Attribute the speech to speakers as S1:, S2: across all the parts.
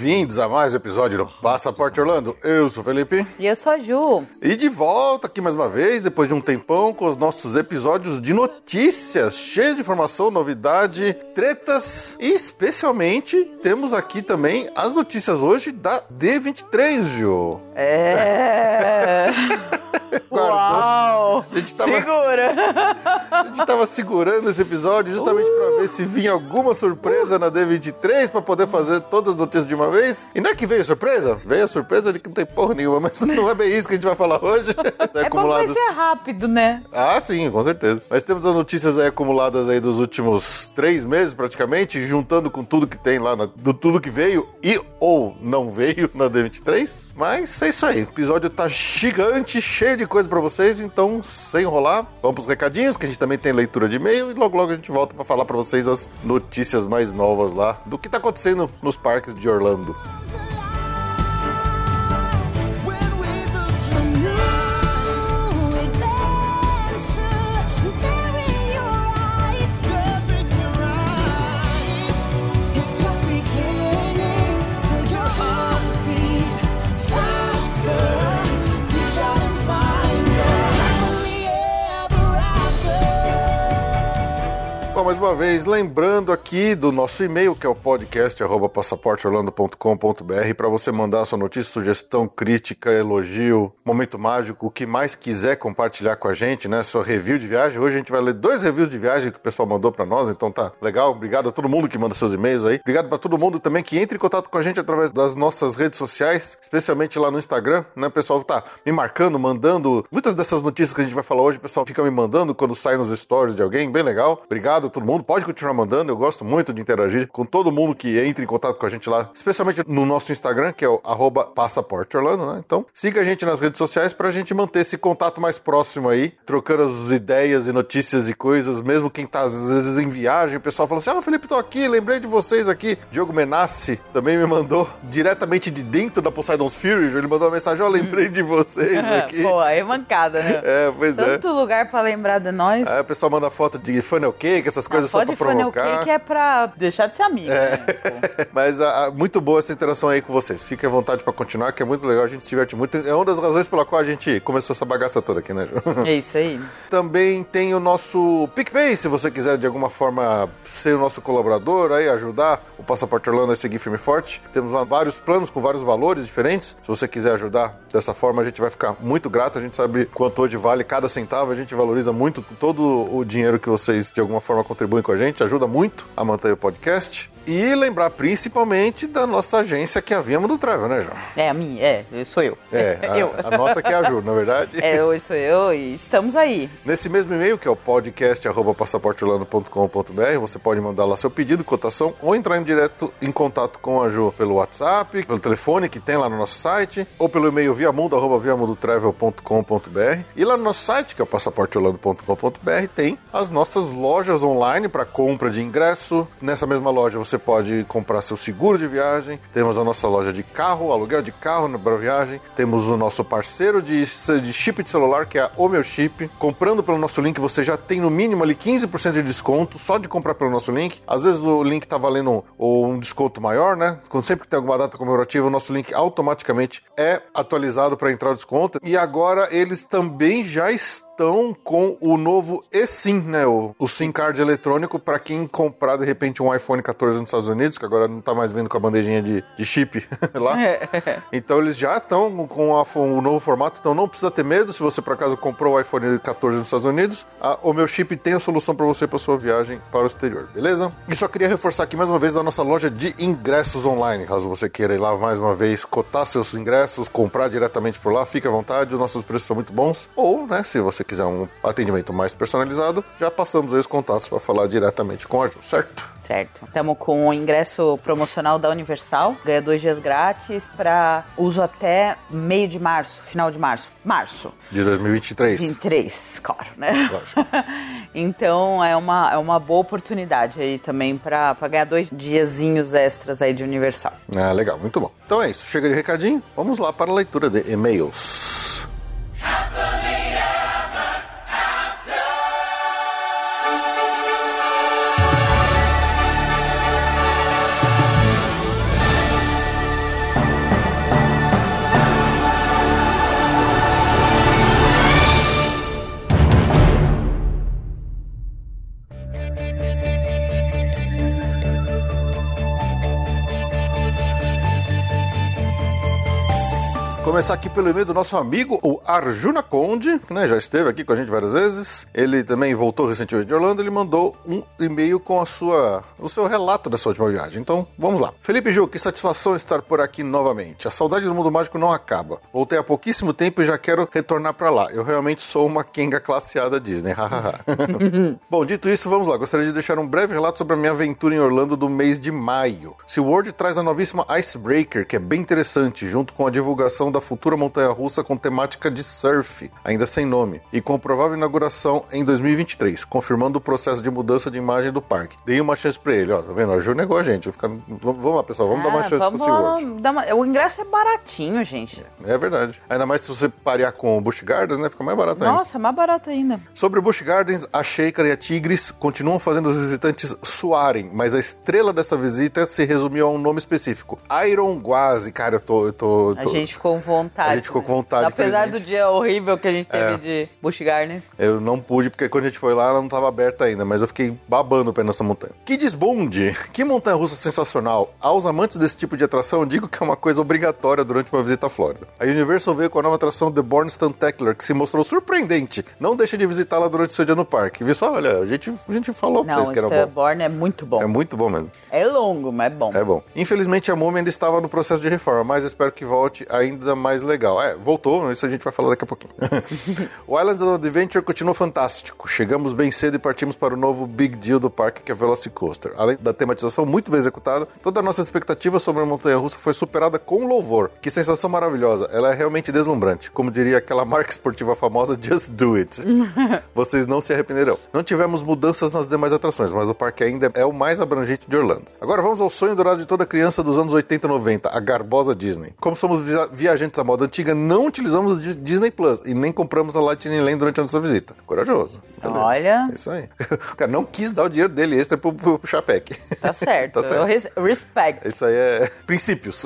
S1: Bem-vindos a mais um episódio do Passaporte Orlando. Eu sou o Felipe.
S2: E eu sou a Ju.
S1: E de volta aqui mais uma vez, depois de um tempão, com os nossos episódios de notícias, cheios de informação, novidade, tretas e especialmente temos aqui também as notícias hoje da D23, Ju.
S2: É. Uau! A gente tava, Segura!
S1: A gente tava segurando esse episódio justamente uh. para ver se vinha alguma surpresa uh. na D23 para poder fazer todas as notícias de uma vez. E não é que veio surpresa? Veio a surpresa de que não tem porra nenhuma, mas não é bem isso que a gente vai falar hoje.
S2: é acumuladas... bom vai ser rápido, né?
S1: Ah, sim, com certeza. Mas temos as notícias aí acumuladas aí dos últimos três meses, praticamente, juntando com tudo que tem lá, na, do tudo que veio e ou não veio na D23. Mas é isso aí. O episódio tá gigante, cheio de coisa para vocês, então sem enrolar, vamos pros recadinhos, que a gente também tem leitura de e-mail e logo logo a gente volta para falar para vocês as notícias mais novas lá do que tá acontecendo nos parques de Orlando. Mais uma vez, lembrando aqui do nosso e-mail, que é o podcast passaporteorlando.com.br, para você mandar sua notícia, sugestão, crítica, elogio, momento mágico, o que mais quiser compartilhar com a gente, né? Sua review de viagem. Hoje a gente vai ler dois reviews de viagem que o pessoal mandou para nós, então tá legal. Obrigado a todo mundo que manda seus e-mails aí. Obrigado para todo mundo também que entre em contato com a gente através das nossas redes sociais, especialmente lá no Instagram, né? O pessoal tá me marcando, mandando. Muitas dessas notícias que a gente vai falar hoje, o pessoal fica me mandando quando sai nos stories de alguém, bem legal. Obrigado todo mundo. Pode continuar mandando, eu gosto muito de interagir com todo mundo que entra em contato com a gente lá, especialmente no nosso Instagram, que é o passaporteorlando, né? Então, siga a gente nas redes sociais pra gente manter esse contato mais próximo aí, trocando as ideias e notícias e coisas, mesmo quem tá às vezes em viagem, o pessoal fala assim: "Ah, Felipe, tô aqui, lembrei de vocês aqui". Diogo Menassi também me mandou diretamente de dentro da Poseidon's Fury, ele mandou uma mensagem: "Ó, oh, lembrei de vocês aqui".
S2: Pô, é mancada, né?
S1: É, pois
S2: Tanto
S1: é.
S2: Tanto lugar pra lembrar de nós.
S1: Aí o pessoal manda foto de funnel cake, essas coisas só pra provocar.
S2: Cake é pra deixar de ser amigo. É.
S1: Né? Mas a, a, muito boa essa interação aí com vocês. Fiquem à vontade pra continuar, que é muito legal, a gente se diverte muito. É uma das razões pela qual a gente começou essa bagaça toda aqui, né, Ju?
S2: É isso aí.
S1: Também tem o nosso PicPay, se você quiser de alguma forma ser o nosso colaborador aí, ajudar o Passaporte Orlando a seguir firme e forte. Temos lá vários planos com vários valores diferentes. Se você quiser ajudar dessa forma, a gente vai ficar muito grato. A gente sabe quanto hoje vale cada centavo, a gente valoriza muito todo o dinheiro que vocês de alguma forma contribuem com a gente, ajuda muito a manter o podcast. E lembrar principalmente da nossa agência que é a Viamo do Travel, né, João?
S2: É, a minha, é, sou eu.
S1: É, a, eu. a nossa que é a Ju, na verdade.
S2: É, hoje sou eu e estamos aí.
S1: Nesse mesmo e-mail, que é o podcast passaporteorlando.com.br, você pode mandar lá seu pedido, cotação, ou entrar em direto em contato com a Ju pelo WhatsApp, pelo telefone que tem lá no nosso site, ou pelo e-mail viamundo.viamundotravel.com.br. E lá no nosso site, que é o passaporteorlando.com.br, tem as nossas lojas online para compra de ingresso. Nessa mesma loja você pode comprar seu seguro de viagem. Temos a nossa loja de carro, aluguel de carro para viagem. Temos o nosso parceiro de, de chip de celular, que é O Meu Chip. Comprando pelo nosso link, você já tem no mínimo ali 15% de desconto só de comprar pelo nosso link. Às vezes o link tá valendo um desconto maior, né? Quando sempre que tem alguma data comemorativa, o nosso link automaticamente é atualizado para entrar o desconto. E agora eles também já estão com o novo eSIM, né? O, o SIM card eletrônico para quem comprar de repente um iPhone 14 nos Estados Unidos, que agora não tá mais vindo com a bandejinha de, de chip lá. então eles já estão com a, o novo formato, então não precisa ter medo se você por acaso comprou o iPhone 14 nos Estados Unidos. A, o meu chip tem a solução para você para sua viagem para o exterior, beleza? E só queria reforçar aqui mais uma vez da nossa loja de ingressos online, caso você queira ir lá mais uma vez cotar seus ingressos, comprar diretamente por lá, fique à vontade, os nossos preços são muito bons. Ou, né, se você quiser um atendimento mais personalizado, já passamos aí os contatos para falar diretamente com a Ju, certo?
S2: Certo. Estamos com o ingresso promocional da Universal. Ganha dois dias grátis para uso até meio de março, final de março. Março.
S1: De 2023.
S2: 23, claro, né?
S1: Lógico.
S2: então é uma, é uma boa oportunidade aí também para ganhar dois diazinhos extras aí de Universal.
S1: Ah, legal, muito bom. Então é isso. Chega de recadinho. Vamos lá para a leitura de e-mails. Começar aqui pelo e-mail do nosso amigo, o Arjuna Conde, né, já esteve aqui com a gente várias vezes. Ele também voltou recentemente de Orlando. Ele mandou um e-mail com a sua, o seu relato da sua última viagem. Então, vamos lá. Felipe Ju, que satisfação estar por aqui novamente. A saudade do mundo mágico não acaba. Voltei há pouquíssimo tempo e já quero retornar para lá. Eu realmente sou uma Kenga classeada Disney. Bom, dito isso, vamos lá. Gostaria de deixar um breve relato sobre a minha aventura em Orlando do mês de maio. SeaWorld traz a novíssima Icebreaker, que é bem interessante, junto com a divulgação da da futura montanha-russa com temática de surf, ainda sem nome, e com provável inauguração em 2023, confirmando o processo de mudança de imagem do parque. Dei uma chance pra ele, ó, tá vendo? Ajudou negou a gente. Ficar... Vamos lá, pessoal, vamos dar uma
S2: Ah,
S1: chance pro SeaWorld.
S2: dar uma- O ingresso é baratinho, gente.
S1: É verdade. Ainda mais se você parear com o Busch Gardens, né? Fica mais barato ainda.
S2: Nossa, é mais barato ainda.
S1: Sobre o Busch Gardens, a Sheikah e a Tigres continuam fazendo os visitantes suarem, mas a estrela dessa visita se resumiu a um nome específico. Iron Guazi. Cara, eu tô... Eu tô, eu
S2: A
S1: tô-
S2: gente ficou vontade.
S1: A gente ficou com
S2: né?
S1: vontade,
S2: Apesar do dia horrível que a gente teve
S1: É.
S2: de Busch Gardens.
S1: Eu não pude, porque quando a gente foi lá, ela não estava aberta ainda, mas eu fiquei babando o pé nessa montanha. Que desbonde! Que montanha russa sensacional! Aos amantes desse tipo de atração, eu digo que é uma coisa obrigatória durante uma visita à Flórida. A Universal veio com a nova atração The Born Stuntacular, que se mostrou surpreendente. Não deixe de visitá-la durante seu dia no parque. Viu só? Olha, a gente, a gente falou pra
S2: Não,
S1: vocês que era bom.
S2: Starborn é muito bom.
S1: É muito bom mesmo.
S2: É longo, mas é bom.
S1: É bom. Infelizmente a múmia ainda estava no processo de reforma, mas espero que volte ainda mais legal. É, voltou, isso a gente vai falar daqui a pouquinho. o Islands of Adventure continua fantástico. Chegamos bem cedo e partimos para o novo big deal do parque, que é Velocicoaster. Além da tematização muito bem executada, toda a nossa expectativa sobre a montanha-russa foi superada com louvor. Que sensação maravilhosa. Ela é realmente deslumbrante. Como diria aquela marca esportiva famosa, just do it. Vocês não se arrependerão. Não tivemos mudanças nas demais atrações, mas o parque ainda é o mais abrangente de Orlando. Agora vamos ao sonho dourado de toda criança dos anos 80 e 90, a garbosa Disney. Como somos via- viajantes à moda antiga, não utilizamos o Di- Disney Plus e nem compramos a Lightning Lane durante a nossa visita. Corajoso. Beleza.
S2: Olha.
S1: É isso aí. O cara não quis dar o dinheiro dele extra pro, pro, pro Chapec.
S2: Tá certo.
S1: Tá certo.
S2: Res- respect.
S1: Isso aí é princípios.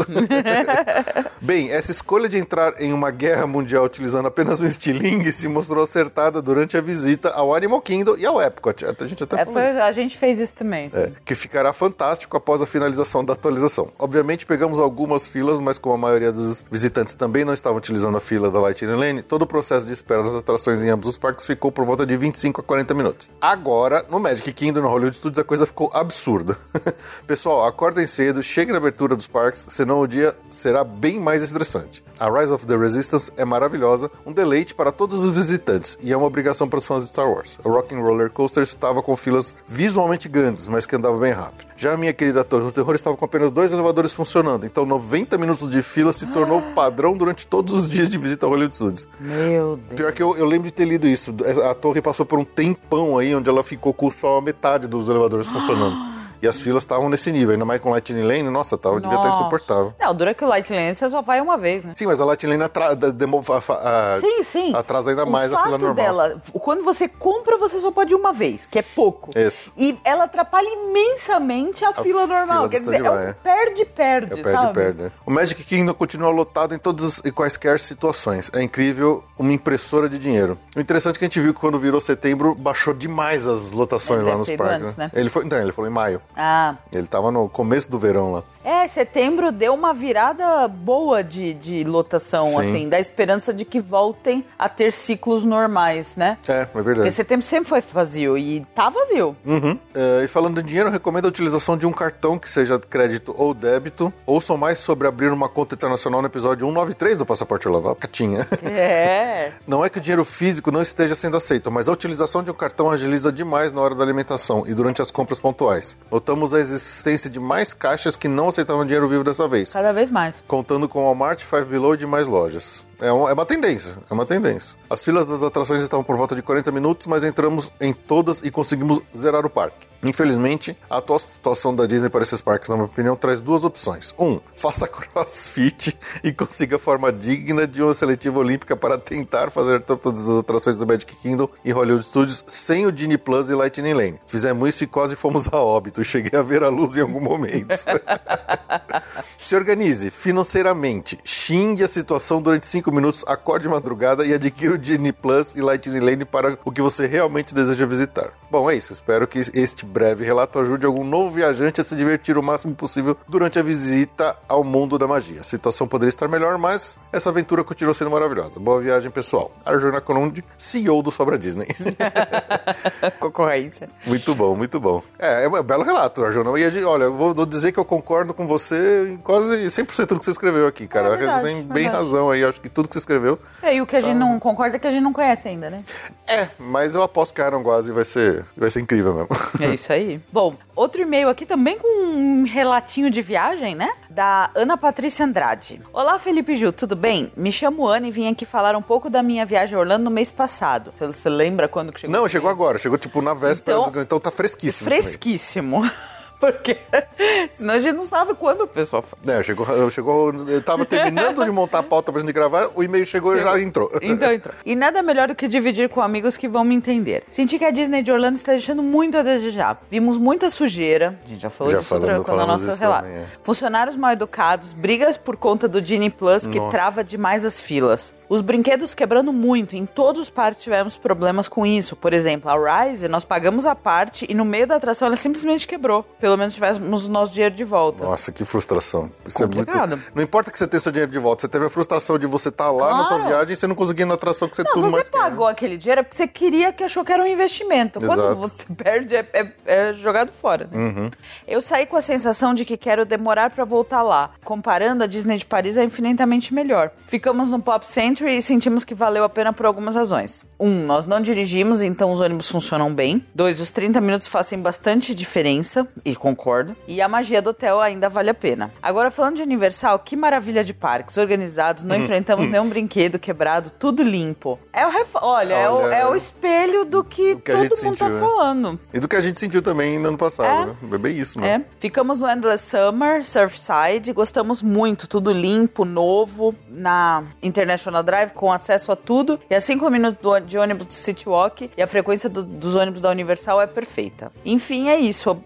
S1: Bem, essa escolha de entrar em uma guerra mundial utilizando apenas um estilingue se mostrou acertada durante a visita ao Animal Kingdom e ao Epcot. A gente até
S2: É,
S1: falou
S2: foi-
S1: isso.
S2: a gente fez isso também.
S1: É, que ficará fantástico após a finalização da atualização. Obviamente pegamos algumas filas, mas como a maioria dos visitantes também não estavam utilizando a fila da Lightning Lane, todo o processo de espera das atrações em ambos os parques ficou por volta de 25 a 40 minutos. Agora, no Magic Kingdom, no Hollywood Studios, a coisa ficou absurda. Pessoal, acordem cedo, cheguem na abertura dos parques, senão o dia será bem mais estressante. A Rise of the Resistance é maravilhosa, um deleite para todos os visitantes e é uma obrigação para os fãs de Star Wars. O Rock Roller Coaster estava com filas visualmente grandes, mas que andava bem rápido. Já a minha querida Torre do Terror estava com apenas dois elevadores funcionando, então 90 minutos de fila se tornou padrão durante todos os dias de visita ao Hollywood Studios.
S2: Meu Deus.
S1: Pior que eu, eu lembro de ter lido isso. A torre passou por um tempão aí, onde ela ficou com só metade dos elevadores funcionando. E as filas estavam nesse nível, ainda mais com Lightning Lane, nossa, tava, devia estar
S2: Nossa.
S1: insuportável.
S2: Não, dura que o Light Lane você só vai uma vez, né?
S1: Sim, mas a Lightning Lane atra, a-
S2: Sim, sim.
S1: atrasa ainda
S2: o
S1: mais a fila normal.
S2: dela, quando você compra, você só pode ir uma vez, que é pouco.
S1: Isso.
S2: E ela atrapalha imensamente a, fila normal.
S1: fila do
S2: Quer dizer, é um
S1: é.
S2: perde-perde,
S1: É,
S2: sabe?
S1: perde, perde. né? O Magic Kingdom continua lotado em todas e quaisquer situações. É incrível uma impressora de dinheiro. O interessante é que a gente viu que quando virou setembro, baixou demais as lotações lá nos parques.
S2: antes,
S1: né?
S2: né?
S1: Ele foi, então, ele falou em maio.
S2: Ah,
S1: Ele tava no começo do verão lá.
S2: É, setembro deu uma virada boa de, de lotação,
S1: Sim.
S2: assim, da esperança de que voltem a ter ciclos normais, né?
S1: É, é
S2: Porque
S1: verdade.
S2: setembro sempre foi vazio e tá vazio.
S1: Uhum. É, e falando de dinheiro, eu recomendo a utilização de um cartão que seja crédito ou débito. Ouçam mais sobre abrir uma conta internacional no episódio 193 do Passaporte Orlando. Catinha.
S2: É.
S1: Não é que o dinheiro físico não esteja sendo aceito, mas a utilização de um cartão agiliza demais na hora da alimentação e durante as compras pontuais. Notamos a existência de mais caixas que não aceitavam dinheiro vivo dessa vez,
S2: Cada vez mais.
S1: contando com Walmart, Five Below e demais lojas. É uma, é uma tendência, é uma tendência. As filas das atrações estavam por volta de 40 minutos, mas entramos em todas e conseguimos zerar o parque. Infelizmente, a atual situação da Disney para esses parques, na minha opinião, traz duas opções. Um, faça crossfit e consiga a forma digna de uma seletiva olímpica para tentar fazer todas as atrações do Magic Kingdom e Hollywood Studios sem o Disney Plus e Lightning Lane. Fizemos isso e quase fomos a óbito. Cheguei a ver a luz em algum momento. Se organize financeiramente, xingue a situação durante 5 minutos, acorde de madrugada e adquira o Disney Plus e Lightning Lane para o que você realmente deseja visitar. Bom, é isso. Espero que este breve relato ajude algum novo viajante a se divertir o máximo possível durante a visita ao mundo da magia. A situação poderia estar melhor, mas essa aventura continua sendo maravilhosa. Boa viagem, pessoal. Arjuna Conundi, CEO do Sobra Disney.
S2: Concorrência.
S1: Muito bom, muito bom. É, é um belo relato, Arjuna. E gente, olha, eu vou, vou dizer que eu concordo com você em quase 100% do que você escreveu aqui, cara.
S2: É verdade,
S1: você tem bem
S2: verdade.
S1: razão aí. Acho que tudo que você escreveu.
S2: É, e o que a gente não concorda é que a gente não conhece ainda, né?
S1: É, mas eu aposto que a Iron Guazi vai ser, vai ser incrível mesmo.
S2: É isso aí. Bom, outro e-mail aqui também com um relatinho de viagem, né? Da Ana Patrícia Andrade. Olá, Felipe Ju, tudo bem? Me chamo Ana e vim aqui falar um pouco da minha viagem a Orlando no mês passado. Você- lembra quando que chegou?
S1: Não, chegou agora. Chegou, tipo, na véspera.
S2: Então-
S1: Então, tá fresquíssimo.
S2: Fresquíssimo. Porque senão a gente não sabe quando o pessoal fala.
S1: É, chegou, chegou, eu tava terminando de montar a pauta pra gente gravar, o e-mail chegou e já entrou.
S2: Então entrou. E nada melhor do que dividir com amigos que vão me entender. Senti que a Disney de Orlando está deixando muito a desejar. Vimos muita sujeira. A gente já falou
S1: Já
S2: disso
S1: falamos-
S2: pra- quando o
S1: falamos
S2: nosso relato.
S1: também, é.
S2: Funcionários mal educados, brigas por conta do Genie Plus que
S1: Nossa.
S2: trava demais as filas. Os brinquedos quebrando muito. Em todos os parques tivemos problemas com isso. Por exemplo, a Rise, nós pagamos a parte e no meio da atração ela simplesmente quebrou. Pelo menos tivemos o nosso dinheiro de volta.
S1: Nossa, que frustração. Isso
S2: Complicado.
S1: é muito. Não importa que você tenha seu dinheiro de volta, você teve a frustração de você estar lá na sua
S2: Claro.
S1: viagem e você não conseguir ir na atração que você
S2: Não,
S1: tudo mais
S2: você
S1: quer.
S2: pagou aquele dinheiro é porque você queria que achou que era um investimento. Quando
S1: Exato.
S2: você perde, é, é- é jogado fora.
S1: Uhum.
S2: Eu saí com a sensação de que quero demorar pra voltar lá. Comparando, a Disney de Paris é infinitamente melhor. Ficamos no Pop Century e sentimos que valeu a pena por algumas razões. Um, nós não dirigimos, então os ônibus funcionam bem. Dois, os 30 minutos fazem bastante diferença, e concordo. E a magia do hotel ainda vale a pena. Agora, falando de Universal, que maravilha de parques organizados, não enfrentamos nenhum brinquedo quebrado, tudo limpo. É o ref... Olha, é, o, é o espelho do que,
S1: do que
S2: todo mundo
S1: sentiu,
S2: tá
S1: né?
S2: falando.
S1: E do que a gente sentiu também no ano passado,
S2: É.
S1: né? É bem isso, mano.
S2: É. Ficamos no Endless Summer, Surfside, gostamos muito, tudo limpo, novo, na International Drive, com acesso a tudo. E a 5 minutos do- de ônibus do City Walk e a frequência do- dos ônibus da Universal é perfeita. Enfim, é isso.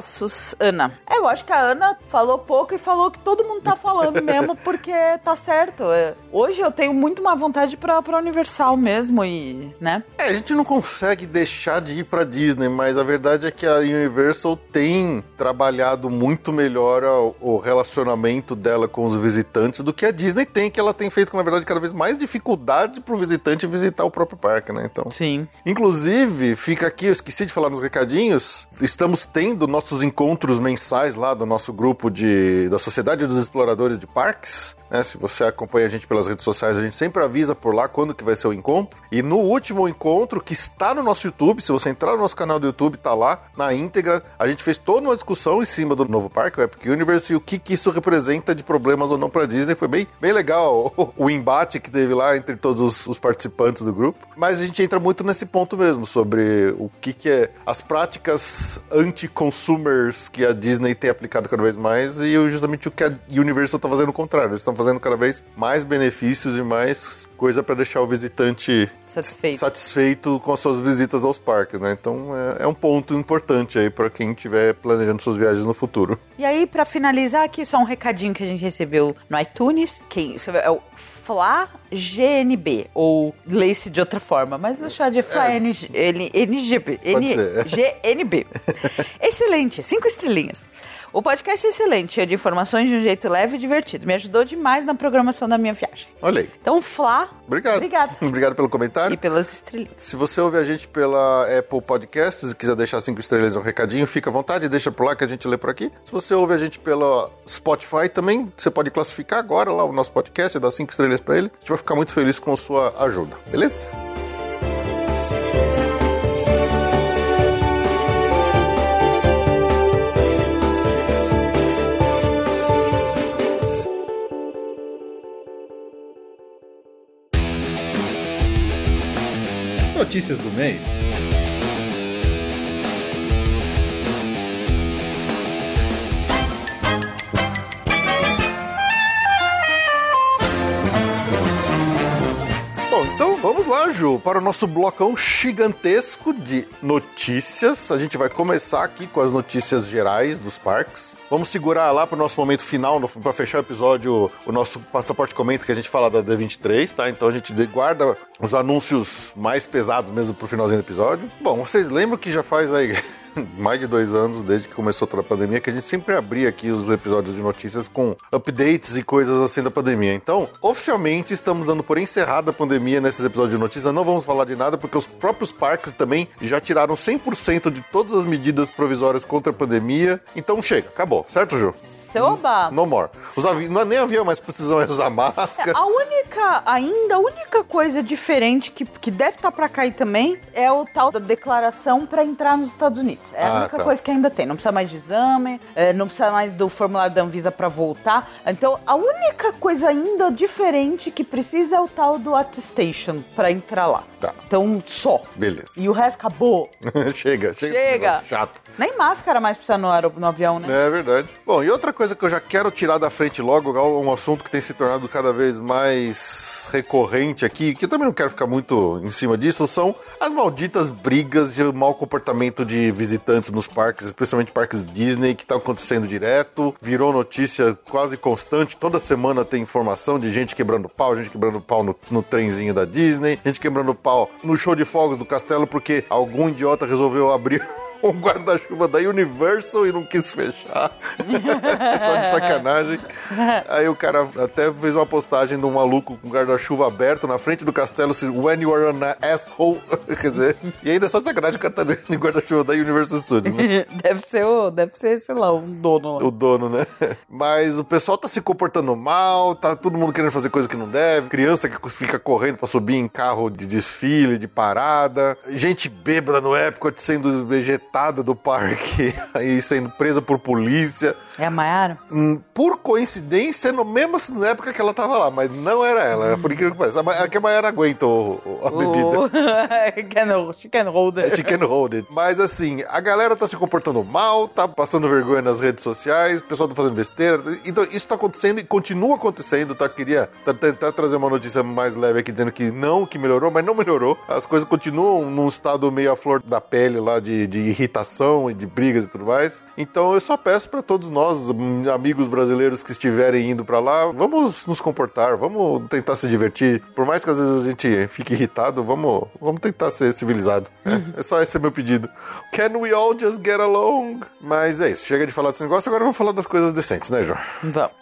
S2: Abraços, Ana. É, eu acho que a Ana falou pouco e falou que todo mundo tá falando mesmo, porque tá certo. É, Hoje eu tenho muito uma vontade pra, pra Universal mesmo e, né?
S1: É, a gente não consegue deixar de ir pra Disney, mas a verdade é que a Universal tem trabalhado muito melhor o, o relacionamento dela com os visitantes do que a Disney tem, que ela tem feito, na verdade, cada vez mais dificuldade pro visitante visitar o próprio parque, né? Então.
S2: Sim.
S1: Inclusive, fica aqui, eu esqueci de falar nos recadinhos, estamos tendo nossos encontros mensais lá do nosso grupo de, da Sociedade dos Exploradores de Parques. Né? Se você acompanha a gente pelas redes sociais, a gente sempre avisa por lá quando que vai ser o encontro. E no último encontro, que está no nosso YouTube, se você entrar no nosso canal do YouTube, tá lá na íntegra, a gente fez toda uma discussão em cima do novo parque, o Epic Universe, e o que, que isso representa de problemas ou não para Disney. Foi bem, bem legal o, embate que teve lá entre todos os, os participantes do grupo. Mas a gente entra muito nesse ponto mesmo, sobre o que, que é as práticas anti-consumers que a Disney tem aplicado cada vez mais e justamente o que a Universal está fazendo o contrário. Eles estão fazendo cada vez mais benefícios e mais coisa para deixar o visitante
S2: Satisfeito.
S1: satisfeito com as suas visitas aos parques, né? Então é, é um ponto importante aí para quem estiver planejando suas viagens no futuro.
S2: E aí, pra finalizar aqui, só um recadinho que a gente recebeu no iTunes. Quem é o Fla GNB, ou lê-se de outra forma, mas chamar de Fla NG, N- NGB.
S1: Ser.
S2: NGNB. excelente, cinco estrelinhas. O podcast é excelente, cheio de informações de um jeito leve e divertido. Me ajudou demais na programação da minha viagem.
S1: Olha aí.
S2: Então, Fla,
S1: Obrigado.
S2: Obrigada.
S1: Obrigado pelo
S2: E
S1: comentário.
S2: pelas estrelinhas.
S1: Se você ouve a gente pela Apple Podcasts e quiser deixar cinco estrelas no recadinho, fica à vontade, deixa por lá que a gente lê por aqui. Se você ouve a gente pela Spotify também, você pode classificar agora lá o nosso podcast e dar cinco estrelas pra ele. A gente vai ficar muito feliz com sua ajuda, beleza?
S3: Notícias do mês.
S1: Bom, então vamos lá, Ju, para o nosso blocão gigantesco de notícias. A gente vai começar aqui com as notícias gerais dos parques. Vamos segurar lá para o nosso momento final, para fechar o episódio, o nosso passaporte comenta que a gente fala da D23, tá? Então a gente guarda os anúncios mais pesados mesmo pro finalzinho do episódio. Bom, vocês lembram que já faz aí mais de dois anos, desde que começou toda a pandemia, que a gente sempre abria aqui os episódios de notícias com updates e coisas assim da pandemia. Então, oficialmente, estamos dando por encerrada a pandemia nesses episódios de notícias. Não vamos falar de nada, porque os próprios parques também já tiraram 100% de todas as medidas provisórias contra a pandemia. Então, chega, acabou, certo, Ju?
S2: Soba!
S1: No more. Os avi... não, nem avião mais precisam usar máscara.
S2: A única, ainda, a única coisa diferente que, que deve estar pra cair também é o tal da declaração pra entrar nos Estados Unidos. É a
S1: Ah,
S2: única
S1: tá.
S2: coisa que ainda tem. Não precisa mais de exame, é, não precisa mais do formulário da Anvisa pra voltar. Então, a única coisa ainda diferente que precisa é o tal do attestation pra entrar lá.
S1: Tá.
S2: Então, só.
S1: Beleza.
S2: E o resto acabou.
S1: chega, chega,
S2: Chega.
S1: chato.
S2: Nem máscara mais precisa no, no avião, né?
S1: É verdade. Bom, e outra coisa que eu já quero tirar da frente logo, um assunto que tem se tornado cada vez mais recorrente aqui, que eu também não quero ficar muito em cima disso, são as malditas brigas e o mau comportamento de visitantes nos parques, especialmente parques Disney, que estão acontecendo direto. Virou notícia quase constante. Toda semana tem informação de gente quebrando pau, gente quebrando pau no, no trenzinho da Disney, gente quebrando pau no show de fogos do castelo porque algum idiota resolveu abrir um guarda-chuva da Universal e não quis fechar. Só de sacanagem. Aí o cara até fez uma postagem de um maluco com guarda-chuva aberto na frente do castelo, assim, when you are an asshole. Quer dizer, e ainda só de sacanagem o cara tá de guarda-chuva da Universal Studios, né?
S2: deve ser o, deve ser, sei lá, um dono lá.
S1: O dono, né? Mas o pessoal tá se comportando mal, tá todo mundo querendo fazer coisa que não deve, criança que fica correndo pra subir em carro de desfile, de parada, gente bêbada no Epcot sendo do parque e sendo presa por polícia.
S2: É a Mayara?
S1: Hum, Por coincidência, no mesmo na época que ela tava lá, mas não era ela, por incrível que pareça. A É que a Mayara aguenta a bebida.
S2: O... can, she can hold it.
S1: She can hold it. Mas assim, a galera tá se comportando mal, tá passando vergonha nas redes sociais, o pessoal tá fazendo besteira. Então, isso tá acontecendo e continua acontecendo, tá? Queria tá- tentar trazer uma notícia mais leve aqui, dizendo que não, que melhorou, mas não melhorou. As coisas continuam num estado meio à flor da pele lá de, de irritação e de brigas e tudo mais. Então, eu só peço pra todos nós, amigos brasileiros que estiverem indo pra lá, vamos nos comportar, vamos tentar se divertir. Por mais que às vezes a gente fique irritado, vamos, vamos tentar ser civilizado. É, é só esse meu pedido. Can we all just get along? Mas é isso, chega de falar desse negócio, agora vamos falar das coisas decentes, né, João?
S2: Vamos.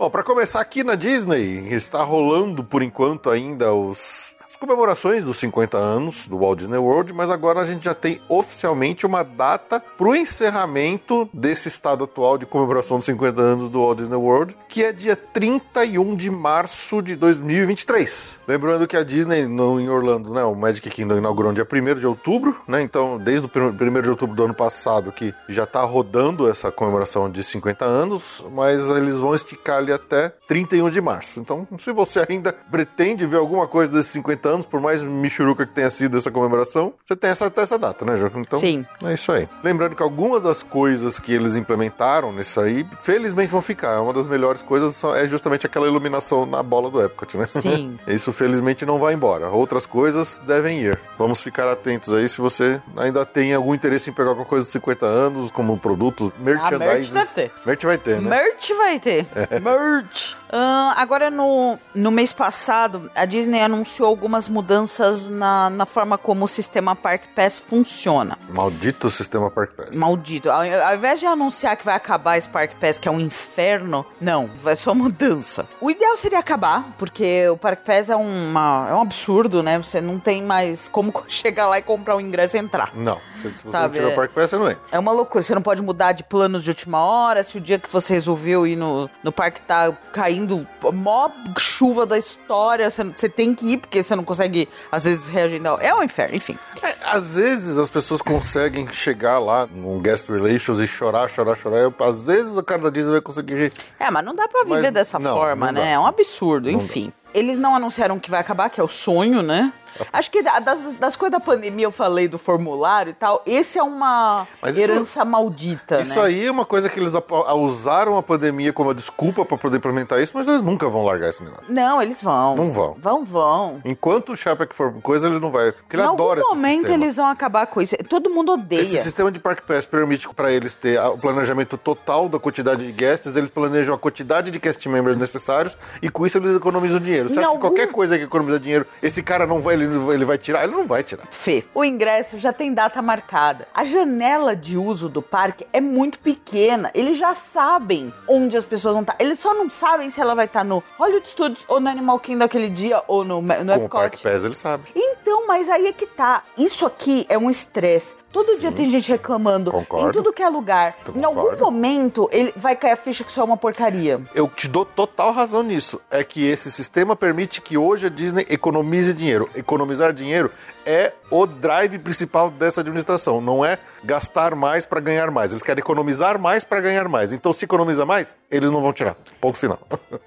S1: Bom, para começar aqui na Disney, está rolando por enquanto ainda os comemorações dos 50 anos do Walt Disney World, mas agora a gente já tem oficialmente uma data para o encerramento desse estado atual de comemoração dos 50 anos do Walt Disney World, que é dia 31 de março de 2023. Lembrando que a Disney no, em Orlando, né, o Magic Kingdom inaugurou dia 1 de outubro, né? Então, desde o 1 de outubro do ano passado que já está rodando essa comemoração de 50 anos, mas eles vão esticar ali até 31 de março. Então, se você ainda pretende ver alguma coisa desses 50 anos, por mais michuruca que tenha sido essa comemoração, você tem essa, até essa data, né, Ju? Então,
S2: Sim.
S1: é isso aí. Lembrando que algumas das coisas que eles implementaram nisso aí, felizmente vão ficar. Uma das melhores coisas é justamente aquela iluminação na bola do Epcot, né?
S2: Sim.
S1: Isso felizmente não vai embora. Outras coisas devem ir. Vamos ficar atentos aí se você ainda tem algum interesse em pegar alguma coisa de 50 anos, como produtos merchandise.
S2: deve ter.
S1: Merch vai ter, né?
S2: Merch vai ter. Merch. Ahn, agora, no, no mês passado, a Disney anunciou algumas mudanças na, na forma como o sistema Park Pass funciona.
S1: Maldito sistema Park Pass.
S2: Maldito. Ao, ao invés de anunciar que vai acabar esse Park Pass, que é um inferno, não, vai só mudança. O ideal seria acabar, porque o Park Pass é, uma, é um absurdo, né? Você não tem mais como chegar lá e comprar o ingresso e entrar.
S1: Não, se, se você não
S2: Sabe,
S1: tiver
S2: é-
S1: Park Pass, você não entra.
S2: É uma loucura, você não pode mudar de planos de última hora. Se o dia que você resolveu ir no, no parque tá caindo a maior chuva da história, você, tem que ir, porque você não consegue, às vezes, reagendar. É um inferno, enfim.
S1: É, às vezes as pessoas conseguem chegar lá num guest relations e chorar, chorar, chorar. Eu, às vezes o cara da Disney vai conseguir.
S2: É, mas não dá pra viver
S1: Mas
S2: dessa
S1: não,
S2: forma,
S1: não dá.
S2: né? É um absurdo,
S1: Não
S2: enfim. Eles não anunciaram que vai acabar, que é o sonho, né? Acho que da- das, das coisas da pandemia eu falei do formulário e tal. Esse é uma
S1: Mas isso-
S2: herança maldita,
S1: Isso
S2: né?
S1: aí é uma coisa que eles usaram a pandemia como desculpa pra poder implementar isso, mas eles nunca vão largar esse negócio.
S2: Não, eles vão.
S1: Não vão.
S2: Vão, vão.
S1: Enquanto o Chapek for coisa, ele não vai. Porque ele
S2: em
S1: adora
S2: algum
S1: esse
S2: momento
S1: sistema.
S2: eles vão acabar com isso. Todo mundo odeia.
S1: Esse sistema de Park Pass permite para eles ter o planejamento total da quantidade de guests, eles planejam a quantidade de cast members necessários e com isso eles economizam dinheiro. Você
S2: Em
S1: acha
S2: algum-
S1: que qualquer coisa que economiza dinheiro, esse cara não vai, ele, ele vai tirar? Ele não vai tirar.
S2: Fê, o ingresso já tem data marcada. A janela de uso do parque é muito pequena. Eles já sabem onde as pessoas vão estar. Eles só não sabem se ela vai estar no Hollywood Studios ou no Animal Kingdom aquele dia ou no, no
S1: Com o Park
S2: Epcot.
S1: Pass, ele sabe.
S2: Então, mas aí é que tá. Isso aqui é um estresse. Todo dia tem gente reclamando
S1: Concordo.
S2: em tudo que é lugar. Em algum momento, ele vai cair a ficha que isso é uma porcaria.
S1: Eu te dou total razão nisso. É que esse sistema permite que hoje a Disney economize dinheiro. Economizar dinheiro é o drive principal dessa administração. Não é gastar mais para ganhar mais. Eles querem economizar mais para ganhar mais. Então, se economiza mais, eles não vão tirar. Ponto final.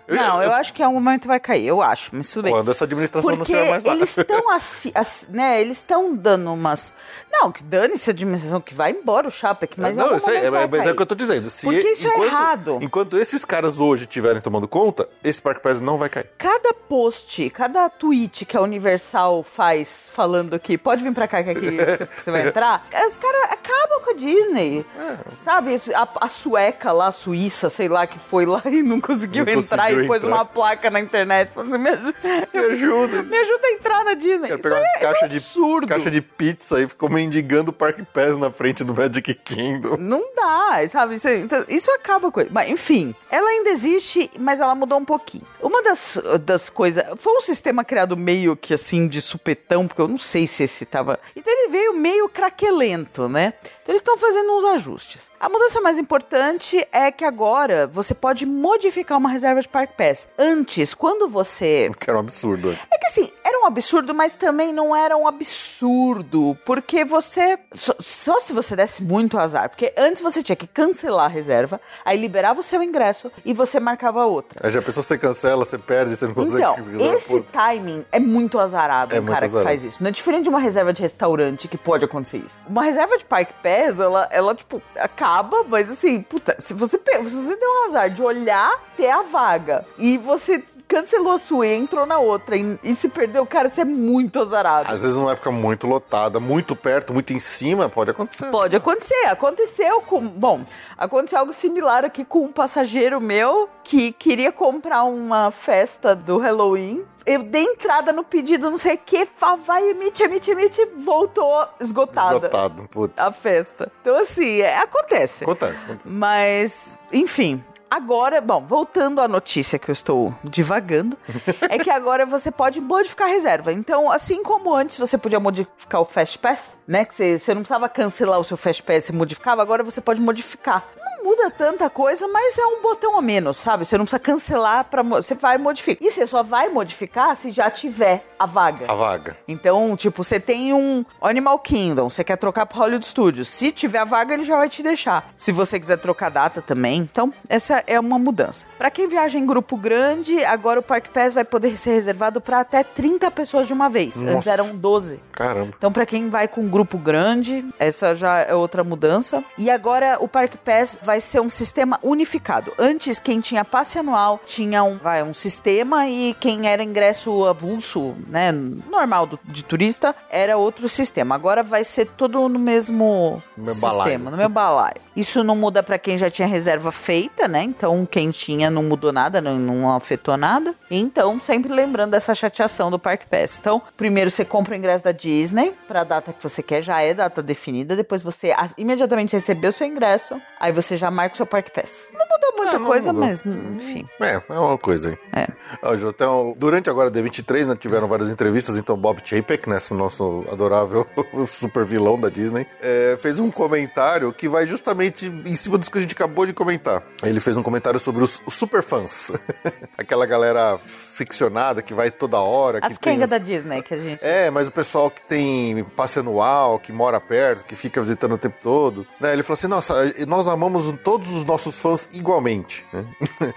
S2: Não, eu acho que em algum momento vai cair. Eu acho, mas tudo bem.
S1: Quando essa administração não
S2: Porque
S1: estiver mais lá.
S2: eles estão assim, assim, né? Eles estão dando umas. Não, que dane-se a dimensão que vai embora o Chapek, mas em
S1: não,
S2: momento
S1: é,
S2: vai
S1: mas é o que eu tô dizendo. Se
S2: Porque isso é
S1: enquanto,
S2: errado.
S1: Enquanto esses caras hoje estiverem tomando conta, esse Park Pass não vai cair.
S2: Cada post, cada tweet que a Universal faz falando que pode vir pra cá que aqui você vai entrar, os caras acabam com a Disney.
S1: É.
S2: Sabe? A, a sueca lá, a suíça, sei lá, que foi lá e não conseguiu
S1: Não
S2: entrar
S1: conseguiu
S2: e pôs
S1: entrar.
S2: uma placa na internet falando assim, me ajuda,
S1: Me ajuda.
S2: me ajuda a entrar na Disney.
S1: Quero
S2: Isso
S1: pegar
S2: é,
S1: uma
S2: isso é
S1: caixa,
S2: um
S1: de, caixa de pizza e ficou mendigando o Park Pass na frente do Magic Kingdom.
S2: Não dá, sabe? Isso, então, isso acaba com ele. Mas, enfim, ela ainda existe, mas ela mudou um pouquinho. Uma das, das coisas. Foi um sistema criado meio que assim, de supetão, porque eu não sei se esse tava. Então ele veio meio craquelento, né? Então eles estão fazendo uns ajustes. A mudança mais importante é que agora você pode modificar uma reserva de Park Pass. Antes, quando você
S1: Que era um absurdo antes.
S2: é que assim, era um absurdo, mas também não era um absurdo. Porque você. Só, só se você desse muito azar. Porque antes você tinha que cancelar a reserva, aí liberava o seu ingresso e você marcava outra.
S1: Aí já pensou, você cancela, você perde, você não consegue...
S2: Então, esse timing é muito azarado
S1: É muito
S2: cara
S1: azarado.
S2: que faz isso. Não é diferente de uma reserva de restaurante que pode acontecer isso. Uma reserva de Park Pass, ela, ela tipo, acaba, mas assim, puta, se você, se você deu um azar de olhar, ter a vaga, e você cancelou a sua e entrou na outra e, e se perdeu, cara, você é muito azarado.
S1: Às vezes numa época muito lotada, muito perto, muito em cima, pode acontecer.
S2: Pode acontecer. Aconteceu com. Bom, aconteceu algo similar aqui com um passageiro meu que queria comprar uma festa do Halloween. Eu dei entrada no pedido, não sei o que, vai, emite, emite, emite, voltou esgotada
S1: Esgotado, putz.
S2: a festa. Então, assim, é, acontece.
S1: Acontece, acontece.
S2: Mas, enfim. Agora, bom, voltando à notícia que eu estou divagando, é que agora você pode modificar a reserva. Então, assim como antes você podia modificar o Fast Pass, né? Que você, você não precisava cancelar o seu Fast Pass, você modificava, agora você pode modificar. Não muda tanta coisa, mas é um botão a menos, sabe? Você não precisa cancelar para você vai modificar. E você só vai modificar se já tiver a vaga.
S1: A vaga.
S2: Então, tipo, você tem um Animal Kingdom, você quer trocar pro Hollywood Studios. Se tiver a vaga, ele já vai te deixar. Se você quiser trocar data também. Então, essa é uma mudança. Para quem viaja em grupo grande, agora o Park Pass vai poder ser reservado para até 30 pessoas de uma vez. Antes
S1: Nossa.
S2: eram 12.
S1: Caramba.
S2: Então, para quem vai com um grupo grande, essa já é outra mudança. E agora o Park Pass vai ser um sistema unificado. Antes, quem tinha passe anual tinha um, vai, um sistema e quem era ingresso avulso, né, normal do- de turista, era outro sistema. Agora vai ser tudo no mesmo
S1: mesmo
S2: sistema,
S1: balaio.
S2: no mesmo balaio. Isso não muda para quem já tinha reserva feita, né? Então, quem tinha não mudou nada, não, não afetou nada. Então, sempre lembrando dessa chateação do Park Pass. Então, primeiro você compra o ingresso da Disney para a data que você quer, já é data definida. Depois você imediatamente recebeu seu ingresso, aí você já marca o seu Park Pass. Não mudou muita
S1: Ah, não
S2: coisa,
S1: mudou.
S2: mas enfim.
S1: É, é uma coisa aí.
S2: É.
S1: Ó, então, durante agora a D23, né, tiveram várias entrevistas, então Bob Chapek, né, o nosso adorável super vilão da Disney, é, fez um comentário que vai justamente em cima dos que a gente acabou de comentar. Ele fez um comentário sobre os, super fãs. Aquela galera ficcionada que vai toda hora.
S2: As
S1: que os-
S2: da Disney que a gente.
S1: É, mas o pessoal que tem passe anual, que mora perto, que fica visitando o tempo todo, né? Ele falou assim: nossa, nós amamos todos os nossos fãs igualmente. né?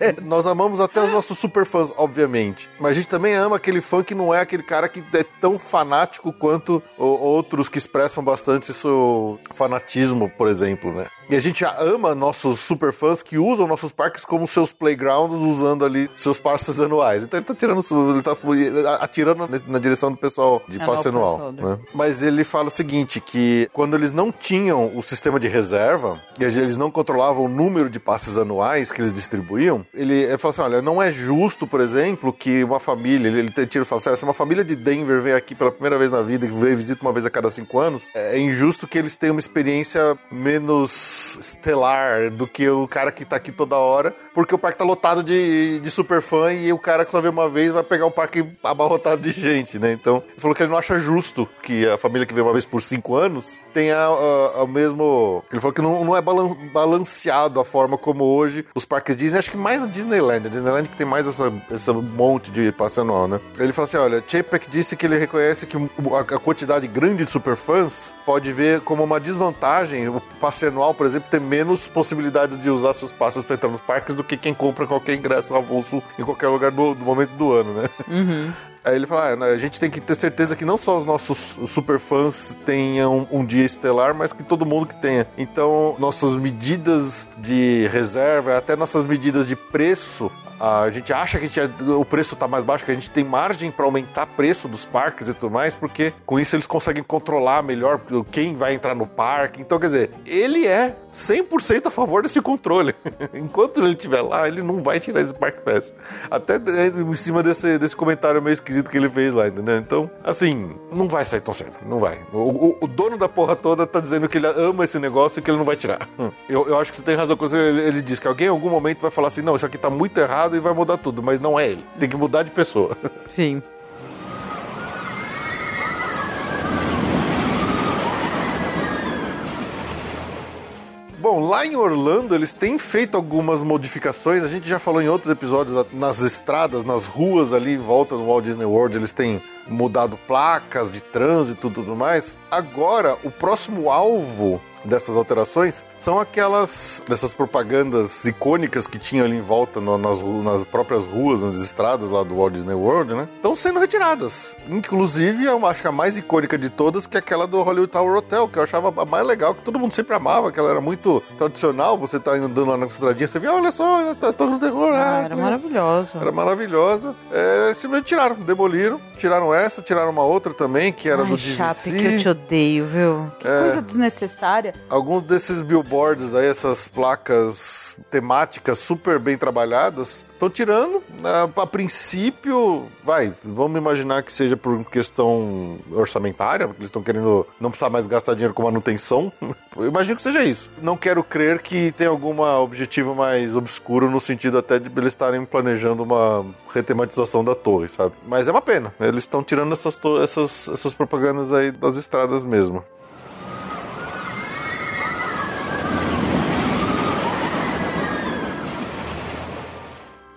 S2: É.
S1: Nós amamos até os nossos super fãs, obviamente. Mas a gente também ama aquele fã que não é aquele cara que é tão fanático quanto outros que expressam bastante seu fanatismo, por exemplo, né? E a gente ama nossos super fãs que usam nossos parques como seus playgrounds, usando ali seus passes anuais. Então ele tá tirando, ele tá atirando na- direção do pessoal de
S2: É,
S1: passe anual.
S2: né?
S1: Mas ele fala o seguinte, que quando eles não tinham o sistema de reserva, e eles não controlavam o número de passes anuais que eles distribuíam, ele, ele fala assim, olha, não é justo, por exemplo, que uma família, ele, ele tira e fala assim, "Ah, se uma família de Denver vem aqui pela primeira vez na vida, que vem visita uma vez a cada cinco anos, é injusto que eles tenham uma experiência menos estelar do que o cara que tá aqui toda hora, porque o parque tá lotado de, de super fã e o cara que só vê uma vez vai pegar um parque abarrotado de gente, né? Então, ele falou que ele não acha justo que a família que vem uma vez por cinco anos tenha ah, o mesmo. Ele falou que não, não é balan- balanceado a forma como hoje os parques Disney, acho que mais a Disneyland. A Disneyland que tem mais essa, essa monte de passe anual, né? Ele falou assim: olha, Chapek disse que ele reconhece que a, a quantidade grande de superfãs pode ver como uma desvantagem o passe anual, por exemplo, ter menos possibilidades de usar seus passes para entrar nos parques do que quem compra qualquer ingresso avulso em qualquer lugar do, do momento do ano, né? Aí ele fala: ah, a gente tem que ter certeza que não só os nossos super fãs tenham um dia estelar, mas que todo mundo que tenha. Então, nossas medidas de reserva, até nossas medidas de preço. A gente acha que gente- o preço está mais baixo, que a gente tem margem para aumentar o preço dos parques e tudo mais, porque com isso eles conseguem controlar melhor quem vai entrar no parque. Então, quer dizer, ele é 100% a favor desse controle. Enquanto ele estiver lá, ele não vai tirar esse Park Pass. Até é, em cima desse, desse comentário meio esquisito que ele fez lá, entendeu? Então, assim, não vai sair tão cedo. Não vai. O, o- o dono da porra toda tá dizendo que ele ama esse negócio e que ele não vai tirar. Eu, eu acho que você tem razão ele, ele diz que alguém em algum momento vai falar assim: não, isso aqui tá muito errado e vai mudar tudo. Mas não é ele. Tem que mudar de pessoa.
S2: Sim.
S1: Bom, lá em Orlando eles têm feito algumas modificações. A gente já falou em outros episódios nas estradas, nas ruas ali em volta do Walt Disney World, eles têm mudado placas de trânsito e tudo mais. Agora, o próximo alvo dessas alterações são aquelas dessas propagandas icônicas que tinham ali em volta no- nas, nas próprias ruas, nas estradas lá do Walt Disney World, né? Estão sendo retiradas. Inclusive, eu acho que a mais icônica de todas que é aquela do Hollywood Tower Hotel, que eu achava a mais legal, que todo mundo sempre amava, que ela era muito tradicional. Você tá andando lá na estradinha, você vê, olha só, tá todo mundo terror.
S2: Ah, era
S1: que
S2: maravilhoso.
S1: era maravilhosa. É, simplesmente tiraram, demoliram. Tiraram essa, tiraram uma outra também, que era
S2: Ai,
S1: do
S2: Chape,
S1: DVC.
S2: que eu te odeio, viu? Que
S1: É.
S2: coisa desnecessária.
S1: Alguns desses billboards aí, essas placas temáticas super bem trabalhadas, estão tirando. A, a princípio, vai, vamos imaginar que seja por questão orçamentária, porque eles estão querendo não precisar mais gastar dinheiro com manutenção. Eu imagino que seja isso. Não quero crer que tem algum objetivo mais obscuro no sentido até de eles estarem planejando uma retematização da torre, sabe? Mas é uma pena. Eles estão tirando essas, essas, essas propagandas aí das estradas mesmo.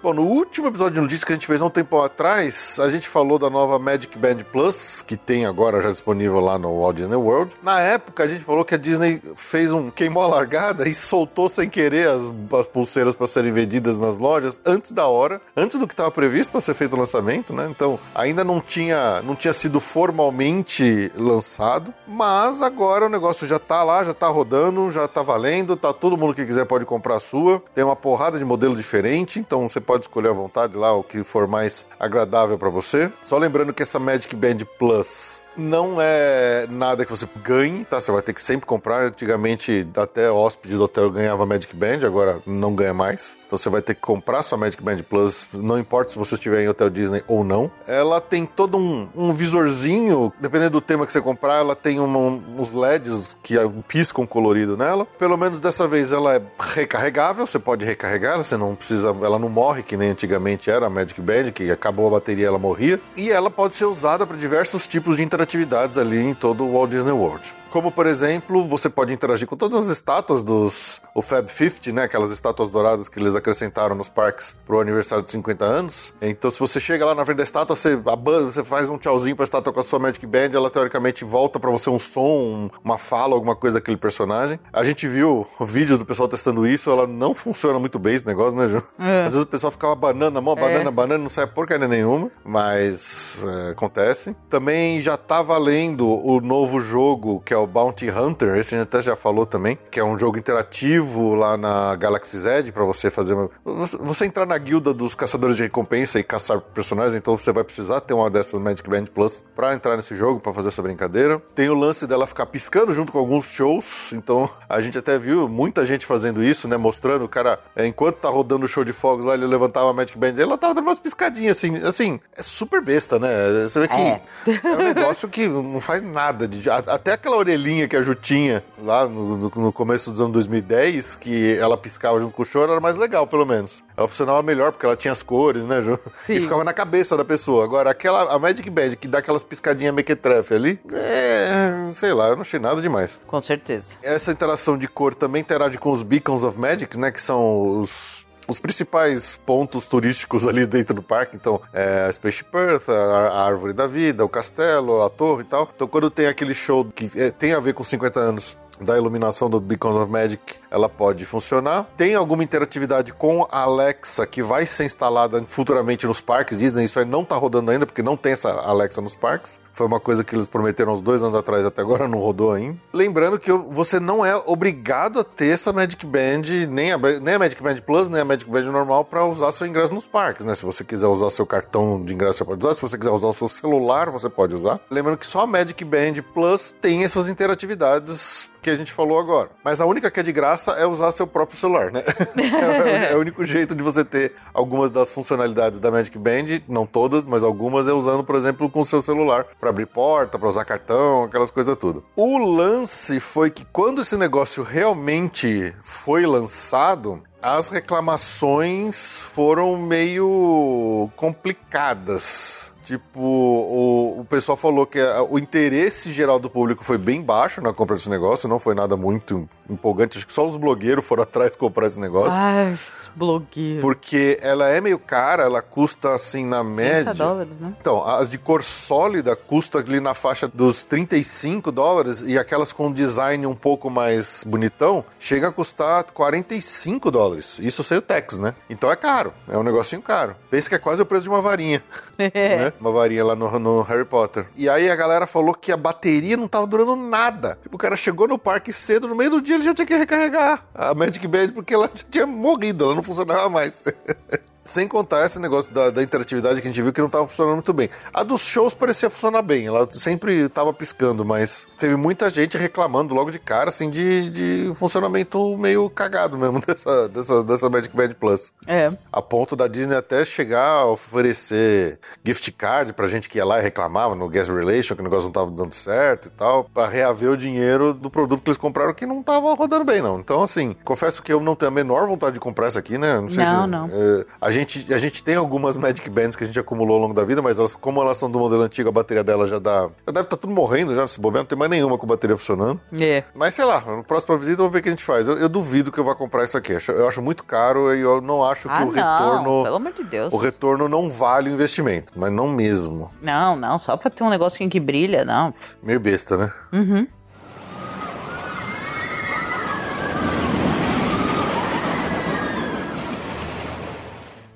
S1: Bom, no último episódio de notícias que a gente fez há um tempo atrás, a gente falou da nova Magic Band Plus, que tem agora já disponível lá no Walt Disney World. Na época, a gente falou que a Disney fez um queimou a largada e soltou sem querer as, as pulseiras para serem vendidas nas lojas antes da hora, antes do que estava previsto para ser feito o lançamento, né? Então, ainda não tinha, não tinha sido formalmente lançado, mas agora o negócio já tá lá, já tá rodando, já tá valendo, tá todo mundo que quiser pode comprar a sua. Tem uma porrada de modelo diferente, então você pode escolher à vontade lá o que for mais agradável para você. Só lembrando que essa Magic Band Plus não é nada que você ganhe, tá? Você vai ter que sempre comprar. Antigamente, até hóspede do hotel ganhava Magic Band, agora não ganha mais. Então você vai ter que comprar sua Magic Band Plus, não importa se você estiver em hotel Disney ou não. Ela tem todo um, um visorzinho, dependendo do tema que você comprar, ela tem um, uns LEDs que piscam colorido nela. Pelo menos dessa vez ela é recarregável, você pode recarregar, você não precisa, ela não morre que nem antigamente era a Magic Band, que acabou a bateria ela morria. E ela pode ser usada para diversos tipos de interatividades ali em todo o Walt Disney World. Como, por exemplo, você pode interagir com todas as estátuas dos o Fab 50, né? Aquelas estátuas douradas que eles acrescentaram nos parques pro aniversário de 50 anos. Então, se você chega lá na frente da estátua, você, você faz um tchauzinho pra estátua com a sua Magic Band, ela teoricamente volta para você um som, uma fala, alguma coisa daquele personagem. A gente viu vídeos do pessoal testando isso, ela não funciona muito bem esse negócio, né, Ju? É. Às vezes o pessoal ficava banana, mão, banana, é. banana, não sai porcaria nenhuma, mas é, acontece. Também já tá valendo o novo jogo, que é o Bounty Hunter, esse a gente até já falou também, que é um jogo interativo lá na Galaxy Z para você fazer uma... você entrar na guilda dos caçadores de recompensa e caçar personagens, então você vai precisar ter uma dessas Magic Band Plus para entrar nesse jogo, para fazer essa brincadeira. Tem o lance dela ficar piscando junto com alguns shows, então a gente até viu muita gente fazendo isso, né, mostrando o cara, é, enquanto tá rodando o show de fogos lá, ele levantava a Magic Band, ela tava dando umas piscadinhas assim, assim, é super besta, né? Você vê que é, é um negócio que não faz nada de até aquela orelhinha que a Ju tinha lá no, no, começo dos anos 2010, que ela piscava junto com o choro, era mais legal, pelo menos. Ela funcionava melhor porque ela tinha as cores, né, Ju? Sim. E ficava na cabeça da pessoa. Agora, aquela, a Magic Band que dá aquelas piscadinhas mequetrefe ali, é. sei lá, eu não achei nada demais.
S2: Com certeza.
S1: Essa interação de cor também interage com os Beacons of Magic, né, que são os os principais pontos turísticos ali dentro do parque. Então, é a Space Perth, a, Árvore da Vida, o castelo, a torre e tal. Então, quando tem aquele show que é, tem a ver com 50 anos da iluminação do Beacons of Magic, ela pode funcionar. Tem alguma interatividade com a Alexa que vai ser instalada futuramente nos parques Disney. Isso aí não tá rodando ainda, porque não tem essa Alexa nos parques. Foi uma coisa que eles prometeram uns dois anos atrás, até agora não rodou ainda. Lembrando que você não é obrigado a ter essa Magic Band, nem a, nem a Magic Band Plus, nem a Magic Band normal, para usar seu ingresso nos parques, né? Se você quiser usar seu cartão de ingresso, você pode usar. Se você quiser usar o seu celular, você pode usar. Lembrando que só a Magic Band Plus tem essas interatividades que a gente falou agora. Mas a única que é de graça é usar seu próprio celular, né? é, o único jeito de você ter algumas das funcionalidades da Magic Band, não todas, mas algumas é usando, por exemplo, com o seu celular para abrir porta, para usar cartão, aquelas coisas tudo. O lance foi que quando esse negócio realmente foi lançado, as reclamações foram meio complicadas. Tipo, o, o pessoal falou que a, o interesse geral do público foi bem baixo na compra desse negócio, não foi nada muito empolgante. Acho que só os blogueiros foram atrás comprar esse negócio.
S2: Ai, blogueiro.
S1: Porque ela é meio cara, ela custa assim na média.
S2: dólares, né?
S1: Então, as de cor sólida custa ali na faixa dos 35 dólares e aquelas com design um pouco mais bonitão chega a custar 45 dólares. Isso sem o tax, né? Então é caro, é um negocinho caro. Pensa que é quase o preço de uma varinha. né? uma varinha lá no, no, Harry Potter. E aí a galera falou que a bateria não tava durando nada. Tipo, o cara chegou no parque cedo, no meio do dia ele já tinha que recarregar a Magic Band porque ela já tinha morrido, ela não funcionava mais. Sem contar esse negócio da, da, interatividade que a gente viu que não estava funcionando muito bem. A dos shows parecia funcionar bem, ela sempre estava piscando, mas teve muita gente reclamando logo de cara, assim, de, de funcionamento meio cagado mesmo dessa, dessa, dessa Magic Band Plus.
S2: É.
S1: A ponto da Disney até chegar a oferecer gift card pra gente que ia lá e reclamava no Guest Relation, que o negócio não estava dando certo e tal, para reaver o dinheiro do produto que eles compraram que não estava rodando bem, não. Então, assim, confesso que eu não tenho a menor vontade de comprar essa aqui, né?
S2: Não, sei não,
S1: se,
S2: não.
S1: É, a gente gente, a gente tem algumas Magic Bands que a gente acumulou ao longo da vida, mas elas, como elas são do modelo antigo, a bateria dela já dá. Já deve estar tudo morrendo já nesse bobeiro, não tem mais nenhuma com bateria funcionando.
S2: É.
S1: Mas sei lá, no próximo visita vamos ver o que a gente faz. Eu, eu duvido que eu vá comprar isso aqui. Eu acho, muito caro e eu não acho que
S2: Ah,
S1: o
S2: não,
S1: retorno.
S2: pelo amor de Deus.
S1: O retorno não vale o investimento, mas não mesmo.
S2: Não, não, só pra ter um negocinho que brilha, não.
S1: Meio besta, né?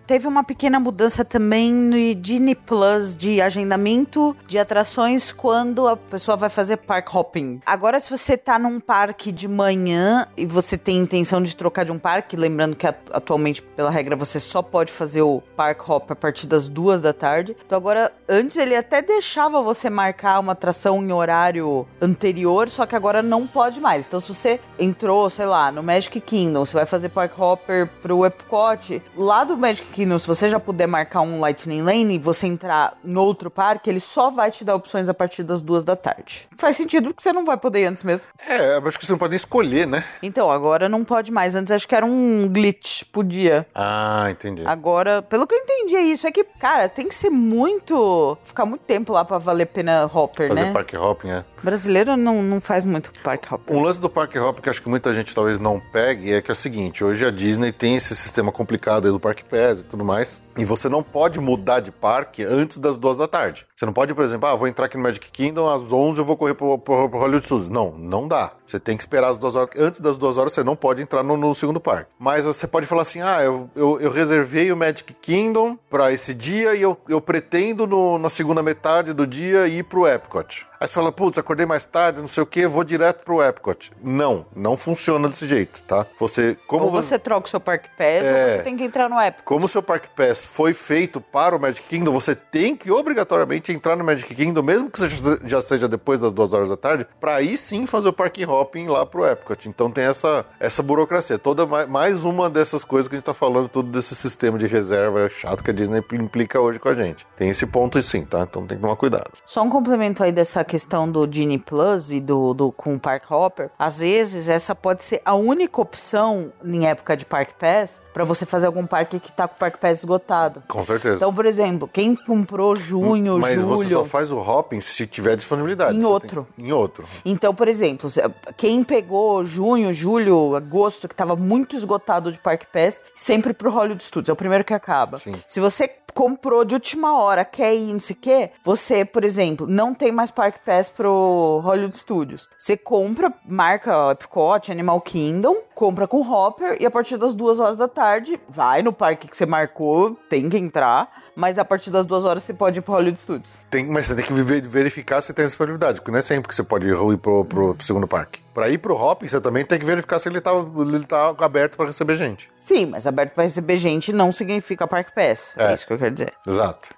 S2: Teve uma pequena mudança também no Disney Plus de agendamento de atrações quando a pessoa vai fazer park hopping. Agora, se você tá num parque de manhã e você tem intenção de trocar de um parque, lembrando que at- atualmente, pela regra, você só pode fazer o park hop a partir das duas da tarde. Então, agora, antes ele até deixava você marcar uma atração em horário anterior, só que agora não pode mais. Então, se você entrou, sei lá, no Magic Kingdom, você vai fazer park hopper pro Epcot, lá do Magic Kingdom, se você já puder marcar um Lightning Lane e você entrar em outro parque, ele só vai te dar opções a partir das duas da tarde. Faz sentido porque você não vai poder ir antes mesmo.
S1: É, eu acho que você não pode nem escolher, né?
S2: Então, agora não pode mais. Antes acho que era um glitch, podia.
S1: Ah, entendi.
S2: Agora, pelo que eu entendi, é isso. É que, cara, tem que ser muito. ficar muito tempo lá pra valer a pena hopper,
S1: Fazer
S2: né?
S1: park hopping, é.
S2: Brasileiro não, não faz muito park hopper.
S1: Um lance do Park Hop que acho que muita gente talvez não pegue é que é o seguinte: hoje a Disney tem esse sistema complicado aí do Park Pass e tudo mais, e você não pode mudar de parque antes das duas da tarde. Você não pode, por exemplo, ah, vou entrar aqui no Magic Kingdom às 11 eu vou correr pro, pro, pro Hollywood Studios. Não, não dá. Você tem que esperar as duas horas. Antes das duas horas você não pode entrar no, no segundo parque. Mas você pode falar assim: ah, eu, eu, eu reservei o Magic Kingdom pra esse dia e eu, eu pretendo no, na segunda metade do dia ir pro Epcot. Aí você fala, putz, acordei mais tarde, não sei o que, vou direto pro Epcot. Não, não funciona desse jeito, tá? Você, como
S2: ou você troca o seu park pass,
S1: É.
S2: ou você tem que entrar no Epic.
S1: como o seu Park Pass foi feito para o Magic Kingdom, você tem que obrigatoriamente entrar no Magic Kingdom, mesmo que seja, já seja depois das duas horas da tarde, para aí sim fazer o Park Hopping lá pro Epcot. Então tem essa, essa burocracia. Toda ma- mais uma dessas coisas que a gente tá falando, tudo desse sistema de reserva chato que a Disney implica hoje com a gente. Tem esse ponto sim, tá? Então tem que tomar cuidado.
S2: Só um complemento aí dessa questão do Genie Plus e do, do com o Park Hopper. Às vezes, essa pode ser a única opção em época de Park Pass pra você fazer algum parque que tá com o Park Pass esgotado.
S1: Com certeza.
S2: Então, por exemplo, quem comprou junho,
S1: Mas
S2: julho.
S1: você só faz o hopping se tiver disponibilidade.
S2: Em outro.
S1: tem- Em outro.
S2: Então, por exemplo, quem pegou junho, julho, agosto, que tava muito esgotado de Park Pass, sempre pro Hollywood Studios, é o primeiro que acaba.
S1: Sim.
S2: Se você comprou de última hora, quer ir, não sei o quê, você, por exemplo, não tem mais Park Pass pro Hollywood Studios. Você compra, marca Epcot, Animal Kingdom, compra com Hopper e a partir das duas horas da tarde, vai no parque que você marcou, tem que entrar. Mas a partir das duas horas você pode ir pro Hollywood Studios.
S1: Tem, mas você tem que verificar se tem disponibilidade, porque não é sempre que você pode ir pro, pro, pro segundo parque. Pra ir pro hopping, você também tem que verificar se ele tá, ele tá aberto pra receber gente.
S2: Sim, mas aberto pra receber gente não significa Park Pass. É,
S1: É.
S2: isso que eu quero dizer.
S1: Exato.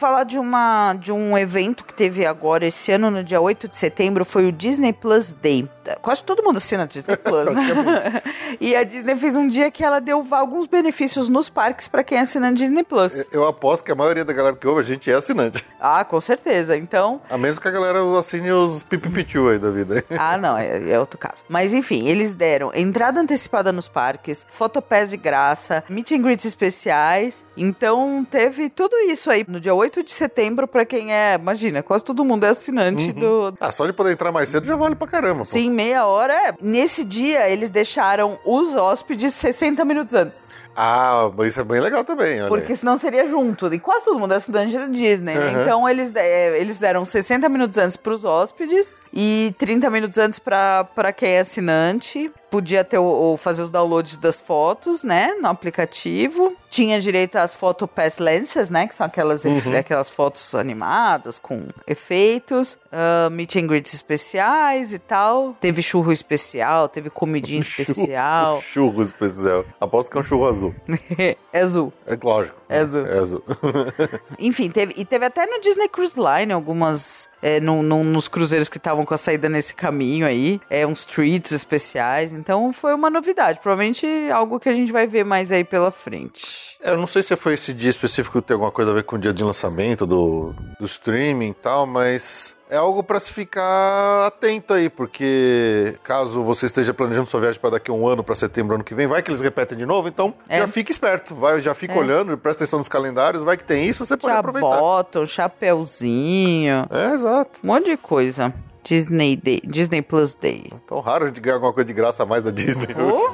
S2: Falar de, uma, de um evento que teve agora esse ano, no dia 8 de setembro, foi o Disney Plus Day. Quase todo mundo assina Disney Plus, né? e a Disney fez um dia que ela deu alguns benefícios nos parques pra quem assina Disney Plus.
S1: Eu aposto que a maioria da galera que ouve a gente é assinante.
S2: Ah, com certeza. Então,
S1: A menos que a galera assine os pipipichu aí da vida.
S2: Ah, não, é, é outro caso. Mas enfim, eles deram entrada antecipada nos parques, fotopass de graça, meet and greets especiais. Então teve tudo isso aí no dia 8 de setembro pra quem é, imagina, quase todo mundo é assinante do.
S1: Ah, só de poder entrar mais cedo já vale pra caramba. pô.
S2: Meia hora. é. Nesse dia, eles deixaram os hóspedes 60 minutos antes.
S1: Ah, isso é bem legal também. Olha
S2: Porque
S1: aí.
S2: senão seria junto. E quase todo mundo é assinante da Disney, né?
S1: Uhum.
S2: Então eles, é, eles deram 60 minutos antes pros hóspedes e 30 minutos antes pra quem é assinante. Podia ter o, o- fazer os downloads das fotos, né? No aplicativo. Tinha direito às photo pass lenses, né? Que são aquelas,
S1: Uhum.
S2: aquelas fotos animadas com efeitos. ah, meet and greets especiais e tal. Teve churro especial, teve comidinha especial.
S1: Churro, churro especial. Aposto que é um churro azul.
S2: é azul.
S1: É lógico.
S2: É azul.
S1: É azul.
S2: Enfim, teve, e teve até no Disney Cruise Line algumas. É, no, no- nos cruzeiros que estavam com a saída nesse caminho aí. É, uns treats especiais. Então foi uma novidade. Provavelmente algo que a gente vai ver mais aí pela frente.
S1: É, Eu não sei se foi esse dia específico que tem alguma coisa a ver com o dia de lançamento do, do streaming e tal, mas é algo para se ficar atento aí, porque caso você esteja planejando sua viagem para daqui a um ano, para setembro ano que vem, vai que eles repetem de novo, então
S2: É.
S1: já fica esperto, vai, já fica olhando, presta atenção nos calendários, vai que tem isso, você pode
S2: Já
S1: aproveitar.
S2: bota um chapeuzinho,
S1: É, exato.
S2: um monte de coisa. Disney Day, Disney Plus Day.
S1: Tão raro a gente ganhar alguma coisa de graça a mais da Disney.
S2: Oh,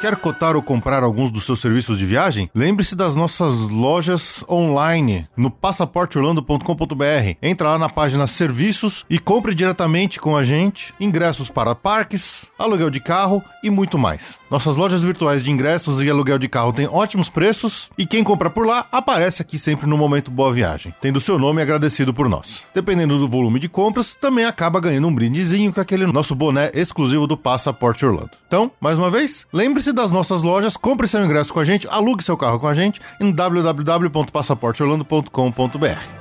S3: Quer cotar ou comprar alguns dos seus serviços de viagem? Lembre-se das nossas lojas online no passaporteorlando.com.br. Entra lá na página Serviços e compre diretamente com a gente ingressos para parques, aluguel de carro e muito mais. Nossas lojas virtuais de ingressos e aluguel de carro têm ótimos preços e quem compra por lá aparece aqui sempre no momento Boa Viagem, tendo seu nome agradecido por nós. Dependendo do volume de compras, também acaba ganhando um brindezinho com aquele nosso boné exclusivo do Passaporte Orlando. Então, mais uma vez, lembre-se das nossas lojas, compre seu ingresso com a gente, alugue seu carro com a gente em www.passaporteorlando.com.br.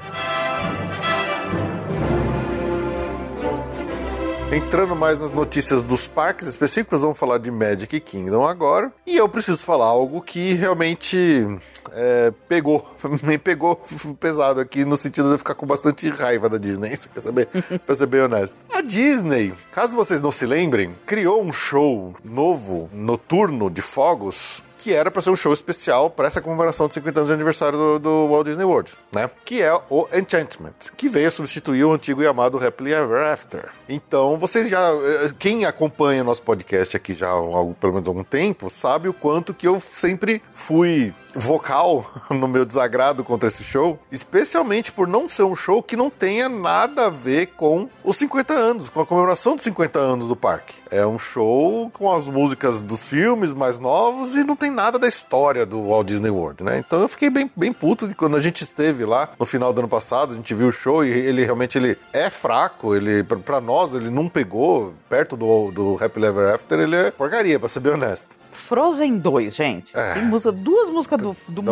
S1: Entrando mais nas notícias dos parques específicos, vamos falar de Magic Kingdom agora. E eu preciso falar algo que realmente é, pegou, me pegou pesado aqui, no sentido de eu ficar com bastante raiva da Disney, você quer saber? pra ser bem honesto. A Disney, caso vocês não se lembrem, criou um show novo, noturno, de fogos, que era para ser um show especial para essa comemoração de 50 anos de aniversário do, do Walt Disney World, né? Que é o Enchantment, que veio substituir o antigo e amado Happily Ever After. Então, vocês já, eh, quem acompanha nosso podcast aqui já há pelo menos algum tempo, sabe o quanto que eu sempre fui vocal no meu desagrado contra esse show, especialmente por não ser um show que não tenha nada a ver com os 50 anos, com a comemoração dos 50 anos do parque. É um show com as músicas dos filmes mais novos e não tem nada da história do Walt Disney World, né? Então eu fiquei bem, bem puto de quando a gente esteve lá no final do ano passado, a gente viu o show e ele realmente ele é fraco, ele pra- pra nós ele não pegou perto do, do Happy Ever After, ele é porcaria, pra ser bem honesto.
S2: Frozen 2, gente.
S1: É.
S2: Tem música, duas músicas do, do Moana,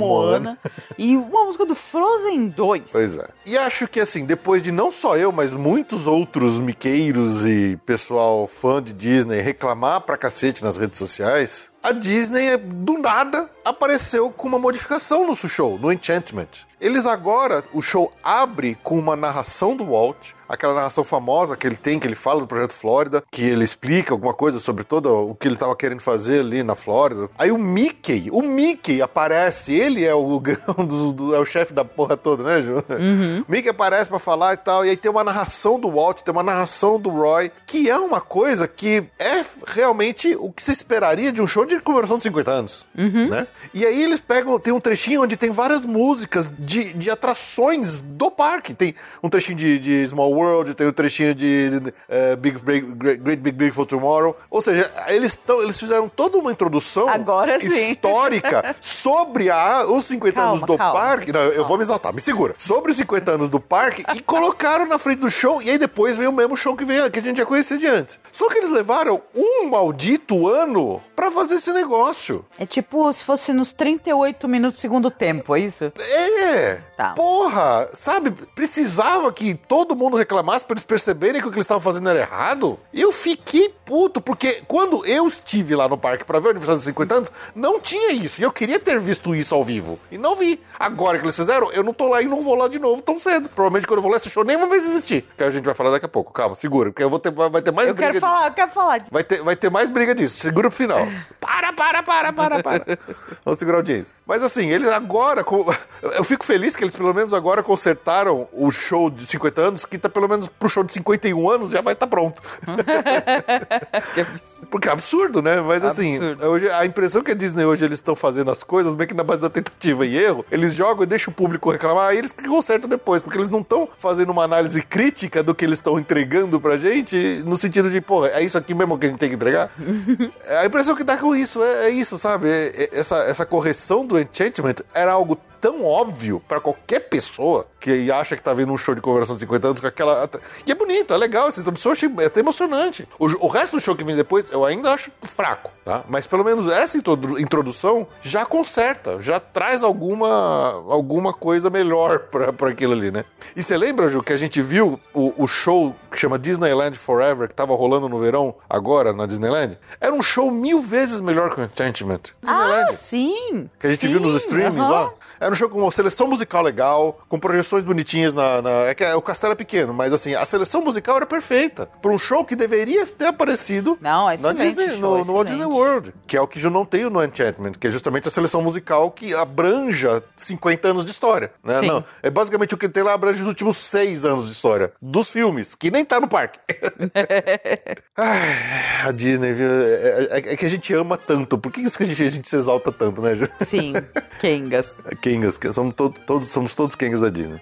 S1: Moana.
S2: e uma música do Frozen 2.
S1: Pois é. E acho que assim, depois de não só eu, mas muitos outros miqueiros e pessoal fã de Disney reclamar pra cacete nas redes sociais, a Disney, do nada, apareceu com uma modificação no show, no Enchantment. Eles agora, o show abre com uma narração do Walt, aquela narração famosa que ele tem, que ele fala do Projeto Flórida, que ele explica alguma coisa sobre todo o que ele estava querendo fazer ali na Flórida. Aí o Mickey, o Mickey aparece, ele é o, do- é o chefe da porra toda, né, Ju? O Mickey aparece pra falar e tal, e aí tem uma narração do Walt, tem uma narração do Roy, que é uma coisa que é realmente o que você esperaria de um show de comemoração de 50 anos, né? E aí eles pegam, tem um trechinho onde tem várias músicas de, de atrações do parque. Tem um trechinho de, de Small World, tem um trechinho de eh, Big, Break- Great, Great Big Big for Tomorrow. Ou seja, eles, tão, eles fizeram toda uma introdução
S2: Agora
S1: histórica sobre a, os 50 anos
S2: Calma,
S1: do
S2: calma.
S1: parque. Não, eu vou me exaltar, me segura. Sobre os 50 anos do parque e colocaram na frente do show. E aí depois veio o mesmo show que, veio, que a gente já conhecia de antes. Só que eles levaram um maldito ano pra fazer esse negócio.
S2: É tipo se fosse nos 38 minutos do segundo tempo, é isso?
S1: É!
S2: Tá.
S1: Porra! Sabe, precisava que todo mundo reclamasse pra eles perceberem que o que eles estavam fazendo era errado. Eu fiquei puto, porque quando eu estive lá no parque pra ver o aniversário dos 50 anos, não tinha isso. E eu queria ter visto isso ao vivo. E não vi. Agora que eles fizeram, eu não tô lá e não vou lá de novo tão cedo. Provavelmente quando eu vou lá, esse show nem vai mais existir. Que a gente vai falar daqui a pouco. Calma, segura, porque eu vou ter, vai ter mais
S2: Eu
S1: briga
S2: quero
S1: disso.
S2: falar, eu quero falar disso.
S1: Vai ter, vai ter mais briga disso. Segura pro final. Para, para, para, para, para. Vamos segurar a audiência. Mas assim, eles agora. com- Eu fico feliz que eles pelo menos agora consertaram o show de 50 anos, que tá pelo menos pro show de 51 anos já vai estar pronto. Porque é absurdo, né? Mas assim,
S2: Absurdo.
S1: hoje, a impressão que a Disney hoje eles estão fazendo as coisas, meio que na base da tentativa e erro, eles jogam e deixam o público reclamar, aí eles que consertam depois, porque eles não estão fazendo uma análise crítica do que eles estão entregando pra gente, no sentido de, pô, é isso aqui mesmo que a gente tem que entregar? A impressão que dá com isso é, é isso, sabe? É- é- essa, essa correção do Enchantment era algo tão óbvio pra qualquer pessoa que acha que tá vendo um show de comemoração de 50 anos com aquela. E é bonito, é legal essa introdução, achei é até emocionante. O, o resto do show que vem depois eu ainda acho fraco, tá? Mas pelo menos essa introdu- introdução já conserta, já traz alguma, alguma coisa melhor pra aquilo ali, né? E você lembra, Ju, que a gente viu o, o show que chama Disneyland Forever, que tava rolando no verão agora na Disneyland? Era um show mil vezes melhor que o Enchantment.
S2: Ah, sim!
S1: Que a gente
S2: sim,
S1: viu nos streamings lá. Era um show com uma seleção musical legal, com projeções bonitinhas na. na- é que o castelo é pequeno, mas assim, a seleção musical era perfeita. Para um show que deveria ter aparecido
S2: Não,
S1: na Disney,
S2: show,
S1: no, no Walt. Disney World. Que é o que eu não tenho no Enchantment, que é justamente a seleção musical que abranja 50 anos de história. Né?
S2: Sim.
S1: Não, é basicamente o que tem lá abrange os últimos seis anos de história. Dos filmes, que nem tá no parque. Ai, a Disney, viu? É, é- é que a gente ama tanto. Por que isso que a gente, a gente se exalta tanto, né, Ju?
S2: Sim, Kengas.
S1: Kengas, que somos, to- todos, somos todos Kengas da Disney.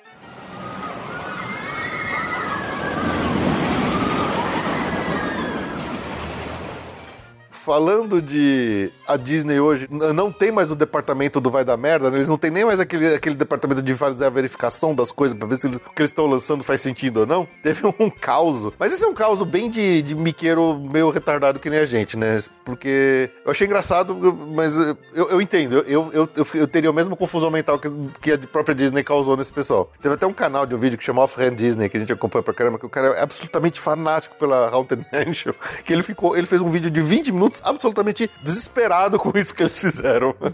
S1: Falando de a Disney hoje, não tem mais o departamento do vai dar merda, né? eles não tem nem mais aquele, aquele departamento de fazer a verificação das coisas pra ver se eles- o que eles estão lançando faz sentido ou não. Teve um caos. Mas esse é um caos bem de, de miqueiro meio retardado que nem a gente, né? Porque eu achei engraçado, mas eu, eu entendo. Eu, eu, eu, eu teria a mesma confusão mental que, que a própria Disney causou nesse pessoal. Teve até um canal de um vídeo que chama Off-Hand Disney, que a gente acompanha pra caramba, que o cara é absolutamente fanático pela Haunted Mansion, que ele ficou, ele fez um vídeo de 20 minutos absolutamente desesperado com isso que eles fizeram.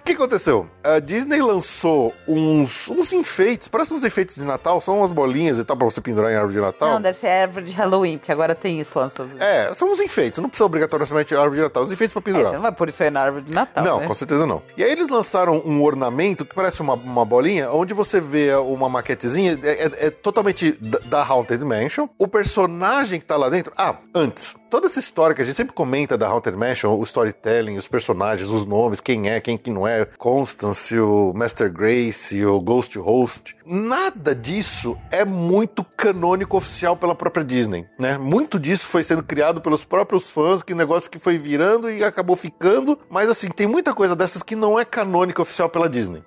S1: O que aconteceu? A Disney lançou uns, uns enfeites, parecem uns enfeites de Natal, são umas bolinhas e tal pra você pendurar em árvore de Natal.
S2: Não, deve ser árvore de Halloween, porque agora tem isso lá nos Estados Unidos.
S1: É, são uns enfeites, não precisa obrigatoriamente árvore de Natal, uns enfeites pra
S2: É,
S1: pendurar.
S2: você não vai pôr isso aí na árvore de Natal,
S1: Não,
S2: né?
S1: com certeza não. E aí eles lançaram um ornamento que parece uma, uma bolinha, onde você vê uma maquetezinha, é, é- é totalmente da, da Haunted Mansion. O personagem que tá lá dentro. Ah, antes. Toda essa história que a gente sempre comenta da Haunted Mansion, o storytelling, os personagens, os nomes, quem é, quem que não é, Constance, o Master Grace, o Ghost Host. Nada disso é muito canônico oficial pela própria Disney, né? Muito disso foi sendo criado pelos próprios fãs, que negócio que foi virando e acabou ficando. Mas assim, tem muita coisa dessas que não é canônica oficial pela Disney.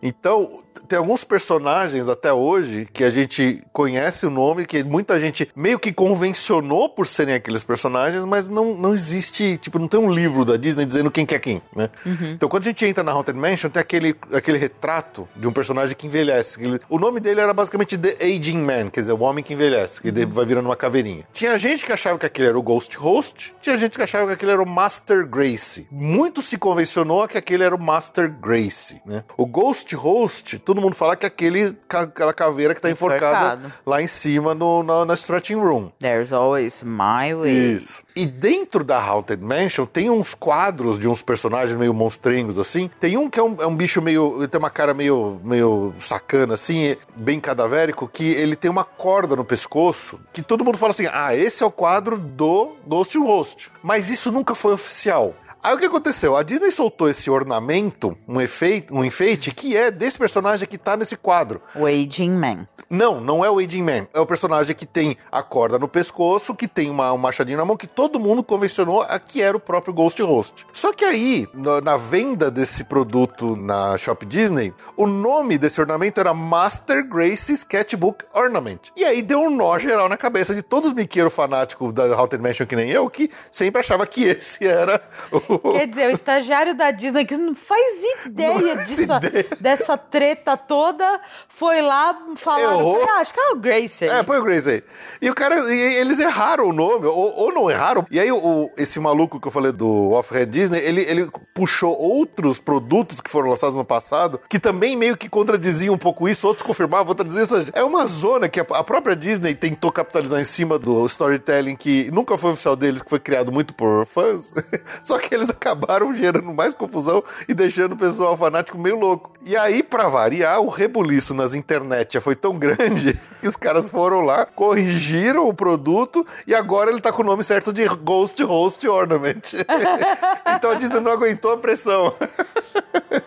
S1: Então, t- tem alguns personagens até hoje que a gente conhece o nome, que muita gente meio que convencionou por serem aqueles personagens, mas não, não existe, tipo, não tem um livro da Disney dizendo quem que é quem, né? Então, quando a gente entra na Haunted Mansion, tem aquele, aquele retrato de um personagem que envelhece. Ele- o nome dele era basicamente The Aging Man, quer dizer, o homem que envelhece, que daí vai virando uma caveirinha. Tinha gente que achava que aquele era o Ghost Host, tinha gente que achava que aquele era o Master Grace. Muito se convencionou que aquele era o Master Grace, né? O Ghost Host, todo mundo fala que é aquele, aquela caveira que tá enforcada
S2: Enforcado.
S1: lá em cima no, na, na Stretching Room.
S2: There's always my way.
S1: Isso. E dentro da Haunted Mansion tem uns quadros de uns personagens meio monstringos, assim. Tem um que é um, é um bicho meio. tem uma cara meio, meio sacana, assim, bem cadavérico, que ele tem uma corda no pescoço, que todo mundo fala assim: ah, esse é o quadro do Ghost Host. Mas isso nunca foi oficial. Aí o que aconteceu? A Disney soltou esse ornamento, um efeito, um enfeite, que é desse personagem que tá nesse quadro.
S2: O Aging Man.
S1: Não, não é o Aging Man. É o personagem que tem a corda no pescoço, que tem uma, um machadinho na mão, que todo mundo convencionou a que era o próprio Ghost Host. Só que aí, na, na venda desse produto na Shop Disney, o nome desse ornamento era Master Grace Sketchbook Ornament. E aí deu um nó geral na cabeça de todos os miqueiros fanáticos da Haunted Mansion que nem eu, que sempre achava que esse era o...
S2: Quer dizer, o estagiário da Disney que não faz ideia
S1: Não faz
S2: disso,
S1: ideia.
S2: dessa treta toda, foi lá falar.
S1: Errou.
S2: Ah, acho que é o Grace aí.
S1: É, põe o Grace aí. E o cara, e eles erraram o nome, ou, ou não erraram. E aí, o, esse maluco que eu falei do Off-Red Disney, ele, ele puxou outros produtos que foram lançados no passado, que também meio que contradiziam um pouco isso, outros confirmavam, outros diziam. Seja, é uma zona que a, a própria Disney tentou capitalizar em cima do storytelling que nunca foi oficial deles, que foi criado muito por fãs. Só que eles acabaram gerando mais confusão e deixando o pessoal fanático meio louco. E aí, pra variar, o rebuliço nas internet já foi tão grande que os caras foram lá, corrigiram o produto e agora ele tá com o nome certo de Ghost Host Ornament. então a Disney não aguentou a pressão.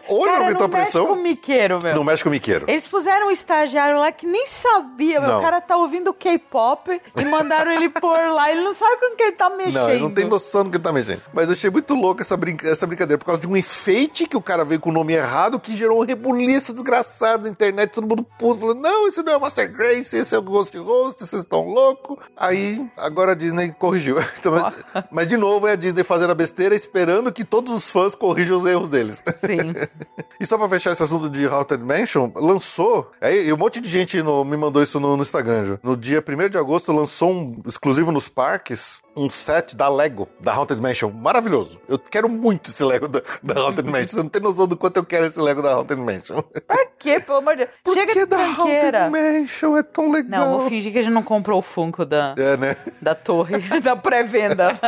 S1: Ou
S2: Cara,
S1: aumentou a
S2: não mexe
S1: pressão.
S2: com o miqueiro, meu.
S1: Não mexe com o miqueiro.
S2: Eles puseram um estagiário lá que nem sabia, meu.
S1: Não.
S2: O cara tá ouvindo K-pop e mandaram ele pôr lá. Ele não sabe com que ele tá mexendo.
S1: Não, ele não tem noção do que ele tá mexendo. Mas eu achei muito louco essa, brinca- essa brincadeira, por causa de um enfeite que o cara veio com o nome errado, que gerou um rebuliço desgraçado na internet, todo mundo puto, falando, não, esse não é o Master Grace, esse é o Ghost Ghost, vocês estão loucos. Aí, agora a Disney corrigiu. Então, mas, mas, de novo, é a Disney fazendo a besteira, esperando que todos os fãs corrijam os erros deles.
S2: Sim.
S1: E só pra fechar esse assunto de Haunted Mansion, lançou. Aí, e um monte de gente no- me mandou isso no, no Instagram, já. No dia 1 de agosto, lançou um exclusivo nos parques, um set da Lego, da Haunted Mansion. Maravilhoso. Eu quero muito esse Lego da, da Haunted Mansion. Você não tem noção do quanto eu quero esse Lego da Haunted Mansion.
S2: Pra quê, pelo amor de Deus?
S1: Por
S2: Chega
S1: que
S2: de
S1: da
S2: tranqueira.
S1: Haunted Mansion? É tão legal.
S2: Não, vou fingir que a gente não comprou o Funko da,
S1: É, né?
S2: da torre, da pré-venda.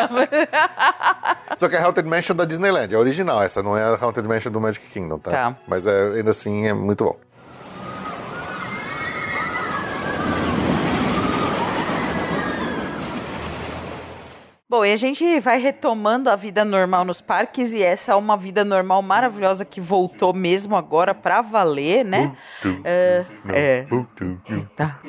S1: Só que é a Haunted Mansion da Disneyland, é original. Essa não é a Haunted Mansion do Magic Kingdom, tá?
S2: Tá.
S1: Mas é, ainda assim é muito bom.
S2: Bom, e a gente vai retomando a vida normal nos parques e essa é uma vida normal maravilhosa que voltou mesmo agora pra valer, né? É, é. Tá.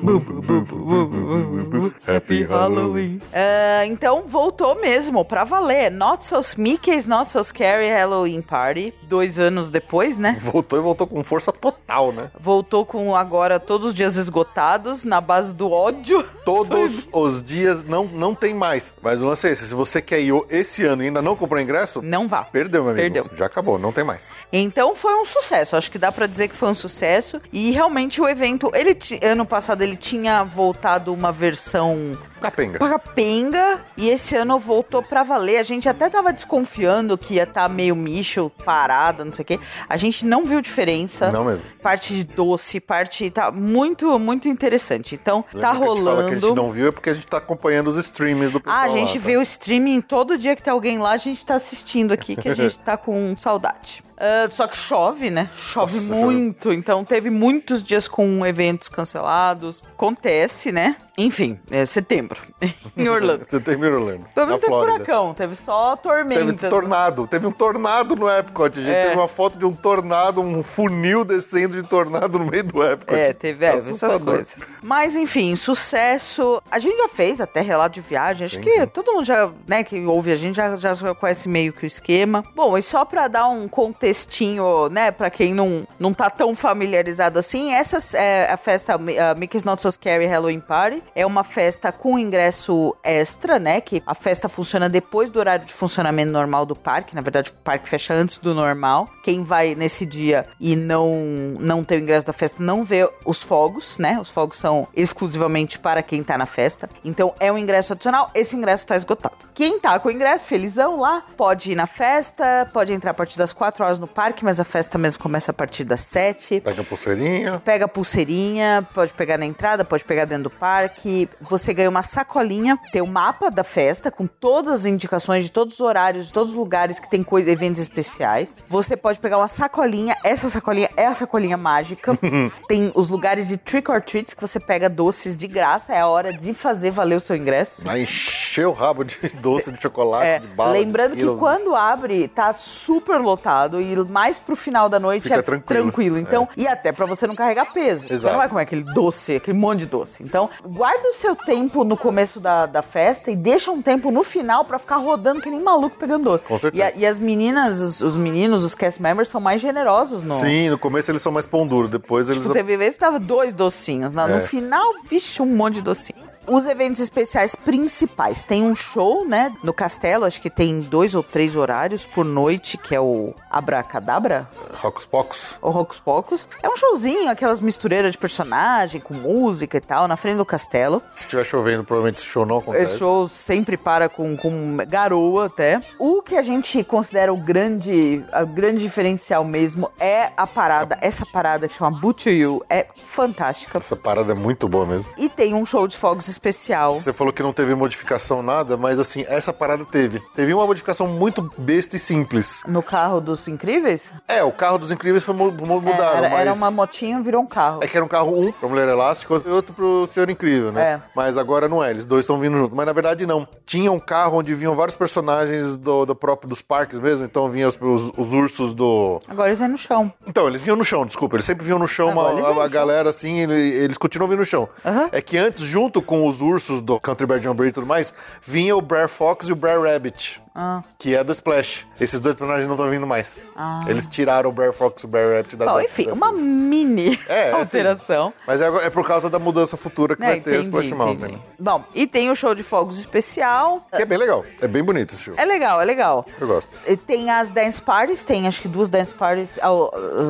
S1: Happy Halloween.
S2: É, então voltou mesmo pra valer. Not So Mickey's Not So Scary Halloween Party. Dois anos depois, né?
S1: Voltou e voltou com força total, né?
S2: Voltou com agora todos os dias esgotados, na base do ódio.
S1: Todos os dias não, não tem mais. Mas o lance se você quer ir esse ano e ainda não comprou ingresso,
S2: Não vá.
S1: perdeu, meu amigo.
S2: Perdeu.
S1: Já acabou, não tem mais.
S2: Então foi um sucesso, acho que dá pra dizer que foi um sucesso. E realmente o evento, ele ano passado ele tinha voltado uma versão
S1: Capenga.
S2: capenga e esse ano voltou pra valer. A gente até tava desconfiando que ia estar meio micho, parada, não sei o quê. A gente não viu diferença.
S1: Não mesmo.
S2: Parte de doce, parte tá muito, muito interessante. Então tá
S1: Lembra que a que a gente
S2: rolando.
S1: não viu é porque a gente tá acompanhando os streams do pessoal.
S2: Ah, a gente
S1: lá, tá?
S2: vê o streaming todo dia que tem alguém lá, a gente tá assistindo aqui, que a gente tá com saudade. Ah, só que chove, né? Chove
S1: Nossa, chove.
S2: muito, então teve muitos dias com eventos cancelados. Acontece, né? Enfim, é setembro, em Orlando.
S1: Você tem Orlando.
S2: Menos teve
S1: Flórida.
S2: furacão, teve só tormenta.
S1: Teve tornado, teve um tornado no Epcot. A gente
S2: É.
S1: teve uma foto de um tornado, um funil descendo de tornado no meio do Epcot.
S2: É, teve é, essas coisas. Mas, enfim, sucesso. A gente já fez até relato de viagem. Acho que todo mundo já, né, que ouve a gente já, já conhece meio que o esquema. Bom, e só pra dar um contextinho, né, pra quem não, não tá tão familiarizado assim, essa é a festa a Mickey's Not So Scary Halloween Party. É uma festa com ingresso extra, né, que a festa funciona depois do horário de funcionamento normal do parque. Na verdade, o parque fecha antes do normal. Quem vai nesse dia e não, não tem o ingresso da festa não vê os fogos, né? Os fogos são exclusivamente para quem tá na festa. Então é um ingresso adicional, esse ingresso tá esgotado. Quem tá com o ingresso, felizão lá, pode ir na festa, pode entrar a partir das 4 horas no parque, mas a festa mesmo começa a partir das 7
S1: Pega a pulseirinha.
S2: pega a pulseirinha, pode pegar na entrada, pode pegar dentro do parque. Você ganha uma sacolinha, tem o mapa da festa com todas as indicações de todos os horários, de todos os lugares que tem coisa, eventos especiais. Você pode pegar uma sacolinha, essa sacolinha é a sacolinha mágica. tem os lugares de trick or treats que você pega doces de graça, é a hora de fazer valer o seu ingresso.
S1: Vai encher o rabo de doce, de chocolate,
S2: É,
S1: de bala.
S2: lembrando
S1: de
S2: que quando abre, tá super lotado e mais pro final da noite
S1: Fica
S2: é
S1: tranquilo. É.
S2: Então, e até pra você não carregar peso. Você
S1: Exato.
S2: não vai comer aquele doce, aquele monte de doce. Então, guarda o seu tempo no começo da, da festa e deixa um tempo no final pra ficar rodando que nem maluco pegando doce.
S1: Com certeza.
S2: E, a- e as meninas, os, os meninos, os cast members são mais generosos no.
S1: Sim, no começo eles são mais pão duro, depois eles.
S2: Tipo, teve vezes que tava dois docinhos.
S1: É.
S2: No final, vixe, um monte de docinho. Os eventos especiais principais. Tem um show, né? No castelo, acho que tem dois ou três horários por noite, que é o Abracadabra,
S1: Rocos Pocos.
S2: ou Rocos Pocos. É um showzinho, aquelas mistureiras de personagem, com música e tal, na frente do castelo.
S1: Se tiver chovendo, provavelmente esse show não acontece.
S2: Esse show sempre para com, com garoa até. O que a gente considera o grande, a grande diferencial mesmo é a parada, essa parada que chama Boot You, é fantástica.
S1: Essa parada é muito boa mesmo.
S2: E tem um show de fogos especial.
S1: Você falou que não teve modificação nada, mas assim, essa parada teve. Teve uma modificação muito besta e simples.
S2: No carro dos incríveis?
S1: É, o carro dos incríveis foi, mu- mu- mudaram,
S2: É, era,
S1: mas...
S2: era uma motinha, virou um carro.
S1: É que era um carro um pra Mulher Elástica e outro pro Senhor Incrível, né?
S2: É.
S1: Mas agora não é, eles dois estão vindo junto. Mas na verdade não. Tinha um carro onde vinham vários personagens do, do próprio dos parques mesmo. Então vinham os, os- os ursos do.
S2: Agora eles vêm no chão.
S1: Então, eles vinham no chão, desculpa. Eles sempre vinham no chão,
S2: Agora
S1: uma-
S2: eles vêm
S1: a,
S2: no
S1: a
S2: chão.
S1: galera assim, ele- eles continuam vindo no chão.
S2: Aham.
S1: É que antes, junto com os ursos do Country Bear Jamboree e tudo mais, vinha o Brer Fox e o Brer Rabbit.
S2: Ah.
S1: Que é da Splash. Esses dois personagens não estão vindo mais. Eles tiraram o Brer Fox e o Brer Rabbit da
S2: Bom, enfim,
S1: da
S2: uma mini
S1: É, assim.
S2: alteração.
S1: Mas é, é por causa da mudança futura que
S2: É,
S1: vai ter a
S2: entendi,
S1: Splash Mountain.
S2: entendi.
S1: né?
S2: Bom, e tem o show de fogos especial.
S1: Que é bem legal. É bem bonito esse show.
S2: É legal, é legal.
S1: Eu gosto.
S2: E Tem as dance parties, tem acho que duas dance parties, ah,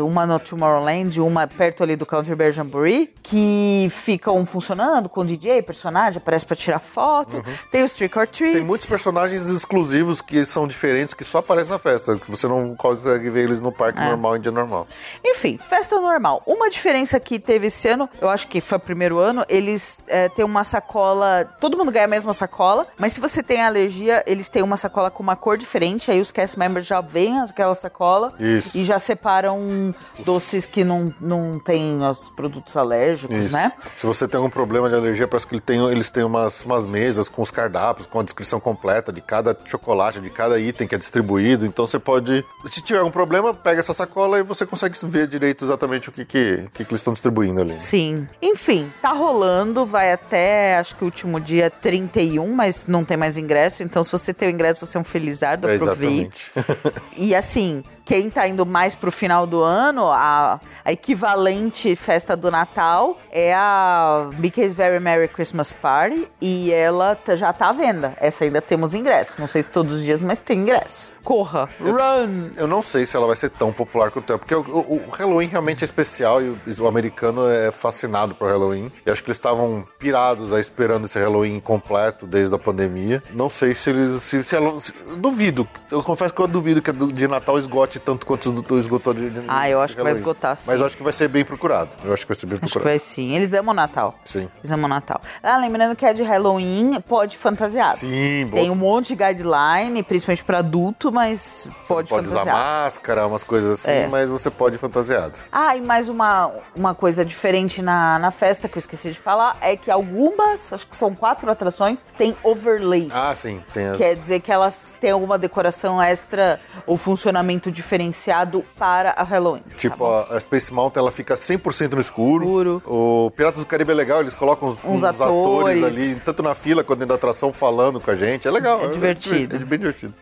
S2: uma no Tomorrowland, uma perto ali do Country Bear Jamboree, que ficam funcionando com DJ, personagem, aparece pra tirar foto. Tem os Trick or Treats.
S1: Uhum. Tem muitos personagens exclusivos que são diferentes, que só aparecem na festa, que você não consegue ver eles no
S2: É.
S1: parque normal em dia normal.
S2: Enfim, festa normal. Uma diferença que teve esse ano, eu acho que foi o primeiro ano, eles é, têm uma sacola. Todo mundo ganha a mesma sacola, mas se você tem alergia, eles têm uma sacola com uma cor diferente. Aí os cast members já veem aquela sacola
S1: Isso.
S2: e já separam doces que não, não tem os produtos alérgicos,
S1: Isso.
S2: né?
S1: Se você tem algum problema de alergia, parece que ele tem- eles têm umas, umas mesas com os cardápios, com a descrição completa de cada chocolate, de cada item que é distribuído. Então você pode. Se tiver algum problema, pega essa sacola e você consegue ver direito exatamente o que, que, que, que eles estão distribuindo ali.
S2: Sim. Enfim, tá rolando, vai até acho que o último dia 31, mas não tem mais ingresso. Então, se você tem o ingresso, você é um felizardo,
S1: É,
S2: aproveite.
S1: exatamente.
S2: E assim, quem tá indo mais pro final do ano, a, a equivalente festa do Natal é a Mickey's Very Merry Christmas Party e ela já tá à venda. Essa ainda temos ingresso. Não sei se todos os dias, mas tem ingresso. Corra, run!
S1: Eu não sei se ela vai ser tão popular quanto é, porque o, o- o Halloween realmente é especial e o, o americano é fascinado por Halloween. E acho que eles estavam pirados aí esperando esse Halloween completo desde a pandemia. Não sei se eles. Se, se se- duvido. Eu confesso que eu duvido que de Natal esgote tanto quanto do, esgotou de, de
S2: Ah, eu
S1: de
S2: acho que vai
S1: Halloween.
S2: esgotar, sim.
S1: Mas eu acho que vai ser bem procurado. Eu acho que vai ser bem
S2: Acho que
S1: procurado.
S2: vai sim. Eles amam Natal.
S1: Sim.
S2: Eles amam Natal. Ah, lembrando que é de Halloween, pode fantasiado.
S1: Sim,
S2: Tem
S1: boa-
S2: um monte de guideline, principalmente pra adulto, mas pode,
S1: Pode usar máscara, umas coisas assim,
S2: É.
S1: mas você pode fantasiado.
S2: Ah, e mais uma, uma coisa diferente na, na festa que eu esqueci de falar é que algumas, acho que são quatro atrações, tem overlays.
S1: Ah, sim. Tem as...
S2: Quer dizer que elas têm alguma decoração extra ou funcionamento diferenciado para a Halloween. tá
S1: Tipo,
S2: bom?
S1: a, Space Mountain ela fica 100% no escuro.
S2: Escuro.
S1: O Piratas do Caribe é legal, eles colocam uns,
S2: Uns
S1: atores.
S2: atores.
S1: ali, tanto na fila quanto dentro da atração, falando com a gente. É legal.
S2: É divertido.
S1: É, bem divertido.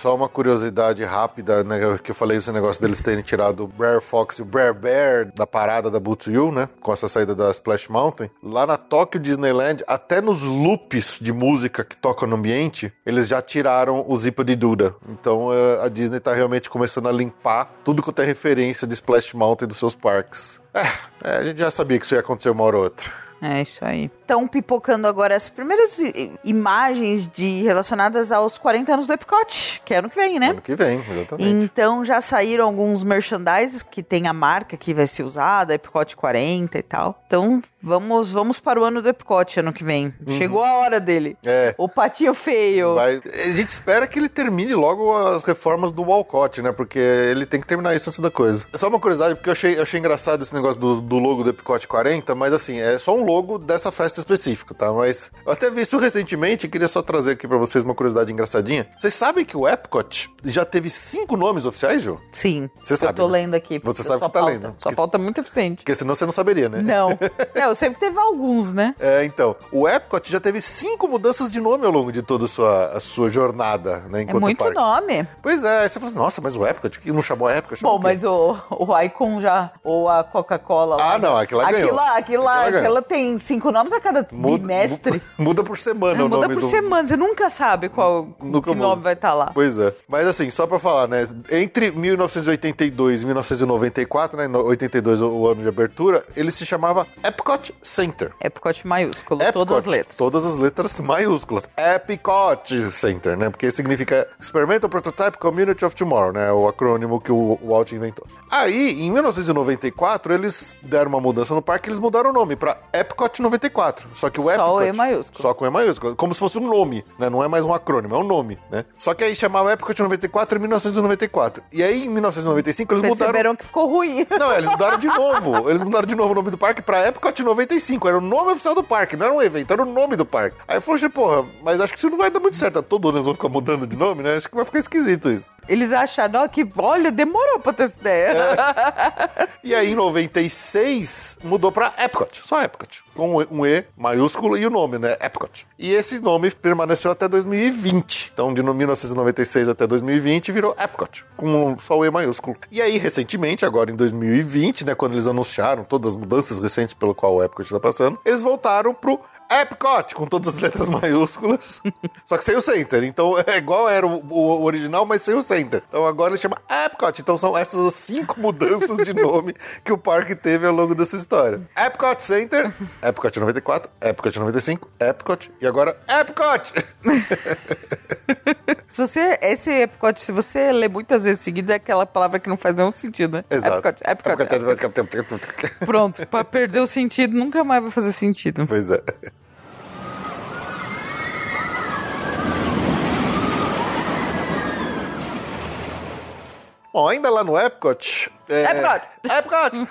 S1: Só uma curiosidade rápida, né? Que eu falei esse negócio deles terem tirado o Brer Fox e o Brer Bear da parada da Boots You, né? Com essa saída da Splash Mountain. Lá na Tokyo Disneyland, até nos loops de música que tocam no ambiente, eles já tiraram o Zipa de Duda. Então eh, a Disney tá realmente começando a limpar tudo quanto é referência de Splash Mountain dos seus parques. É, é, a gente já sabia que isso ia acontecer uma hora ou outra.
S2: É isso aí. Estão pipocando agora as primeiras imagens de relacionadas aos 40 anos do Epcot, que é ano que vem, né?
S1: Ano que vem, exatamente.
S2: Então já saíram alguns merchandises que tem a marca que vai ser usada, Epcot 40 e tal. Então vamos vamos para o ano do Epcot ano que vem. Chegou a hora dele.
S1: Uhum. É.
S2: O patinho feio.
S1: Vai- A gente espera que ele termine logo as reformas do Walcott, né? Porque ele tem que terminar isso antes da coisa. Só uma curiosidade, porque eu achei, eu achei engraçado esse negócio do, do logo do Epcot 40, mas assim, é só um logo dessa festa específica, tá? Mas eu até vi isso recentemente e queria só trazer aqui pra vocês uma curiosidade engraçadinha. Vocês sabem que o Epcot já teve cinco nomes oficiais, Ju?
S2: Sim.
S1: Você sabe,
S2: Eu tô
S1: né?
S2: lendo aqui.
S1: Você sabe que você tá
S2: pauta-
S1: lendo.
S2: Sua
S1: Porque-
S2: pauta é muito eficiente.
S1: Porque senão você não saberia, né?
S2: Não. é, eu sempre teve alguns, né?
S1: É, então, o Epcot já teve cinco mudanças de nome ao longo de toda a sua, a sua jornada, né?
S2: É
S1: Enquanto
S2: muito
S1: parque.
S2: nome.
S1: Pois é, aí você fala assim, nossa, mas o Epcot, que não chamou Epcot? chamou
S2: Bom,
S1: o
S2: mas o, o Icon já, ou a Coca-Cola lá.
S1: Ah, não, aquilo lá ganhou.
S2: Lá, Aquilo lá
S1: ganhou.
S2: aquela tem tem cinco nomes a cada bimestre.
S1: Muda por semana o
S2: Muda
S1: nome
S2: por
S1: do...
S2: semana, você nunca sabe qual
S1: Nunca
S2: nome
S1: muda.
S2: vai estar lá.
S1: Pois é. Mas assim, só pra falar, né? Entre 1982 e 1994, né? no- 82 o, ano de abertura, ele se chamava Epcot Center.
S2: Epcot maiúsculo,
S1: Epcot,
S2: todas as letras.
S1: Todas as letras maiúsculas. Epcot Center, né? Porque significa Experimental Prototype Community of Tomorrow, né? O acrônimo que o Walt inventou. Aí, em 1994, eles deram uma mudança no parque, eles mudaram o nome pra Epcot 94. Só que o
S2: Só
S1: Epcot...
S2: o E maiúsculo.
S1: Só com E maiúsculo. Como se fosse um nome, né? Não é mais um acrônimo, é um nome, né? Só que aí chamava Epcot 94 em 1994. E aí, em 1995, eles mudaram...
S2: Perceberam que ficou ruim.
S1: Não, eles mudaram de novo. Eles mudaram de novo o nome do parque pra Epcot 95. Era o nome oficial do parque, não era um evento, era o nome do parque. Aí eu falei, porra, mas acho que isso não vai dar muito certo. Todo ano eles vão ficar mudando de nome, né? Acho que vai ficar esquisito isso.
S2: Eles acharam que, olha, demorou pra ter essa ideia.
S1: E aí, em 96, mudou pra Epcot, só Epcot. Com um E maiúsculo e o nome, né? Epcot. E esse nome permaneceu até 2020. Então, de 1996 até 2020, virou Epcot, com só o E maiúsculo. E aí, recentemente, agora em 2020, né, quando eles anunciaram todas as mudanças recentes pelo qual o Epcot está passando, eles voltaram pro Epcot, com todas as letras maiúsculas, só que sem o Center. Então, é igual era o, o original, mas sem o Center. Então, agora ele chama Epcot. Então, são essas as cinco mudanças de nome que o parque teve ao longo dessa história. Epcot Center, Epcot 94, Epcot 95, Epcot e agora Epcot!
S2: Se você, esse Epcot, se você lê muitas vezes seguida, é aquela palavra que não faz nenhum sentido, né?
S1: Exato.
S2: Epcot, Epcot, Epcot.
S1: Epcot.
S2: Pronto, pra perder o sentido, nunca mais vai fazer sentido.
S1: Pois é. Bom, ainda lá no Epcot. é-
S2: Epcot!
S1: Epcot!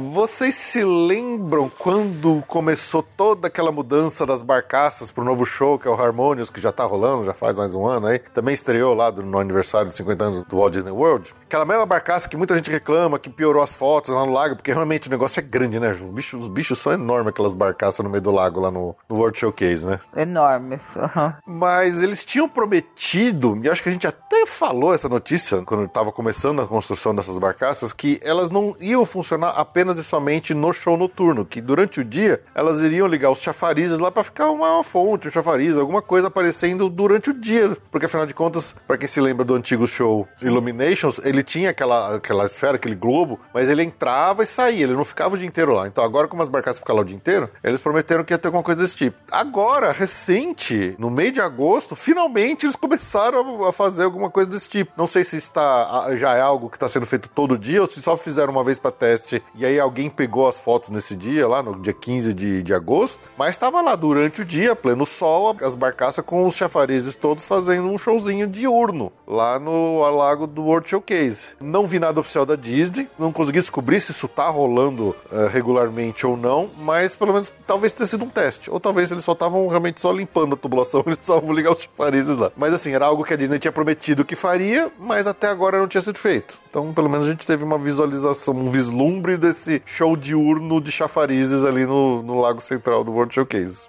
S1: Vocês se lembram quando começou toda aquela mudança das barcaças pro novo show, que é o Harmonious, que já tá rolando, já faz mais um ano aí? Também estreou lá no aniversário de 50 anos do Walt Disney World. Aquela mesma barcaça que muita gente reclama, que piorou as fotos lá no lago, porque realmente o negócio é grande, né, Ju? Os bichos, os bichos são enormes, aquelas barcaças no meio do lago lá no, no World Showcase, né?
S2: Enorme. isso, aham.
S1: Mas eles tinham prometido, e acho que a gente até falou essa notícia quando estava começando a construção dessas barcaças, que elas não iam funcionar apenas e somente no show noturno, que durante o dia elas iriam ligar os chafarizes lá para ficar uma fonte, um chafariz, alguma coisa aparecendo durante o dia. Porque afinal de contas, para quem se lembra do antigo show Illuminations, ele tinha aquela, aquela esfera, aquele globo, mas ele entrava e saía, ele não ficava o dia inteiro lá. Então agora, como as barcaças ficam lá o dia inteiro, eles prometeram que ia ter alguma coisa desse tipo. Agora, recente, no meio de agosto, finalmente eles começaram a- fazer alguma coisa desse tipo. Não sei se está já é algo que está sendo feito todo dia ou se só fizeram uma vez para teste e aí alguém pegou as fotos nesse dia, lá no dia 15 de, de agosto, mas estava lá durante o dia, pleno sol, as barcaças com os chafarizes todos fazendo um showzinho diurno lá no lago do World Showcase. Não vi nada oficial da Disney, não consegui descobrir se isso tá rolando eh, regularmente ou não, mas pelo menos talvez tenha sido um teste, ou talvez eles só estavam realmente só limpando a tubulação, eles só vão ligar os chafarizes lá. Mas assim, era algo que a Disney tinha prometido que faria, mas até agora não tinha sido feito. Então, pelo menos a gente teve uma visualização, um vislumbre desse show diurno de chafarizes ali no, no Lago Central do World Showcase.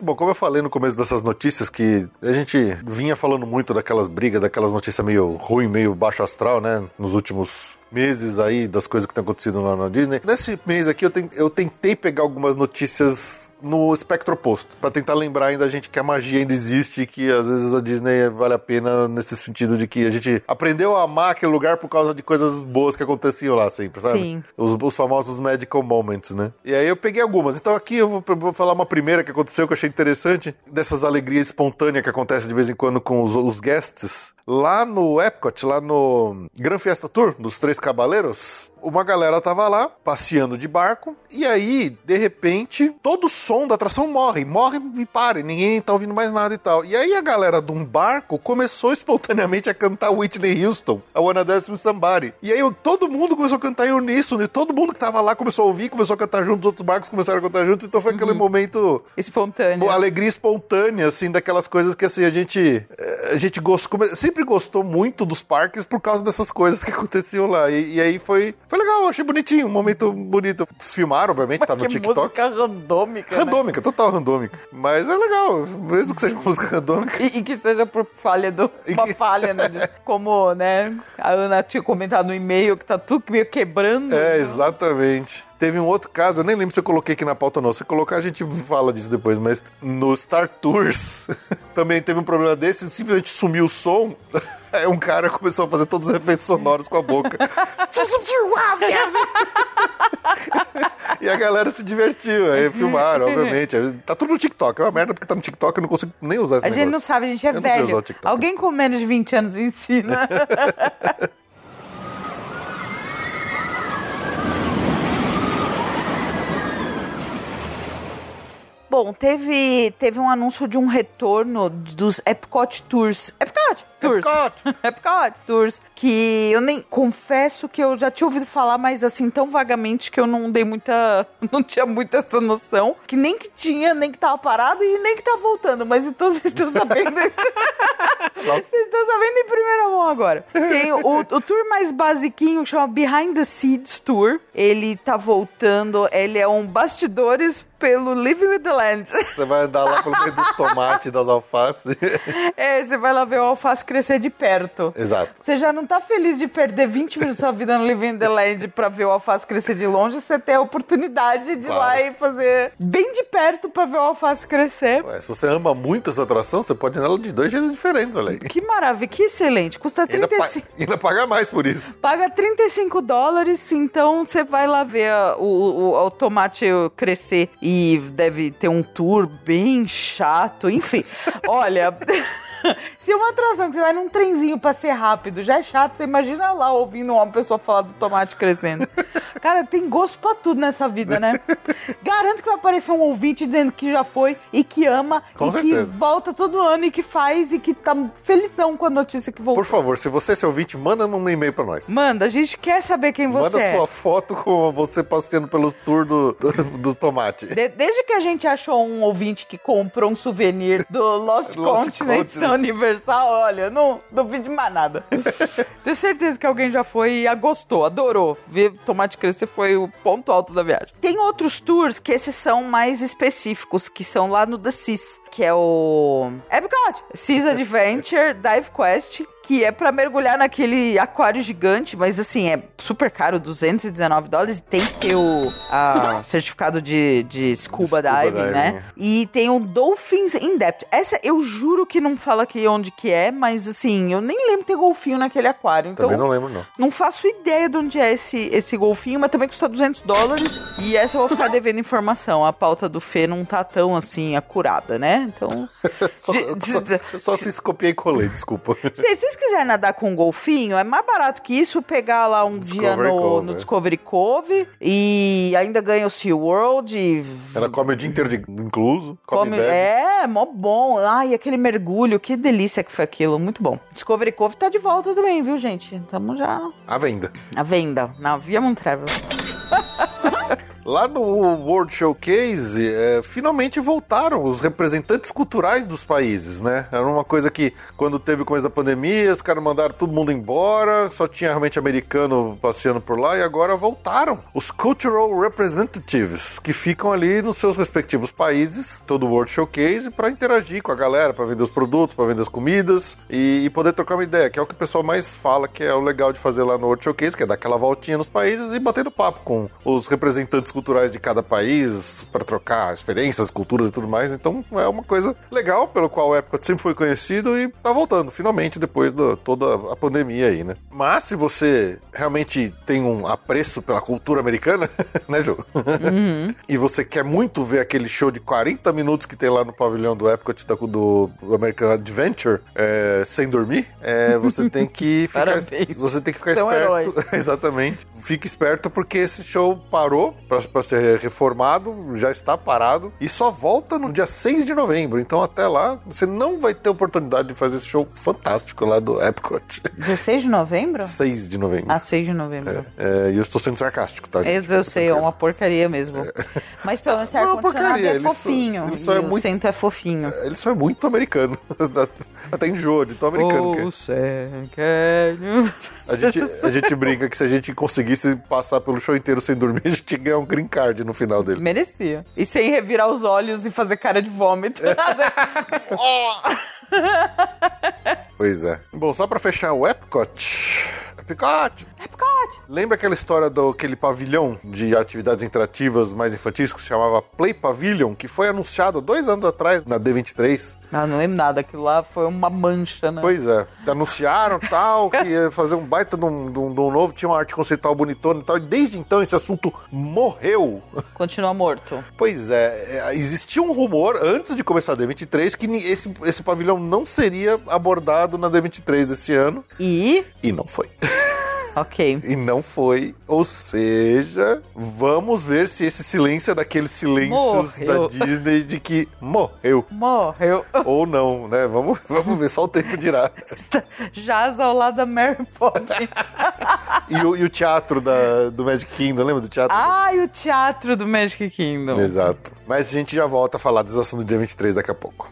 S1: Bom, como eu falei no começo dessas notícias, que a gente vinha falando muito daquelas brigas, daquelas notícias meio ruim, meio baixo astral, né? Nos últimos meses aí, das coisas que estão acontecendo lá na Disney. Nesse mês aqui, eu, eu tentei pegar algumas notícias no espectro oposto, pra tentar lembrar ainda a gente que a magia ainda existe e que às vezes a Disney vale a pena nesse sentido de que a gente aprendeu a amar aquele lugar por causa de coisas boas que aconteciam lá sempre, sabe?
S2: Sim.
S1: Os, os famosos medical moments, né? E aí eu peguei algumas. Então aqui eu vou, vou falar uma primeira que aconteceu que eu achei interessante, dessas alegrias espontâneas que acontece de vez em quando com os, os guests. Lá no Epcot, lá no Gran Fiesta Tour, dos Três Cabaleiros, uma galera tava lá, passeando de barco, e aí, de repente, todo o som da atração morre, morre e para, e ninguém tá ouvindo mais nada e tal. E aí a galera de um barco começou espontaneamente a cantar Whitney Houston, a Wanna Dance with Somebody. E aí todo mundo começou a cantar em uníssono, e todo mundo que tava lá começou a ouvir, começou a cantar junto, os outros barcos começaram a cantar junto, então foi aquele momento
S2: Espontâneo.
S1: Alegria espontânea, assim, daquelas coisas que assim, a gente. eh, A gente Sempre sempre gostou muito dos parques por causa dessas coisas que aconteciam lá. E, e aí foi, foi legal, achei bonitinho, um momento bonito. Filmaram, obviamente,
S2: Mas
S1: tá no TikTok.
S2: música randômica, né?
S1: Randômica, total randômica. Mas é legal, mesmo que seja música randômica.
S2: E, e que seja por falha do. Uma
S1: que-
S2: falha, né? Como, né? A Ana tinha comentado no e-mail que tá tudo meio quebrando.
S1: É,
S2: né?
S1: exatamente. Teve um outro caso, eu nem lembro se eu coloquei aqui na pauta ou não. Se eu colocar, a gente fala disso depois, mas no Star Tours também teve um problema desse, simplesmente sumiu o som. Aí um cara começou a fazer todos os efeitos sonoros com a boca. e a galera se divertiu, aí filmaram, obviamente. Tá tudo no TikTok, é uma merda porque tá no TikTok, eu não consigo nem usar esse
S2: A gente não
S1: negócio.
S2: sabe, a gente é
S1: Eu
S2: velho. Alguém com menos de 20 anos ensina. Bom, teve, teve um anúncio de um retorno dos Epcot Tours. Epcot Tours.
S1: Epcot.
S2: Epcot Tours. Que eu nem confesso que eu já tinha ouvido falar, mas assim, tão vagamente que eu não dei muita. Não tinha muita essa noção. Que nem que tinha, nem que tava parado e nem que tá voltando. Mas então vocês estão sabendo. Vocês estão sabendo em primeira mão agora. Tem o, o tour mais basiquinho que chama Behind the Seeds Tour. Ele tá voltando. Ele é um bastidores pelo Living with the Land.
S1: Você vai andar lá pelo meio dos tomates, das alfaces.
S2: É, você vai lá ver o alface crescer de perto.
S1: Exato.
S2: Você já não tá feliz de perder 20 minutos da sua vida no Living in the Land pra ver o alface crescer de longe, você tem a oportunidade de ir
S1: Claro.
S2: lá e fazer bem de perto pra ver o alface crescer.
S1: Ué, se você ama muito essa atração, você pode ir nela de dois jeitos diferentes, olha aí.
S2: Que maravilha, que excelente. Custa
S1: Ainda, pa
S2: 35.
S1: ainda pagar mais por isso.
S2: Paga 35 dólares, então você vai lá ver o, o, o tomate crescer e deve ter um tour bem chato, enfim. Olha. Se uma atração que você vai num trenzinho pra ser rápido já é chato, você imagina lá ouvindo uma pessoa falar do tomate crescendo. Cara, tem gosto pra tudo nessa vida, né? Garanto que vai aparecer um ouvinte dizendo que já foi e que ama
S1: Com
S2: e
S1: certeza.
S2: que volta todo ano e que faz e que tá felizão com a notícia que voltou.
S1: Por favor, se você é seu ouvinte, manda um e-mail pra nós.
S2: Manda, a gente quer saber quem você
S1: Manda
S2: é.
S1: sua foto com você passeando pelo tour do, do, do tomate.
S2: De- desde que a gente achou um ouvinte que comprou um souvenir do Lost,
S1: Lost
S2: Continent,
S1: Continent.
S2: Universal, olha, não duvido de mais nada. Tenho certeza que alguém já foi e gostou, adorou. Ver tomate crescer foi o ponto alto da viagem. Tem outros tours que esses são mais específicos, que são lá no The Seas, que é o Epcot, Seas Adventure Dive Quest, que é pra mergulhar naquele aquário gigante, mas assim, é super caro, 219 dólares, e tem que ter o a, certificado de, de scuba,
S1: Scuba
S2: diving,
S1: diving,
S2: né? E tem o Dolphins in Depth. Essa eu juro que não fala aqui onde que é, mas assim, eu nem lembro ter golfinho naquele aquário, então
S1: Também não lembro, não.
S2: não faço ideia de onde é esse, esse golfinho, mas também custa 200 dólares. E essa eu vou ficar devendo informação. A pauta do Fê não tá tão assim acurada, né? Então.
S1: Só,
S2: de- de-
S1: só,
S2: de-
S1: eu só fiz copiei e colei, desculpa.
S2: Se vocês quiserem nadar com um golfinho, é mais barato que isso pegar lá um dia
S1: Discovery
S2: no,
S1: Cove,
S2: no
S1: é.
S2: Discovery Cove e ainda ganha o SeaWorld e
S1: Ela come o dia inteiro de incluso, come,
S2: come. É, mó bom. Ai, aquele mergulho, que delícia que foi aquilo. Muito bom. Discovery Cove tá de volta também, viu, gente? Tamo já
S1: À venda.
S2: à venda na Via Moon Travel.
S1: Lá no World Showcase, é, finalmente voltaram os representantes culturais dos países, né? Era uma coisa que, quando teve o começo da pandemia, os caras mandaram todo mundo embora, só tinha realmente americano passeando por lá, e agora voltaram. Os Cultural Representatives, que ficam ali nos seus respectivos países, todo o World Showcase, para interagir com a galera, para vender os produtos, para vender as comidas e, e poder trocar uma ideia, que é o que o pessoal mais fala que é o legal de fazer lá no World Showcase, que é dar aquela voltinha nos países e batendo papo com os representantes culturais de cada país para trocar experiências, culturas e tudo mais. Então é uma coisa legal pelo qual o Epcot sempre foi conhecido e tá voltando finalmente depois de toda a pandemia aí, né? Mas se você realmente tem um apreço pela cultura americana, né, Ju? e você quer muito ver aquele show de 40 minutos que tem lá no pavilhão do Epcot do, do American Adventure é, sem dormir, é, você tem que ficar
S2: Parabéns.
S1: você tem que ficar
S2: um
S1: esperto Exatamente. Fique esperto porque esse show parou pra para ser reformado, já está parado e só volta no dia 6 de novembro. Então até lá você não vai ter oportunidade de fazer esse show fantástico lá do Epcot.
S2: 16 de novembro?
S1: 6 de novembro.
S2: Ah, 6 de novembro.
S1: É, e eu estou sendo sarcástico, tá?
S2: Eu,
S1: gente?
S2: eu sei, é uma porcaria mesmo. Mas pelo menos esse
S1: Não é uma
S2: ar-condicionado
S1: porcaria,
S2: é
S1: ele só-
S2: fofinho.
S1: ele só é
S2: o
S1: muito-
S2: centro é fofinho.
S1: Ele só é muito americano. Até enjoa de tão americano que é.
S2: Oh, Sam, can
S1: A gente, a gente brinca que se a gente conseguisse passar pelo show inteiro sem dormir, a gente ia ganhar um green card no final dele.
S2: Merecia. E sem revirar os olhos e fazer cara de vômito.
S1: Pois é. Bom, só pra fechar o Epcot. Epcot!
S2: Epcot!
S1: Lembra aquela história do aquele pavilhão de atividades interativas mais infantis que se chamava Play Pavilion, que foi anunciado dois anos atrás na D23?
S2: Ah, não lembro nada. Aquilo lá foi uma mancha, né?
S1: Pois é. Anunciaram tal, que ia fazer um baita de um, de um- de um novo, tinha uma arte conceitual bonitona e tal, e desde então esse assunto morreu.
S2: Continua morto.
S1: Pois é, é, existia um rumor antes de começar a D23 que esse, esse pavilhão não seria abordado na D23 desse ano,
S2: E.
S1: e não foi.
S2: Ok.
S1: E não foi. Ou seja, vamos ver se esse silêncio é daqueles silêncios
S2: Morreu.
S1: da Disney de que morreu.
S2: Morreu.
S1: Ou não, né? Vamos, vamos ver, só o tempo dirá.
S2: Jaz ao lado da Mary Poppins.
S1: E o, e o teatro da, do Magic Kingdom, lembra do teatro?
S2: Ai, o teatro do Magic Kingdom.
S1: Exato. Mas a gente já volta a falar dos assuntos do dia 23 daqui a pouco.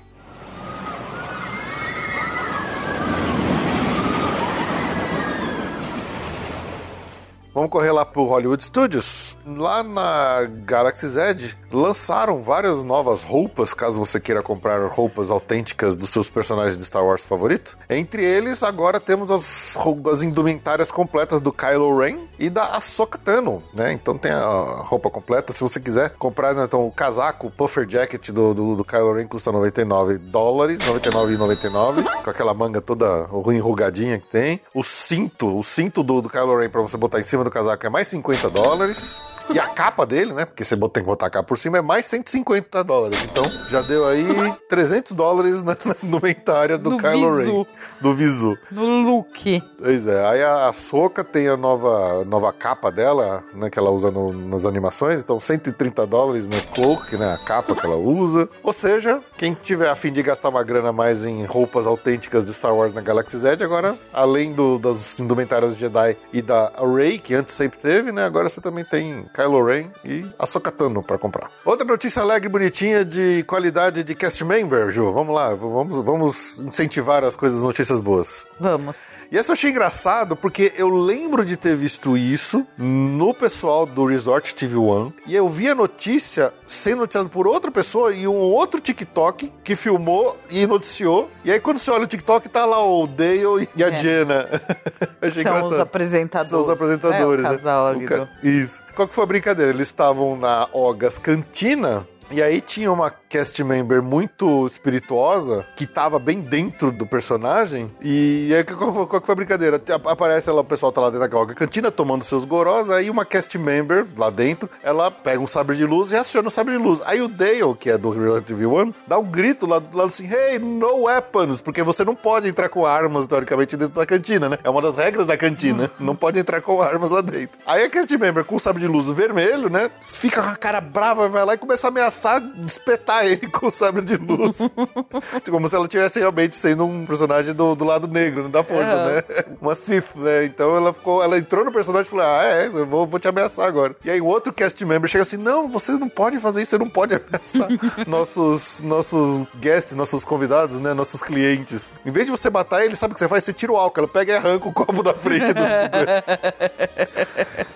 S1: Vamos correr lá pro Hollywood Studios. Lá na Galaxy's Edge, lançaram várias novas roupas, caso você queira comprar roupas autênticas dos seus personagens de Star Wars favorito. Entre eles, agora temos as indumentárias completas do Kylo Ren e da Ahsoka Tano, né? Então tem a roupa completa. Se você quiser comprar, né, então, o casaco, o puffer jacket do, do, do Kylo Ren custa 99 dólares, 99,99, com aquela manga toda enrugadinha que tem. O cinto, o cinto do, do Kylo Ren pra você botar em cima do casaco é mais 50 dólares. E a capa dele, né? Porque você tem que botar a capa por cima, é mais 150 dólares. Então, já deu aí 300 dólares na, na indumentária do Kylo
S2: visu.
S1: Ren. Do visu.
S2: No look.
S1: Pois é, aí a Soca tem a nova, nova capa dela, né, que ela usa no- nas animações, então 130 dólares no cloak, né, a capa que ela usa. Ou seja, quem tiver a fim de gastar uma grana a mais em roupas autênticas de Star Wars na Galaxy's Edge, agora, além do, das indumentárias Jedi e da Rey, que antes sempre teve, né, agora você também tem Kylo Ren e a Tano pra comprar. Outra notícia alegre e bonitinha de qualidade de cast member, Ju, vamos lá, vamos, vamos incentivar as coisas, notícias boas.
S2: Vamos.
S1: E essa eu achei engraçado porque eu lembro de ter visto isso no pessoal do Resort TV One. E eu vi a notícia sendo noticiada por outra pessoa e um outro TikTok que filmou e noticiou. E aí quando você olha o TikTok, tá lá o Dale e a
S2: É.
S1: Jenna.
S2: São os
S1: engraçado.
S2: apresentadores.
S1: São os apresentadores,
S2: é, o
S1: né?
S2: casal ali
S1: O ca-
S2: do-
S1: Isso. Qual que foi a brincadeira? Eles estavam na Ogas Cantina. E aí tinha uma cast member muito espirituosa que tava bem dentro do personagem. E aí qual, qual- qual que foi a brincadeira? Ap- Aparece ela, o pessoal tá lá dentro da Cantina tomando seus gorós. Aí uma cast member lá dentro, ela pega um sabre de luz e aciona o sabre de luz. Aí o Dale, que é do Real TV One, dá um grito lá, lá assim: Hey, no weapons! Porque você não pode entrar com armas, teoricamente, dentro da cantina, né? É uma das regras da cantina. não pode entrar com armas lá dentro. Aí a cast member com o sabre de luz vermelho, né? Fica com a cara brava, vai lá e começa a ameaçar espetar ele com o sabre de luz. Como se ela tivesse realmente sendo um personagem do, do lado negro, né? da força,
S2: É.
S1: né? Uma Sith, né? Então ela ficou, ela entrou no personagem e falou: Ah, é, eu vou, vou te ameaçar agora. E aí o outro cast member chega assim: Não, você não pode fazer isso, você não pode ameaçar nossos, nossos guests, nossos convidados, né? Nossos clientes. Em vez de você matar ele, sabe o que você faz? Você tira o álcool, ela pega e arranca o copo da frente do. do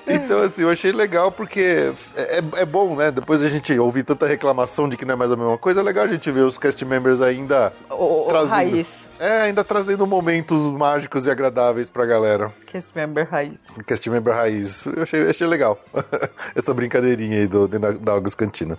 S1: então, assim, eu achei legal porque é, é bom, né? Depois a gente ouvir tanta reclamação de que não é mais a mesma coisa, é legal a gente ver os cast members ainda
S2: O,
S1: trazendo.
S2: raiz.
S1: É, ainda trazendo momentos mágicos e agradáveis pra galera.
S2: Cast member raiz.
S1: Cast member raiz. Eu achei, achei legal. Essa brincadeirinha aí do, da, da August Cantina.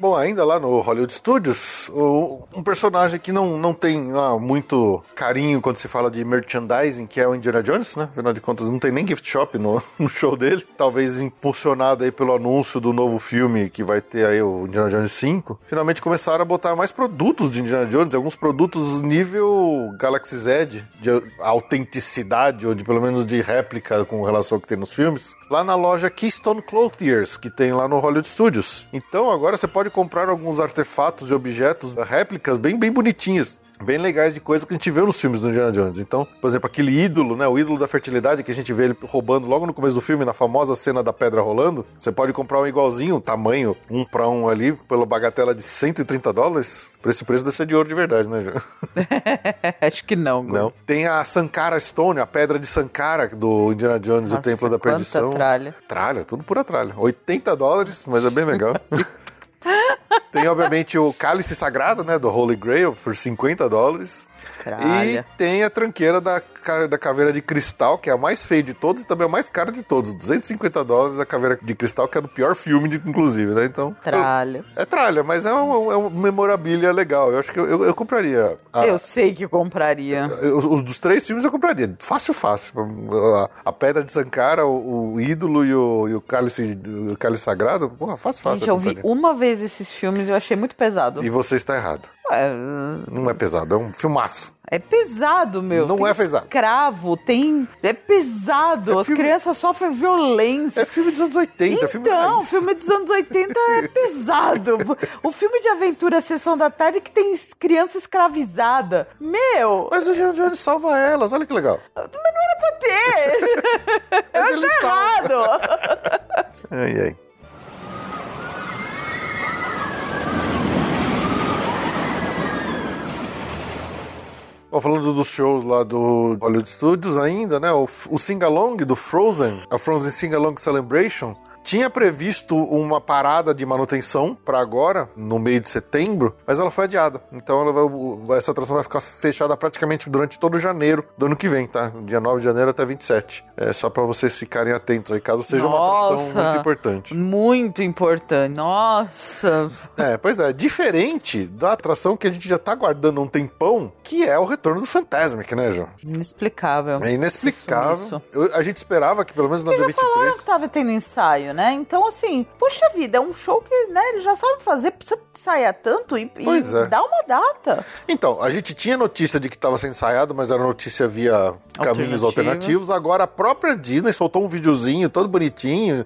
S1: Bom, ainda lá no Hollywood Studios, o- um personagem que não, não tem ah, muito carinho quando se fala de merchandising, que é o Indiana Jones, né? Afinal de contas, não tem nem gift shop no, no show dele. Talvez impulsionado aí pelo anúncio do novo filme que vai ter aí o Indiana Jones 5. Finalmente começaram a botar mais produtos de Indiana Jones, alguns produtos nível Galaxy Z, de autenticidade, ou de pelo menos de réplica com relação ao que tem nos filmes, lá na loja Keystone Clothiers, que tem lá no Hollywood Studios. Então agora você pode comprar alguns artefatos e objetos, réplicas bem, bem bonitinhas. Bem legais de coisas que a gente vê nos filmes do Indiana Jones. Então, por exemplo, aquele ídolo, né? O ídolo da fertilidade que a gente vê ele roubando logo no começo do filme, na famosa cena da pedra rolando. Você pode comprar um igualzinho, tamanho, um pra um ali, pela bagatela de 130 dólares. Por esse preço deve ser de ouro de verdade, né?
S2: Acho que não.
S1: Não. Tem a Sankara Stone, a pedra de Sankara do Indiana Jones, o
S2: Nossa,
S1: Templo da Perdição.
S2: tralha.
S1: Tralha, tudo pura tralha. 80 dólares, mas é bem legal. Tem, obviamente, o cálice sagrado, né, do Holy Grail, por 50 dólares.
S2: Tralha.
S1: E tem a tranqueira da, da caveira de cristal, que é a mais feia de todos e também a mais cara de todos. 250 dólares a caveira de cristal, que é do pior filme, de, inclusive, né? Então.
S2: Tralha.
S1: É tralha, mas é uma, é uma memorabilia legal. Eu acho que eu, eu, eu compraria. a-
S2: Eu sei que compraria.
S1: os, os dos três filmes eu compraria. Fácil, fácil. A, a Pedra de Sankara, o, o ídolo e o, e o cálice, o cálice sagrado. Porra, fácil, fácil.
S2: Gente, eu vi
S1: compraria.
S2: uma vez esses filmes e eu achei muito pesado.
S1: E você está errado.
S2: É,
S1: Não é pesado, é um filmaço.
S2: É pesado, meu.
S1: Não
S2: tem
S1: é pesado.
S2: escravo, tem... É pesado.
S1: É
S2: As
S1: filme-
S2: crianças sofrem violência.
S1: É filme dos anos 80, é filme
S2: Então,
S1: raiz.
S2: filme dos anos 80 é pesado. O filme de aventura Sessão da Tarde que tem criança escravizada. Meu,
S1: Mas o Jean Jones salva elas, olha que legal.
S2: pra ter.
S1: Mas
S2: Eu acho
S1: salva.
S2: errado.
S1: Ai, ai. Falando dos shows lá do Hollywood Studios ainda, né? O, o Sing-Along do Frozen, a Frozen Sing-Along Celebration, tinha previsto uma parada de manutenção para agora, no meio de setembro, mas ela foi adiada. Então vai- essa atração vai ficar fechada praticamente durante todo janeiro do ano que vem, tá? Dia 9 de janeiro até 27. É só para vocês ficarem atentos aí, caso seja uma atração
S2: Nossa.
S1: muito importante.
S2: Muito importante. Nossa.
S1: É, pois é, diferente da atração que a gente já tá guardando um tempão, que é o retorno do Fantasmic, né, João?
S2: Inexplicável.
S1: É inexplicável.
S2: Isso.
S1: Eu- a gente esperava que pelo menos na
S2: Eles já falaram
S1: D23.
S2: que tava tendo ensaio, né? Então, assim, puxa vida, é um show que, né, eles já sabem fazer, precisa ensaiar tanto e, e
S1: Pois é.
S2: dá uma data.
S1: Então, a gente tinha notícia de que estava sendo ensaiado, mas era notícia via caminhos
S2: Alternativos.
S1: alternativos. Agora a própria Disney soltou um videozinho todo bonitinho,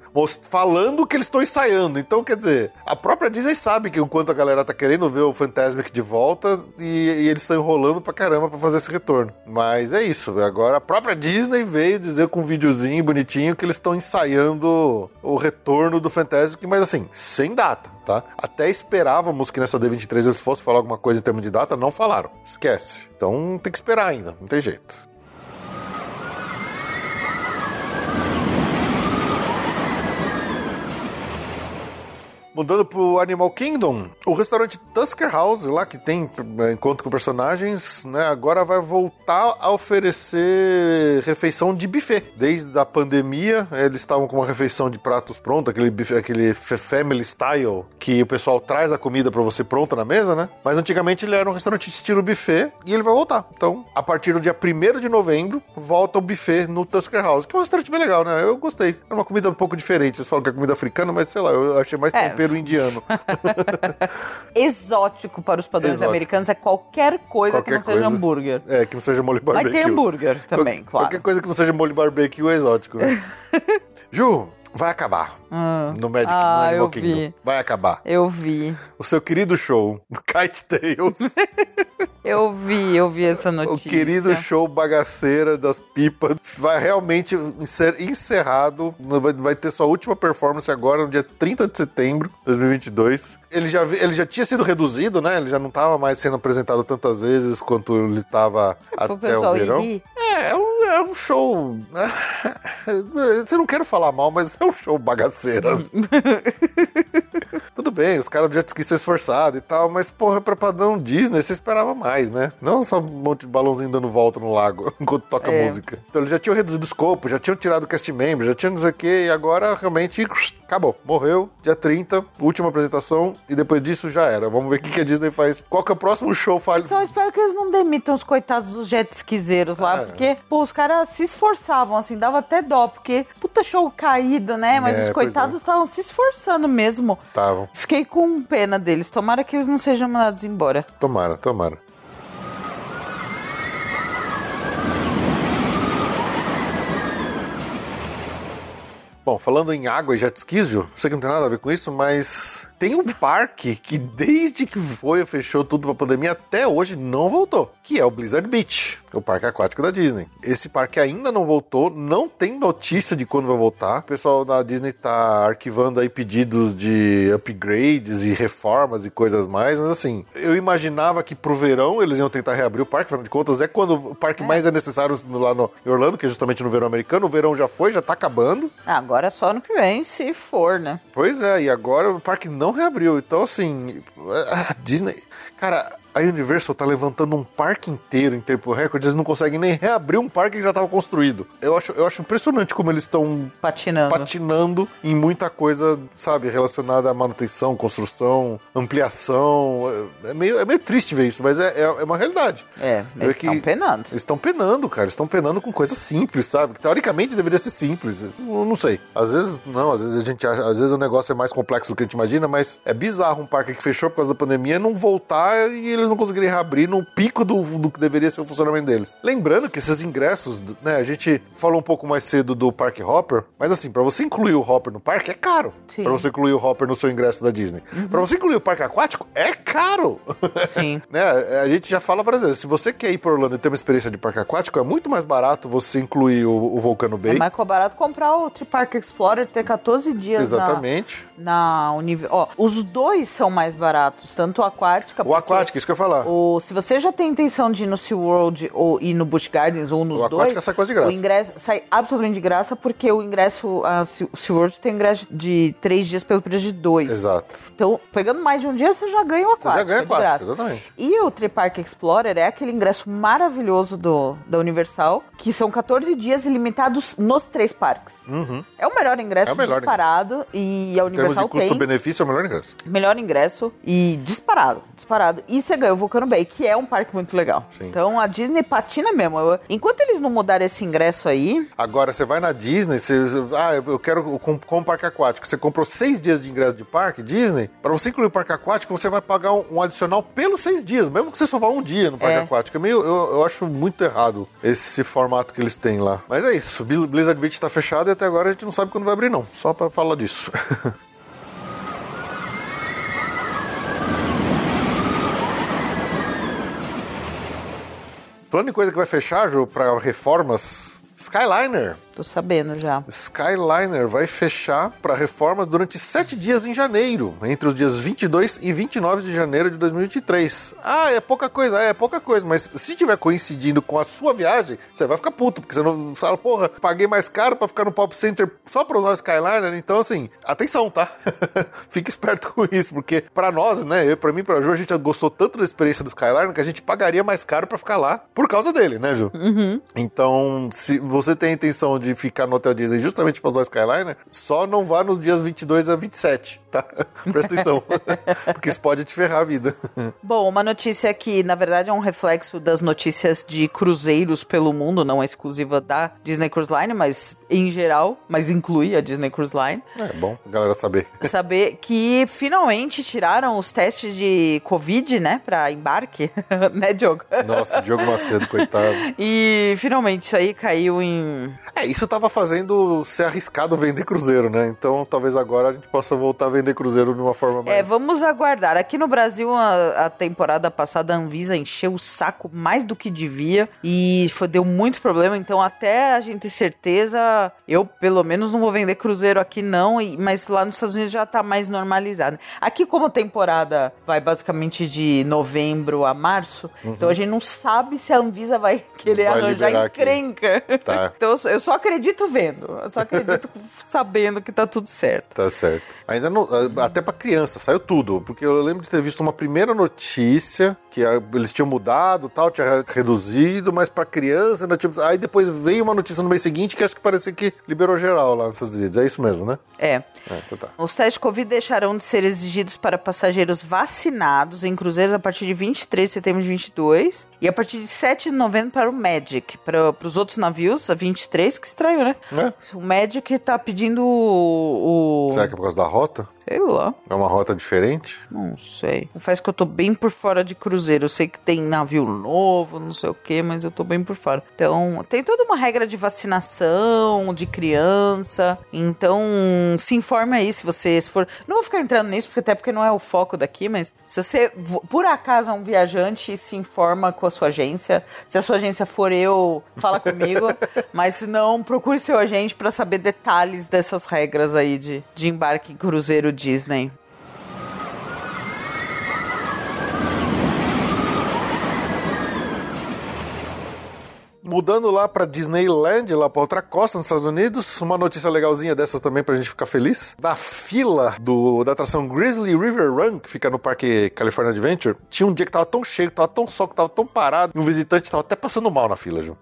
S1: falando que eles estão ensaiando. Então, quer dizer, a própria Disney sabe que o quanto a galera tá querendo ver o Fantasmic de volta e, e eles estão enrolando pra caramba pra fazer esse retorno. Mas é isso. Agora a própria Disney veio dizer com um videozinho bonitinho que eles estão ensaiando o retorno do Fantasmic, mas assim, sem data. Tá? Até esperávamos que nessa D23 eles fossem falar alguma coisa em termos de data, não falaram. Esquece. Então tem que esperar ainda, não tem jeito. Mudando pro Animal Kingdom, o restaurante Tusker House, lá que tem é, encontro com personagens, né, agora vai voltar a oferecer refeição de buffet. Desde a pandemia, eles estavam com uma refeição de pratos prontos, aquele, buffet, aquele family style, que o pessoal traz a comida pra você pronta na mesa, né? Mas antigamente ele era um restaurante estilo buffet e ele vai voltar. Então, a partir do dia 1 de novembro, volta o buffet no Tusker House, que é um restaurante bem legal, né? Eu gostei. É uma comida um pouco diferente. Eles falam que é comida africana, mas sei lá, eu achei mais
S2: É.
S1: tempero indiano.
S2: Exótico para os padrões
S1: Exótico.
S2: americanos é qualquer coisa
S1: Qualquer
S2: que não seja
S1: coisa.
S2: hambúrguer.
S1: É, que não seja molho
S2: Mas
S1: barbecue.
S2: tem hambúrguer também,
S1: Qual-
S2: claro.
S1: Qualquer coisa que não seja molho barbecue é exótico, né? Ju, vai acabar. no Magic
S2: Ah,
S1: no Animal Kingdom.
S2: vi.
S1: Vai acabar.
S2: Eu vi.
S1: O seu querido show do Kite Tales.
S2: Eu vi, eu vi essa
S1: o
S2: notícia.
S1: querido show bagaceira das pipas vai realmente ser encerrado. Vai, vai ter sua última performance agora, no dia 30 de setembro de 2022. Ele já, ele já tinha sido reduzido, né? Ele já não estava mais sendo apresentado tantas vezes quanto ele estava
S2: Pro
S1: até o
S2: ir
S1: verão. É, é um, é um show. Você não quero falar mal, mas é um show bagaceira. Tudo bem, os caras do jet ski são esforçados e tal, mas, porra, pra padrão Disney, você esperava mais, né? Não só um monte de balãozinho dando volta no lago enquanto toca
S2: É.
S1: música. Então eles já tinham reduzido o escopo, já tinham tirado o cast member, já tinham não sei o quê, e agora realmente acabou. Morreu, dia 30, última apresentação, e depois disso já era. Vamos ver o que, que a Disney faz. Qual que é o próximo show? Faz...
S2: Só espero que eles não demitam os coitados dos jet esquizeiros lá,
S1: É.
S2: porque, pô, os caras se esforçavam, assim, dava até dó, porque puta show caído, né? Mas
S1: É,
S2: os coitados estavam se esforçando mesmo.
S1: Estavam.
S2: Fiquei com pena deles. Tomara que eles não sejam mandados embora.
S1: Tomara, tomara. Bom, falando em água e jet skis, Ju, sei que não tem nada a ver com isso, mas tem um parque que desde que foi, fechou tudo pra pandemia, até hoje não voltou, que é o Blizzard Beach, o parque aquático da Disney. Esse parque ainda não voltou, não tem notícia de quando vai voltar. O pessoal da Disney tá arquivando aí pedidos de upgrades e reformas e coisas mais, mas assim, eu imaginava que pro verão eles iam tentar reabrir o parque, afinal de contas, é quando o parque mais é necessário lá no Orlando, que é justamente no verão americano. O verão já foi, já tá acabando.
S2: Ah, agora é só ano que vem, se for, né?
S1: Pois é, e agora o parque não reabriu. Então, assim, a Disney. Cara, a Universal tá levantando um parque inteiro em tempo recorde, eles não conseguem nem reabrir um parque que já estava construído. Eu acho, eu acho impressionante como eles estão
S2: Patinando.
S1: patinando em muita coisa, sabe, relacionada à manutenção, construção, ampliação. É é meio, é meio triste ver isso, mas é, é, é uma realidade.
S2: É,
S1: Ver
S2: eles estão penando.
S1: Eles estão penando, cara. Eles estão penando com coisas simples, sabe? Que teoricamente deveria ser simples. Eu não sei. Às vezes, não. Às vezes a gente acha. Às vezes o negócio é mais complexo do que a gente imagina, mas é bizarro um parque que fechou por causa da pandemia não voltar e eles não conseguirem reabrir no pico do, do que deveria ser o funcionamento deles. Lembrando que esses ingressos, né? A gente falou um pouco mais cedo do Parque Hopper, mas assim, pra você incluir o Hopper no parque é caro. Pra você incluir o Hopper no seu ingresso da Disney. Pra você incluir o parque aquático, é caro.
S2: Sim.
S1: né? A gente já fala várias vezes. Se você quer ir para Orlando e ter uma experiência de parque aquático, é muito mais barato você incluir o, o Volcano Bay.
S2: É mais barato comprar o Tripark Explorer, ter 14 dias na,
S1: Exatamente.
S2: na Univ... Ó, os dois são mais baratos, tanto o Aquática...
S1: O
S2: porque
S1: aquático, isso que eu ia falar.
S2: O, se você já tem intenção de ir no SeaWorld ou ir no Busch Gardens ou nos
S1: O
S2: dois...
S1: Aquática sai quase de graça.
S2: O ingresso sai absolutamente de graça porque o ingresso... A o SeaWorld tem ingresso de três dias pelo preço de dois.
S1: Exato.
S2: Então, pegando mais de um dia, você já ganha o Aquática
S1: já ganha
S2: de
S1: Aquática,
S2: graça.
S1: exatamente.
S2: E o Tripark Explorer é aquele ingresso maravilhoso do, da Universal, que são 14 dias ilimitados nos três parques. É o melhor ingresso
S1: É o melhor
S2: disparado e a Universal tem
S1: custo-benefício, é o melhor ingresso.
S2: melhor ingresso e disparado, disparado. E você ganhou o Volcano Bay, que é um parque muito legal.
S1: Sim.
S2: Então a Disney patina mesmo. Enquanto eles não mudarem esse ingresso aí,
S1: Agora, você vai na Disney, você, ah, eu quero com, com o parque aquático. Você comprou seis dias de ingresso de parque, Disney. Para você incluir o parque aquático, você vai pagar um, um adicional pelos seis dias, mesmo que você só vá um dia no parque
S2: É.
S1: aquático. É meio, eu, eu acho muito errado esse formato que eles têm lá. Mas é isso, Bli- Blizzard Beach tá fechado e até agora a gente não sabe quando vai abrir, não. Só para falar disso. Falando em coisa que vai fechar, Ju, para reformas, Skyliner.
S2: Tô sabendo já.
S1: Skyliner vai fechar para reformas durante sete dias em janeiro, entre os dias 22 e 29 de janeiro de 2023. Ah, é pouca coisa, é, pouca coisa, mas se tiver coincidindo com a sua viagem, você vai ficar puto, porque você não fala, porra, paguei mais caro para ficar no Pop Center só para usar o Skyliner. Então, assim, atenção, tá? Fique esperto com isso, porque para nós, né, eu, para mim, para Ju, a gente gostou tanto da experiência do Skyliner que a gente pagaria mais caro para ficar lá por causa dele, né, Ju? Então, se você tem a intenção de ficar no Hotel Disney justamente para usar o Skyliner, só não vá nos dias 22 a 27, tá? Presta atenção, porque isso pode te ferrar a vida.
S2: Bom, uma notícia que, na verdade, é um reflexo das notícias de cruzeiros pelo mundo, não é exclusiva da Disney Cruise Line, mas em geral, mas inclui a Disney Cruise Line.
S1: É bom a galera saber.
S2: Saber que finalmente tiraram os testes de Covid, né, pra embarque, né, Diogo?
S1: Nossa, Diogo Macedo, coitado.
S2: E finalmente isso aí caiu em.
S1: É, isso tava fazendo ser arriscado vender cruzeiro, né? Então talvez agora a gente possa voltar a vender cruzeiro de uma forma mais.
S2: É, vamos aguardar. Aqui no Brasil, a, a temporada passada, a Anvisa encheu o saco mais do que devia e foi, deu muito problema. Então, até a gente ter certeza, eu pelo menos não vou vender cruzeiro aqui, não. e- mas lá nos Estados Unidos já tá mais normalizado. Aqui, como a temporada vai basicamente de novembro a março, então a gente não sabe se a Anvisa vai querer
S1: Uhum. Vai
S2: arranjar encrenca.
S1: Tá.
S2: Então, eu só acredito vendo. Eu só acredito sabendo que tá tudo certo.
S1: Tá certo. Ainda não, até pra criança, saiu tudo. Porque eu lembro de ter visto uma primeira notícia que a, eles tinham mudado tal, tinha reduzido, mas pra criança ainda tinha. Aí depois veio uma notícia no mês seguinte que acho que parecia que liberou geral lá nos Estados Unidos. É isso mesmo, né?
S2: É.
S1: É, então tá.
S2: Os testes de Covid deixarão de ser exigidos para passageiros vacinados em cruzeiros a partir de 23 de setembro de 22 e a partir de 7 de novembro para o Magic. Para os outros navios, a 23, que estranho, né?
S1: É.
S2: O Magic tá pedindo o. o-
S1: Será que é por causa da rota?
S2: Sei lá.
S1: É uma rota diferente?
S2: Não sei. Faz que eu tô bem por fora de cruzeiro. Eu sei que tem navio novo, não sei o que, mas eu tô bem por fora. Então, tem toda uma regra de vacinação, de criança. Então, se informe aí se você se for. Não vou ficar entrando nisso, porque até porque não é o foco daqui, mas se você, vo- por acaso, é um viajante, se informa com a sua agência. Se a sua agência for eu, fala comigo. mas se não, procure seu agente pra saber detalhes dessas regras aí de, de embarque em cruzeiro Disney.
S1: Mudando lá pra Disneyland, lá pra outra costa, nos Estados Unidos, uma notícia legalzinha dessas também pra gente ficar feliz. Da fila do, da atração Grizzly River Run, que fica no Parque California Adventure, tinha um dia que tava tão cheio, tava tão sol, que tava tão parado, e um visitante tava até passando mal na fila, Ju.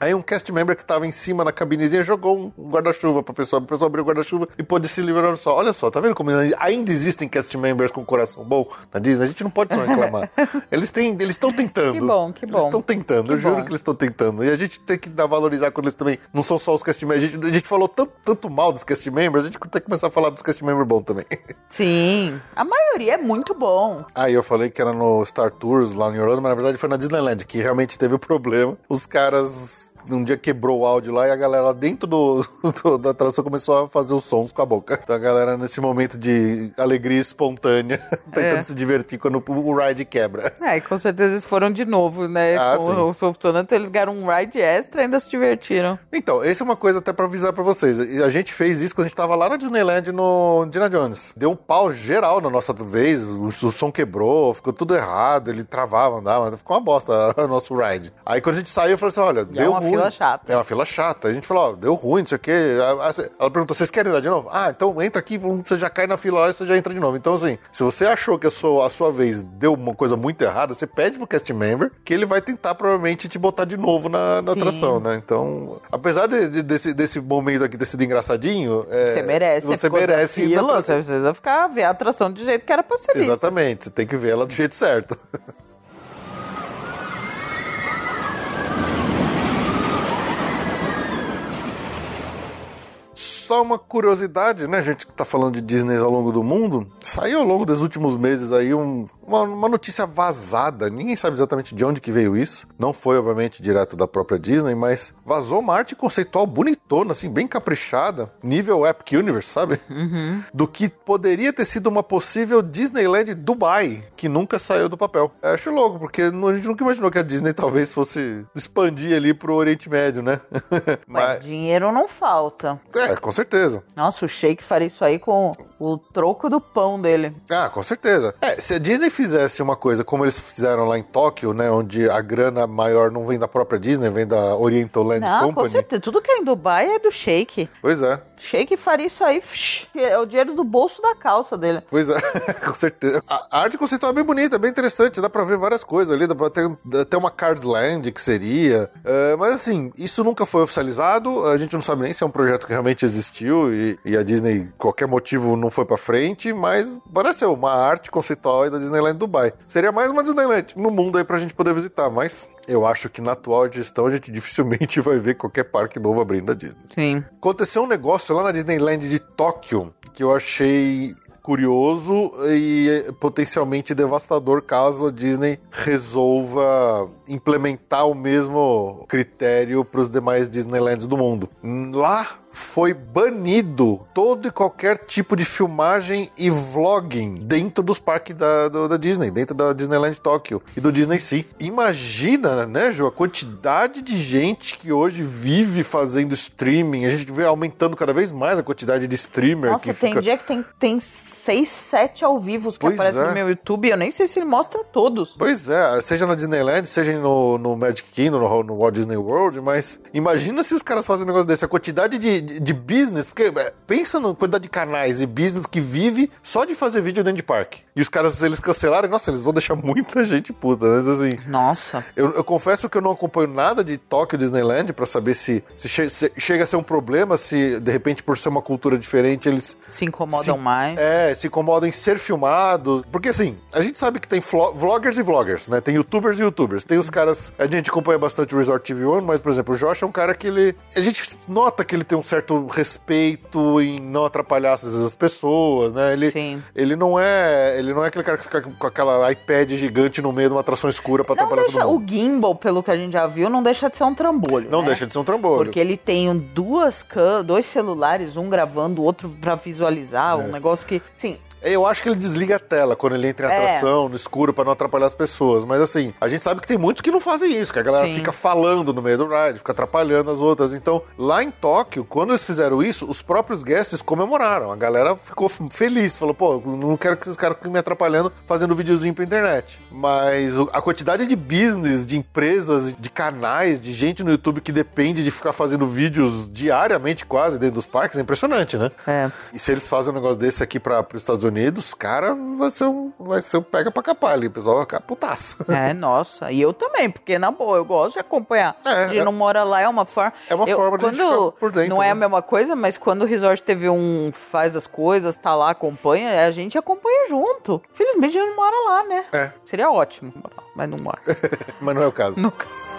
S1: Aí um cast member que tava em cima na cabinezinha jogou um guarda-chuva pra pessoa, a pessoa abriu o guarda-chuva e pôde se do sol. Olha só, tá vendo como ainda existem cast members com coração bom na Disney? A gente não pode só reclamar. eles têm, eles estão tentando.
S2: Que bom, que
S1: Eles
S2: bom.
S1: estão tentando,
S2: Que
S1: eu juro
S2: bom.
S1: que eles estão tentando. E a gente tem que dar valorizar quando eles também não são só os cast members. A gente, a gente falou tanto, tanto mal dos cast members, a gente tem que começar a falar dos cast members bons também.
S2: Sim, a maioria é muito bom.
S1: Aí eu falei que era no Star Tours lá em Orlando, mas na verdade foi na Disneyland, que realmente teve o problema. Os caras um dia quebrou o áudio lá e a galera lá dentro do, do- da atração começou a fazer os sons com a boca. Então a galera nesse momento de alegria espontânea, tentando
S2: É.
S1: se divertir quando o ride quebra.
S2: É, e com certeza eles foram de novo, né?
S1: Ah,
S2: com
S1: sim.
S2: o Softona, então eles ganharam um ride extra e ainda se divertiram.
S1: Então, essa é uma coisa até pra avisar pra vocês. A gente fez isso quando a gente tava lá na Disneyland no Indiana Jones. Deu um pau geral na nossa vez, o, o som quebrou, ficou tudo errado, ele travava, andava, ficou uma bosta o nosso ride. Aí quando a gente saiu, eu falei assim: olha,
S2: E
S1: deu
S2: é uma
S1: ruim.
S2: Fila chata.
S1: É uma fila chata. A gente falou: ó, deu ruim, não sei o quê. Ela perguntou: vocês querem dar de novo? Ah, então entra aqui, você já cai na fila lá e você já entra de novo. Então, assim, se você achou que a sua, a sua vez deu uma coisa muito errada, você pede pro cast member que ele vai tentar provavelmente te botar de novo na, na atração, né? Então, apesar de- de- desse, desse momento aqui ter sido engraçadinho, é,
S2: Você merece.
S1: Você
S2: na
S1: merece ir
S2: fila. Você precisa ficar, ver a atração do jeito que era pra ser vista.
S1: Exatamente, você tem que ver ela do jeito certo. Só uma curiosidade, né? A gente que tá falando de Disney ao longo do mundo. Saiu ao longo dos últimos meses aí um- uma, uma notícia vazada. Ninguém sabe exatamente de onde que veio isso. Não foi, obviamente, direto da própria Disney, mas vazou uma arte conceitual bonitona, assim, bem caprichada. Nível Epic Universe, sabe? Do que poderia ter sido uma possível Disneyland Dubai, que nunca saiu do papel. Eu acho louco, porque a gente nunca imaginou que a Disney talvez fosse expandir ali pro Oriente Médio, né?
S2: Ué,
S1: mas,
S2: dinheiro não falta.
S1: é, com certeza.
S2: Nossa, o Sheik faria isso aí com o troco do pão dele.
S1: Ah, com certeza. É, se a Disney fizesse uma coisa como eles fizeram lá em Tóquio, né? Onde a grana maior não vem da própria Disney, vem da Oriental Land
S2: Não, com
S1: Company.
S2: certeza. Tudo que é em Dubai é do Sheik.
S1: Pois é.
S2: Sheik faria isso aí, é o dinheiro do bolso da calça dele.
S1: Pois é, com certeza. A arte conceitual é bem bonita, bem interessante, dá pra ver várias coisas ali, dá pra ter até uma Cars Land que seria. É, mas assim, isso nunca foi oficializado, a gente não sabe nem se é um projeto que realmente existiu e, e a Disney, qualquer motivo, não foi pra frente, mas pareceu uma arte conceitual aí da Disneyland Dubai. Seria mais uma Disneyland no mundo aí pra gente poder visitar, mas eu acho que na atual gestão a gente dificilmente vai ver qualquer parque novo abrindo da Disney.
S2: Sim.
S1: Aconteceu um negócio lá na Disneyland de Tóquio que eu achei curioso e potencialmente devastador caso a Disney resolva implementar o mesmo critério para os demais Disneylands do mundo. Lá foi banido todo e qualquer tipo de filmagem e vlogging dentro dos parques da, do- da Disney, dentro da Disneyland Tóquio e do Disney Sea. Imagina, né, Ju, a quantidade de gente que hoje vive fazendo streaming. A gente vê aumentando cada vez mais a quantidade de streamer
S2: Nossa,
S1: que
S2: tem
S1: fica...
S2: dia que tem, tem seis, sete ao vivo que
S1: Pois
S2: aparecem
S1: é.
S2: no meu YouTube. Eu nem sei se ele mostra todos.
S1: Pois é, seja na Disneyland, seja no, no Magic Kingdom, no, no Walt Disney World, mas imagina se os caras fazem um negócio desse. A quantidade de, de, business, porque é, pensa na quantidade de canais e business que vive só de fazer vídeo dentro de parque. E os caras, eles cancelaram, nossa, eles vão deixar muita gente puta, mas assim.
S2: Nossa.
S1: Eu, eu confesso que eu não acompanho nada de Tóquio Disneyland pra saber se, se, che- se chega a ser um problema, se de repente por ser uma cultura diferente eles
S2: Se incomodam
S1: se-
S2: mais.
S1: É, se incomodam em ser filmados. Porque assim, a gente sabe que tem vloggers e vloggers, né? Tem youtubers e youtubers. Tem os caras. A gente acompanha bastante o Resort TV One, mas, por exemplo, o Josh é um cara que ele. A gente nota que ele tem um certo respeito em não atrapalhar às vezes, as pessoas, né? Ele,
S2: Sim.
S1: ele não é. Ele não é aquele cara que fica com aquela iPad gigante no meio de uma atração escura pra
S2: Não
S1: atrapalhar
S2: deixa,
S1: todo
S2: o
S1: mundo.
S2: gimbal, pelo que a gente já viu, não deixa de ser um trambolho.
S1: Não
S2: né?
S1: deixa de ser um trambolho.
S2: Porque ele tem duas dois celulares, um gravando, o outro pra visualizar,
S1: É.
S2: um negócio que. Sim,
S1: Eu acho que ele desliga a tela quando ele entra em
S2: É.
S1: atração, no escuro, pra não atrapalhar as pessoas. Mas assim, a gente sabe que tem muitos que não fazem isso, que a galera
S2: Sim.
S1: fica falando no meio do ride, fica atrapalhando as outras. Então, lá em Tóquio, quando eles fizeram isso, os próprios guests comemoraram. A galera ficou feliz, falou, pô, não quero que esses caras fiquem me atrapalhando fazendo videozinho pra internet. Mas a quantidade de business, de empresas, de canais, de gente no YouTube que depende de ficar fazendo vídeos diariamente quase dentro dos parques é impressionante, né?
S2: é.
S1: E se eles fazem um negócio desse aqui para os Estados Unidos, cara, vai ser um, vai ser um pega pra capar ali. O pessoal vai ficar putaço.
S2: É, nossa. E eu também, porque na boa, eu gosto de acompanhar.
S1: É,
S2: a gente
S1: é-
S2: não mora lá, é uma forma.
S1: É uma
S2: eu,
S1: forma de ficar por dentro,
S2: Não é
S1: né?
S2: a mesma coisa, mas quando o Resort teve um. faz as coisas, tá lá, acompanha, a gente acompanha junto. Felizmente a gente não mora lá, né?
S1: É.
S2: Seria ótimo mas não mora.
S1: Mas não é o caso.
S2: no caso.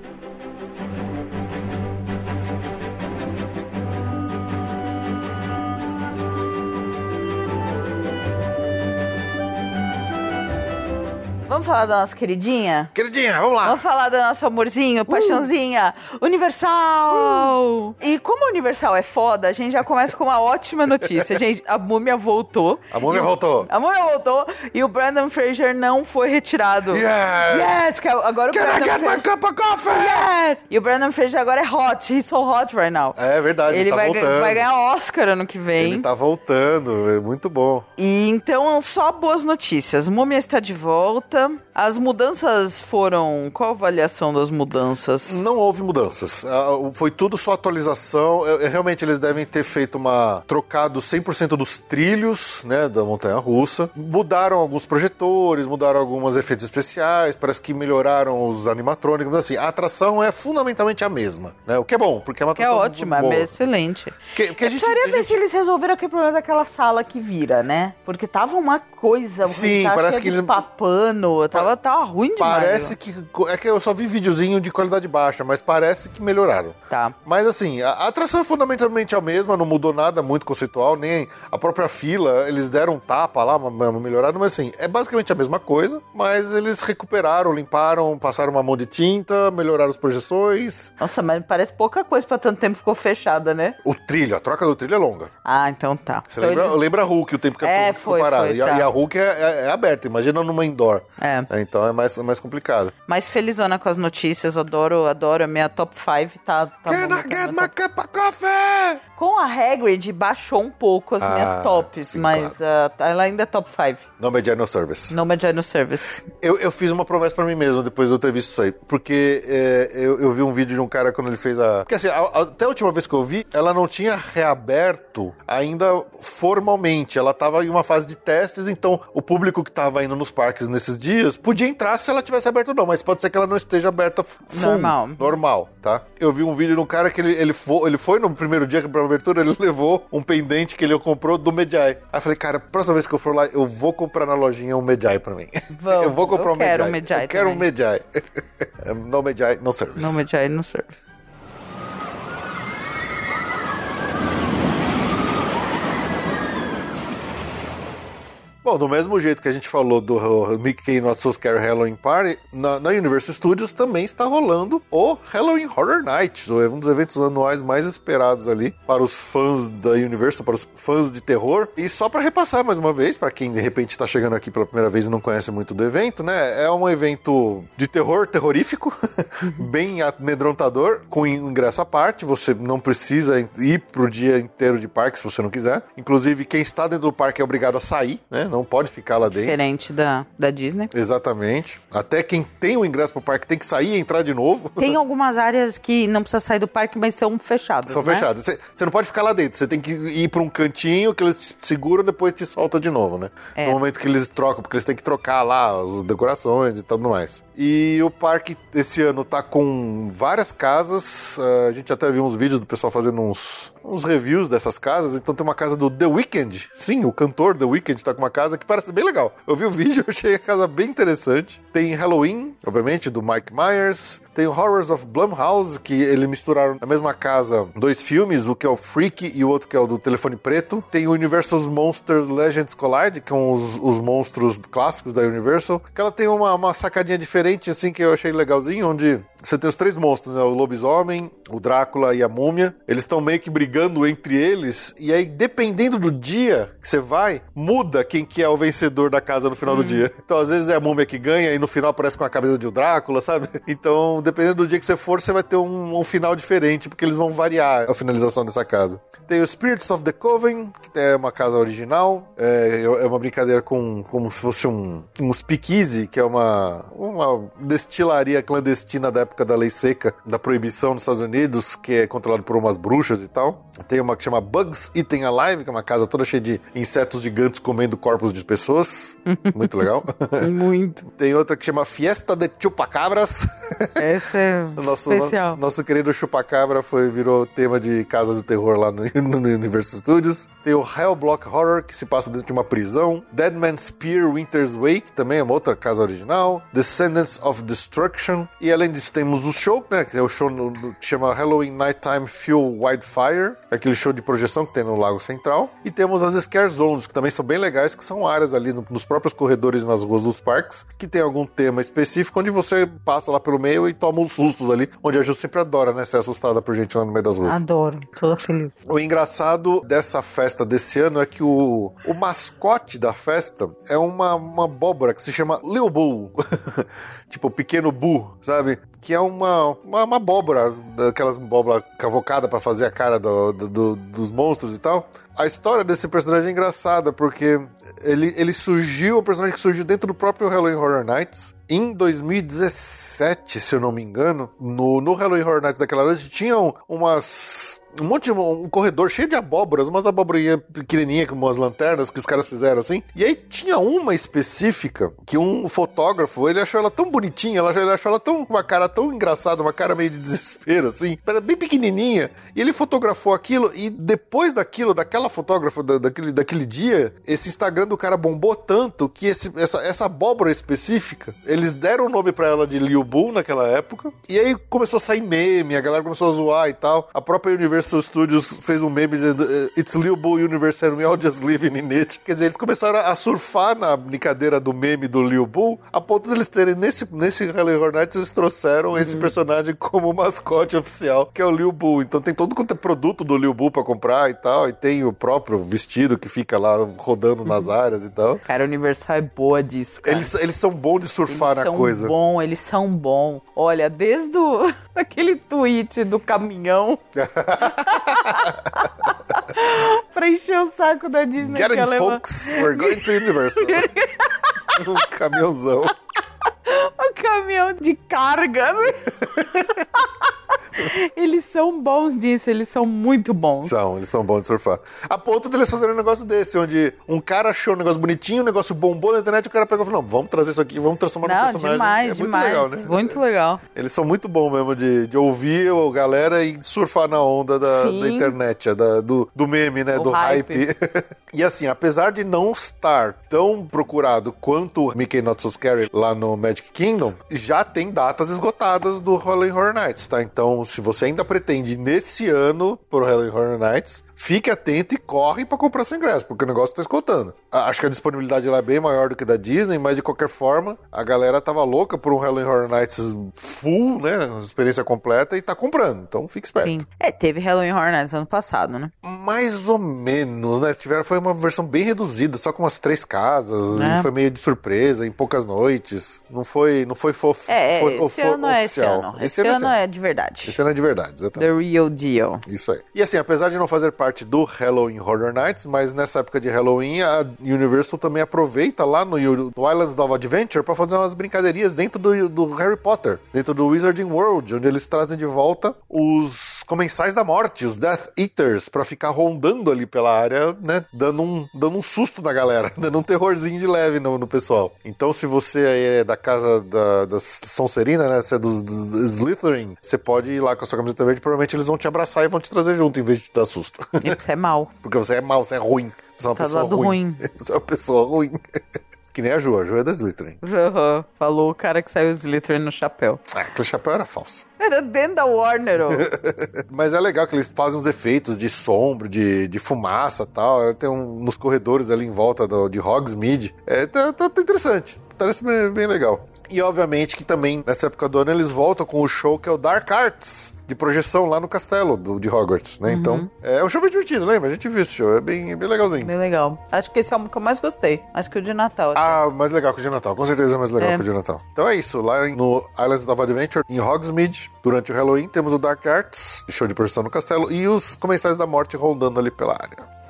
S2: Vamos falar da nossa queridinha?
S1: Queridinha, vamos lá.
S2: Vamos falar do nosso amorzinho, paixãozinha, Universal! E como a Universal é foda, a gente já começa com uma ótima notícia. Gente, a múmia voltou.
S1: A múmia
S2: o-
S1: voltou.
S2: A múmia voltou e o Brandon Fraser não foi retirado.
S1: Yes!
S2: Yes! porque agora o
S1: Can I
S2: Brandon
S1: get my
S2: Fraser...
S1: cup of coffee?
S2: Yes! E o Brandon Fraser agora é hot. He's so hot right now.
S1: É verdade, ele,
S2: Ele
S1: tá
S2: vai,
S1: voltando.
S2: vai ganhar Oscar ano que vem.
S1: Ele tá voltando, é muito bom.
S2: E então, só boas notícias. Múmia está de volta. bakalım. As mudanças foram. Qual a avaliação das mudanças?
S1: Não houve mudanças. Ah, Foi tudo só atualização. Realmente eles devem ter feito uma. trocado 100% dos trilhos, né, da montanha russa. Mudaram alguns projetores, mudaram alguns efeitos especiais. Parece que melhoraram os animatrônicos. Mas assim, a atração é fundamentalmente a mesma, né? O que é bom, porque é uma
S2: Que é
S1: atração
S2: ótima,
S1: boa.
S2: é excelente.
S1: Que, que a
S2: Eu
S1: gente,
S2: precisaria ver
S1: gente-
S2: se eles resolveram aquele problema daquela sala que vira, né? Porque tava uma coisa.
S1: Sim, parece que eles-
S2: papano. Tava, tava ruim demais.
S1: Parece que. É que eu só vi videozinho de qualidade baixa, mas parece que melhoraram.
S2: Tá.
S1: Mas assim, a, a atração é fundamentalmente a mesma, não mudou nada muito conceitual, nem a própria fila, eles deram um tapa lá, melhorada, mas assim, é basicamente a mesma coisa, mas eles recuperaram, limparam, passaram uma mão de tinta, melhoraram as projeções.
S2: Nossa, mas parece pouca coisa pra tanto tempo ficou fechada, né?
S1: O trilho, a troca do trilho é longa.
S2: Ah, então tá.
S1: Você
S2: Então
S1: lembra,
S2: eles-
S1: lembra a Hulk, o tempo que
S2: É,
S1: a ficou
S2: foi,
S1: parada.
S2: foi,
S1: e, a,
S2: tá.
S1: e a Hulk é, é- é aberta, imagina numa indoor.
S2: É.
S1: Então é mais, é mais complicado.
S2: Mas felizona com as notícias, adoro, adoro. A minha top 5 tá, tá
S1: Can
S2: bom,
S1: I get my cup of coffee?
S2: Com a Hagrid baixou um pouco as
S1: Ah,
S2: minhas tops,
S1: sim,
S2: mas ah, ela ainda é top 5.
S1: No Mediano Service.
S2: No Medina Service.
S1: Eu, eu fiz uma promessa pra mim mesmo depois de eu ter visto isso aí. Porque é, eu, eu vi um vídeo de um cara quando ele fez a. Porque assim, a- a- até a última vez que eu vi, ela não tinha reaberto ainda formalmente. Ela tava em uma fase de testes, então o público que tava indo nos parques nesses dias podia entrar se ela tivesse aberto ou não, mas pode ser que ela não esteja aberta full,
S2: Normal.
S1: Normal, tá? Eu vi um vídeo de um cara que ele, ele, foi, ele foi no primeiro dia pra abertura, ele levou um pendente que ele comprou do Medjai. Aí eu falei, cara, próxima vez que eu for lá, eu vou comprar na lojinha um Medjai pra mim.
S2: Vamos,
S1: eu vou comprar
S2: eu
S1: um
S2: quero
S1: Medjai.
S2: um Medjai
S1: Eu quero um
S2: também.
S1: Medjai. no Medjai, no service.
S2: No Medina Service.
S1: Bom, do mesmo jeito que a gente falou do Mickey Not So Scary Halloween Party, na, na Universal Studios também está rolando o Halloween Horror Nights, um dos eventos anuais mais esperados ali para os fãs da Universal, para os fãs de terror. E só para repassar mais uma vez, para quem de repente está chegando aqui pela primeira vez e não conhece muito do evento, né? É um evento de terror terrorífico, bem amedrontador, com ingresso à parte. Você não precisa ir pro dia inteiro de parque se você não quiser. Inclusive, quem está dentro do parque é obrigado a sair, né? Não pode ficar lá dentro.
S2: Diferente da, da Disney.
S1: Exatamente. Até quem tem o ingresso pro parque tem que sair e entrar de novo.
S2: Tem algumas áreas que não precisa sair do parque, mas são fechadas.
S1: São
S2: né?
S1: fechadas. Você, você não pode ficar lá dentro. Você tem que ir para um cantinho que eles te seguram depois te solta de novo, né?
S2: É.
S1: No momento que eles trocam, porque eles têm que trocar lá as decorações e tudo mais. E o parque esse ano tá com várias casas. Uh, a gente até viu uns vídeos do pessoal fazendo uns, uns reviews dessas casas. Então tem uma casa do The Weeknd. Sim, o cantor The Weeknd tá com uma casa que parece bem legal. Eu vi o vídeo, achei a casa bem interessante. Tem Halloween, obviamente, do Mike Myers. Tem Horrors of Blumhouse, que eles misturaram na mesma casa dois filmes, o que é o Freak e o outro que é o do Telefone Preto. Tem Universal's Monsters Legends Collide, que são os, os monstros clássicos da Universal. Que ela tem uma, uma sacadinha diferente, assim, que eu achei legalzinho, onde você tem os três monstros, né? O lobisomem, o Drácula e a múmia. Eles estão meio que brigando entre eles. E aí, dependendo do dia que você vai, muda quem que é o vencedor da casa no final do dia. Então, às vezes é a múmia que ganha e no final aparece com a cabeça de um Drácula, sabe? Então, dependendo do dia que você for, você vai ter um, um final diferente, porque eles vão variar a finalização dessa casa. Tem o Spirits of the Coven, que é uma casa original. É, é uma brincadeira com como se fosse um, um speakeasy, que é uma, uma destilaria clandestina da época da lei seca, da proibição nos Estados Unidos, que é controlado por umas bruxas e tal. Tem uma que chama Bugs Eating Alive, que é uma casa toda cheia de insetos gigantes comendo corpos de pessoas. Muito legal.
S2: Muito.
S1: Tem outra que chama Fiesta de Chupacabras.
S2: Essa é
S1: nosso,
S2: especial.
S1: nosso querido Chupacabra foi, virou tema de Casa do Terror lá no, no Universal Studios. Tem o Hell Block Horror, que se passa dentro de uma prisão. Dead Man's Spear Winter's Wake, também é uma outra casa original. Descendants of Destruction. E além disso, temos o show, né? Que é o show no, no, que chama Halloween Nighttime Fuel Wildfire. É aquele show de projeção que tem no Lago Central. E temos as Scare Zones, que também são bem legais, que são áreas ali no, nos próprios corredores nas ruas dos parques, que tem algum tema específico onde você passa lá pelo meio e toma uns sustos ali, onde a Ju sempre adora, né? Ser assustada por gente lá no meio das ruas.
S2: Adoro, toda feliz.
S1: O engraçado dessa festa desse ano é que o, o mascote da festa é uma, uma abóbora que se chama Lil Bull. tipo, pequeno Bu, sabe? Que é uma, uma, uma abóbora, daquelas abóbora cavocada para fazer a cara do, do, do, dos monstros e tal. A história desse personagem é engraçada, porque ele, ele surgiu, o personagem que surgiu dentro do próprio Halloween Horror Nights. Em 2017, se eu não me engano, no, no Halloween Horror Nights daquela noite, tinham umas um monte de um corredor cheio de abóboras, umas abóborinhas pequenininhas com umas lanternas que os caras fizeram assim. E aí tinha uma específica que um fotógrafo, ele achou ela tão bonitinha, ela, ele achou ela tão com uma cara tão engraçada, uma cara meio de desespero assim, era bem pequenininha. E ele fotografou aquilo e depois daquilo, daquela fotógrafa da, daquele, daquele dia, esse Instagram do cara bombou tanto que esse, essa, essa abóbora específica, eles deram o nome para ela de Liu Bu naquela época. E aí começou a sair meme, a galera começou a zoar e tal. A própria Universal Universal Studios fez um meme dizendo It's Lil Bull Universe and we all just living in it. Quer dizer, eles começaram a surfar na brincadeira do meme do Lil Bull, a ponto de eles terem, nesse, nesse Horror Nights, eles trouxeram uhum. esse personagem como mascote oficial, que é o Lil Bull. Então tem todo quanto é produto do Lil Bull pra comprar e tal, e tem o próprio vestido que fica lá rodando nas
S2: Uhum.
S1: áreas e tal.
S2: Cara, a Universal é boa disso, cara.
S1: Eles, eles são bons de surfar
S2: eles
S1: na
S2: são
S1: coisa.
S2: bom, eles são bom. Olha, desde o, aquele tweet do caminhão pra encher o saco da Disney
S1: Get in, folks, we're going to Universal. um caminhãozão.
S2: o caminhão de carga. eles são bons disso, eles são muito bons.
S1: São, eles são bons de surfar. A ponto deles fazerem um negócio desse, onde um cara achou um negócio bonitinho, um negócio bombou na internet, o cara pegou e falou: não, vamos trazer isso aqui, vamos transformar num
S2: Não,
S1: personagem.
S2: demais,
S1: é muito
S2: demais.
S1: legal, né?
S2: Muito legal.
S1: Eles são muito bons mesmo de, de ouvir a galera e surfar na onda da, da internet, da- do, do meme, né?
S2: Do
S1: do hype.
S2: hype.
S1: e assim, apesar de não estar tão procurado quanto o Mickey Not So Scary lá no Magic Kingdom, já tem datas esgotadas do Halloween Horror Nights, tá? Então, se você ainda pretende nesse ano pro Halloween Horror Nights, fique atento e corre para comprar seu ingresso, porque o negócio tá esgotando. Acho que a disponibilidade lá é bem maior do que da Disney, mas de qualquer forma, a galera tava louca por um Halloween Horror Nights full, né? Experiência completa e tá comprando. Então fique esperto. Sim.
S2: É, teve Halloween Horror Nights ano passado, né?
S1: Mais ou menos, né? Tiveram, foi uma versão bem reduzida, só com umas três casas. É. Foi meio de surpresa, em poucas noites. Não foi, não foi fofo.
S2: É, foi, esse ano é esse ano. Esse, esse ano, ano é de verdade.
S1: Esse ano é de verdade, exatamente.
S2: The real deal.
S1: Isso aí. E assim, apesar de não fazer parte do Halloween Horror Nights, mas nessa época de Halloween, a Universal também aproveita lá no, no Islands of Adventure para fazer umas brincadeirinhas dentro do, do Harry Potter, dentro do Wizarding World, onde eles trazem de volta os comensais da morte, os Death Eaters, para ficar rondando ali pela área, né? Dando um, dando um susto na galera, dando um terrorzinho de leve no, no pessoal. Então, se você é da casa da, da Sonserina, né? Você é dos, dos Slytherin, você pode ir lá com a sua camiseta verde, provavelmente eles vão te abraçar e vão te trazer junto em vez de te dar susto.
S2: E porque você é mal.
S1: Porque você é mal, você é ruim. Você é uma tá pessoa ruim. ruim. Você é uma pessoa ruim. Que nem a Ju, a Ju é da Slytherin.
S2: Uhum. Falou o cara que saiu Slytherin no chapéu.
S1: Ah, aquele chapéu era falso.
S2: Era dentro da Warner.
S1: Mas é legal que eles fazem uns efeitos de sombra, de, de fumaça e tal. Tem um, nos corredores ali em volta do, de Hogsmeade. É, tá, tá, tá interessante. Parece bem, bem legal. E obviamente que também nessa época do ano eles voltam com o show que é o Dark Arts de projeção lá no castelo do, de Hogwarts, né? Uhum. Então, é um show bem divertido, lembra? A gente viu esse show, é bem, bem legalzinho.
S2: Bem legal. Acho que esse é o que eu mais gostei. Acho que o de Natal.
S1: Até. Ah, mais legal que o de Natal. Com certeza é mais legal é. que o de Natal. Então é isso. Lá no Islands of Adventure, em Hogsmeade, durante o Halloween, temos o Dark Arts, show de projeção no castelo, e os Comensais da Morte rondando ali pela área.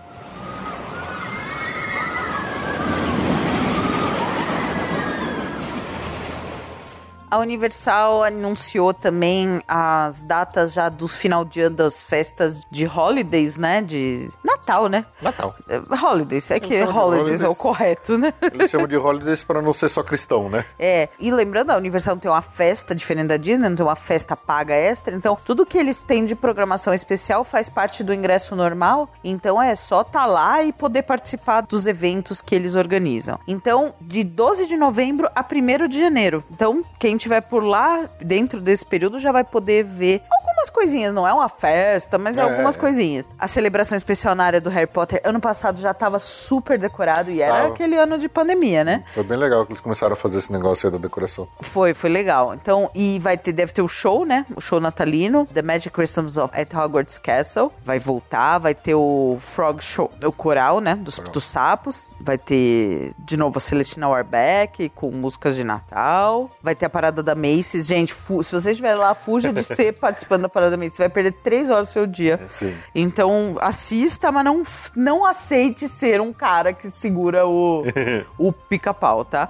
S2: A Universal anunciou também as datas já do final de ano das festas de holidays, né? De Natal, né?
S1: Natal.
S2: É, holidays, é que holidays, holidays, é o correto, né?
S1: Eles chamam de holidays para não ser só cristão, né?
S2: É, e lembrando, a Universal não tem uma festa diferente da Disney, não tem uma festa paga extra, então tudo que eles têm de programação especial faz parte do ingresso normal, então é só estar tá lá e poder participar dos eventos que eles organizam. Então, de 12 de novembro a 1 de janeiro. Então, quem estiver por lá, dentro desse período, já vai poder ver algumas coisinhas. Não é uma festa, mas é, é algumas coisinhas. A celebração especial na área do Harry Potter, ano passado já tava super decorado e era Tava. aquele ano de pandemia, né?
S1: Foi bem legal que eles começaram a fazer esse negócio aí da decoração.
S2: Foi, foi legal. Então, e vai ter, deve ter o show, né? O show natalino, The Magic Christmas of at Hogwarts Castle. Vai voltar, vai ter o Frog Show, o coral, né? Dos, dos sapos. Vai ter, de novo, a Celestina Warbeck com músicas de Natal. Vai ter a parada da Macy's. Gente, se você estiver lá, fuja de ser participando da parada da Macy's. Você vai perder três horas do seu dia.
S1: É, sim.
S2: Então, assista, mas não, não aceite ser um cara que segura o, o pica-pau, tá?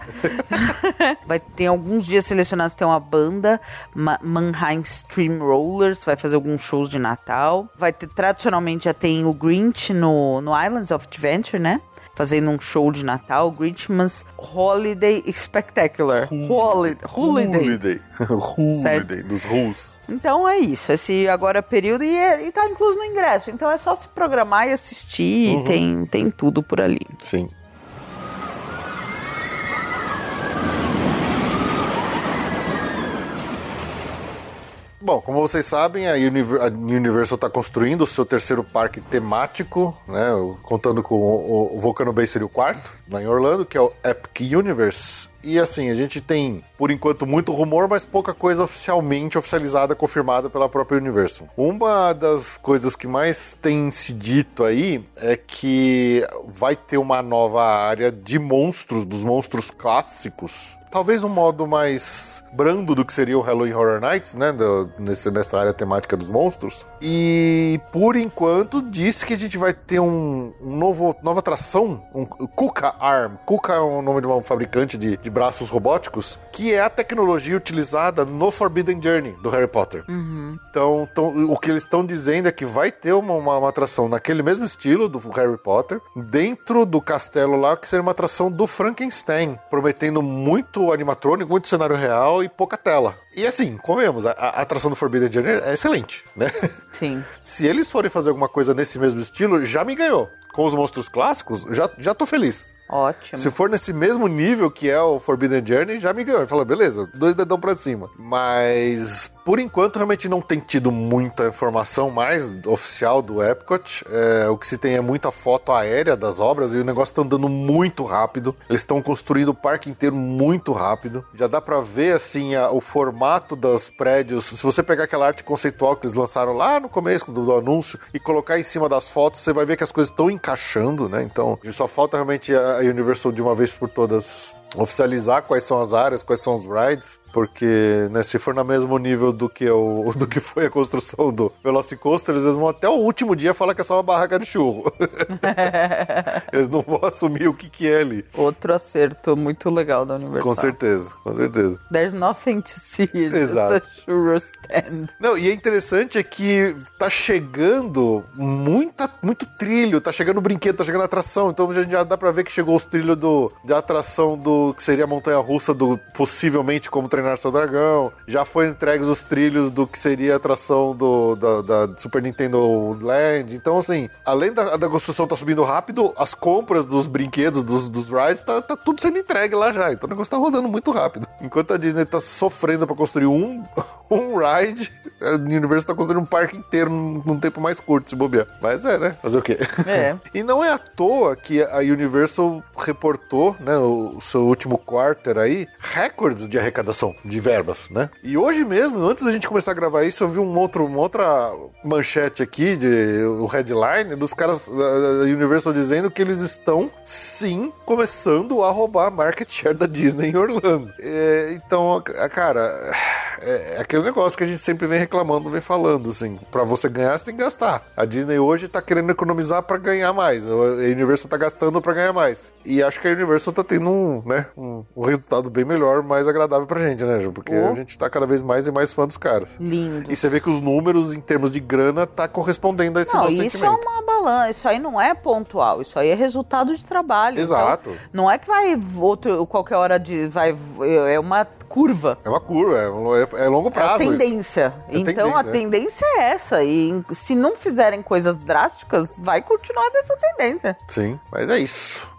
S2: vai ter alguns dias selecionados, tem uma banda, Ma Mannheim Stream Rollers, vai fazer alguns shows de Natal. Vai ter, tradicionalmente, já tem o Grinch no, no Islands of Adventure, né? Fazendo um show de Natal, Grinchmas Holiday Spectacular.
S1: Holiday. Holiday. Holiday. dos Rules.
S2: Então é isso. Esse agora é período e, é, e tá incluso no ingresso. Então é só se programar e assistir. Uhum. Tem, tem tudo por ali.
S1: Sim. Bom, como vocês sabem, a, Universal está construindo o seu terceiro parque temático, né? Contando com o, Volcano Bay seria o quarto, lá em Orlando, que é o Epic Universe. E assim, a gente tem, por enquanto, muito rumor, mas pouca coisa oficialmente oficializada, confirmada pela própria Universal. Uma das coisas que mais tem se dito aí é que vai ter uma nova área de monstros, dos monstros clássicos, talvez um modo mais brando do que seria o Halloween Horror Nights, né? Do, nesse, nessa área temática dos monstros. E por enquanto disse que a gente vai ter um, um novo, nova atração, um Kuka Arm. Kuka é o nome de um fabricante de, de braços robóticos, que é a tecnologia utilizada no Forbidden Journey do Harry Potter.
S2: Uhum.
S1: Então, o que eles estão dizendo é que vai ter uma, uma, uma, atração naquele mesmo estilo do Harry Potter, dentro do castelo lá, que seria uma atração do Frankenstein, prometendo muito animatrônico, muito cenário real e pouca tela. E assim, comemos, a, a atração do Forbidden Journey é excelente, né?
S2: Sim.
S1: Se eles forem fazer alguma coisa nesse mesmo estilo, já me ganhou com os monstros clássicos, já, já tô feliz.
S2: Ótimo.
S1: Se for nesse mesmo nível que é o Forbidden Journey, já me ganhou. Fala, beleza, dois dedão pra cima. Mas por enquanto, realmente não tem tido muita informação mais oficial do Epcot. É, o que se tem é muita foto aérea das obras e o negócio tá andando muito rápido. Eles estão construindo o parque inteiro muito rápido. Já dá para ver, assim, a, o formato dos prédios. Se você pegar aquela arte conceitual que eles lançaram lá no começo do, do anúncio e colocar em cima das fotos, você vai ver que as coisas estão encaixando, né? Então, só falta realmente a Universal de uma vez por todas oficializar quais são as áreas, quais são os rides, porque né, se for no mesmo nível do que, o, do que foi a construção do Velocicoaster, eles vão até o último dia falar que é só uma barraca de churro. eles não vão assumir o que, que é ali.
S2: Outro acerto muito legal da Universal.
S1: Com certeza, com certeza.
S2: There's nothing to see, it's
S1: Exato.
S2: just a churro stand.
S1: Não, e é interessante é que tá chegando muita, muito trilho, tá chegando brinquedo, tá chegando atração, então já, já dá pra ver que chegou os trilhos do, de atração do que seria a montanha russa do possivelmente como treinar seu dragão. Já foi entregues os trilhos do que seria a atração do, da, da Super Nintendo Land. Então, assim, além da, da construção tá subindo rápido, as compras dos brinquedos, dos, dos rides, tá, tá tudo sendo entregue lá já. Então o negócio tá rodando muito rápido. Enquanto a Disney tá sofrendo pra construir um, um ride, a Universal tá construindo um parque inteiro num, num tempo mais curto, se bobear. Mas é, né? Fazer o quê?
S2: É.
S1: E não é à toa que a Universal reportou, né, o seu último quarter aí, recordes de arrecadação de verbas, né? E hoje mesmo, antes da gente começar a gravar isso, eu vi um outro, uma outra manchete aqui, de um headline, dos caras da Universal dizendo que eles estão, sim, começando a roubar a market share da Disney em Orlando. É, então, cara, é, é aquele negócio que a gente sempre vem reclamando, vem falando, assim, pra você ganhar, você tem que gastar. A Disney hoje tá querendo economizar pra ganhar mais, a Universal tá gastando pra ganhar mais. E acho que a Universal tá tendo um, né, um, um resultado bem melhor, mais agradável pra gente, né, Ju? Porque
S2: Oh.
S1: a gente tá cada vez mais e mais fã dos caras.
S2: Lindo.
S1: E você vê que os números, em termos de grana, tá correspondendo a esse
S2: Não, isso é
S1: sentimento.
S2: uma balança, isso aí não é pontual, isso aí é resultado de trabalho.
S1: Exato.
S2: Então, não é que vai outro, qualquer hora de. vai É uma curva.
S1: É uma curva, é, é- é longo
S2: É a
S1: prazo. isso.
S2: tendência.
S1: É
S2: então a
S1: tendência, é.
S2: tendência é essa. E se não fizerem coisas drásticas, vai continuar dessa tendência.
S1: Sim, mas é isso.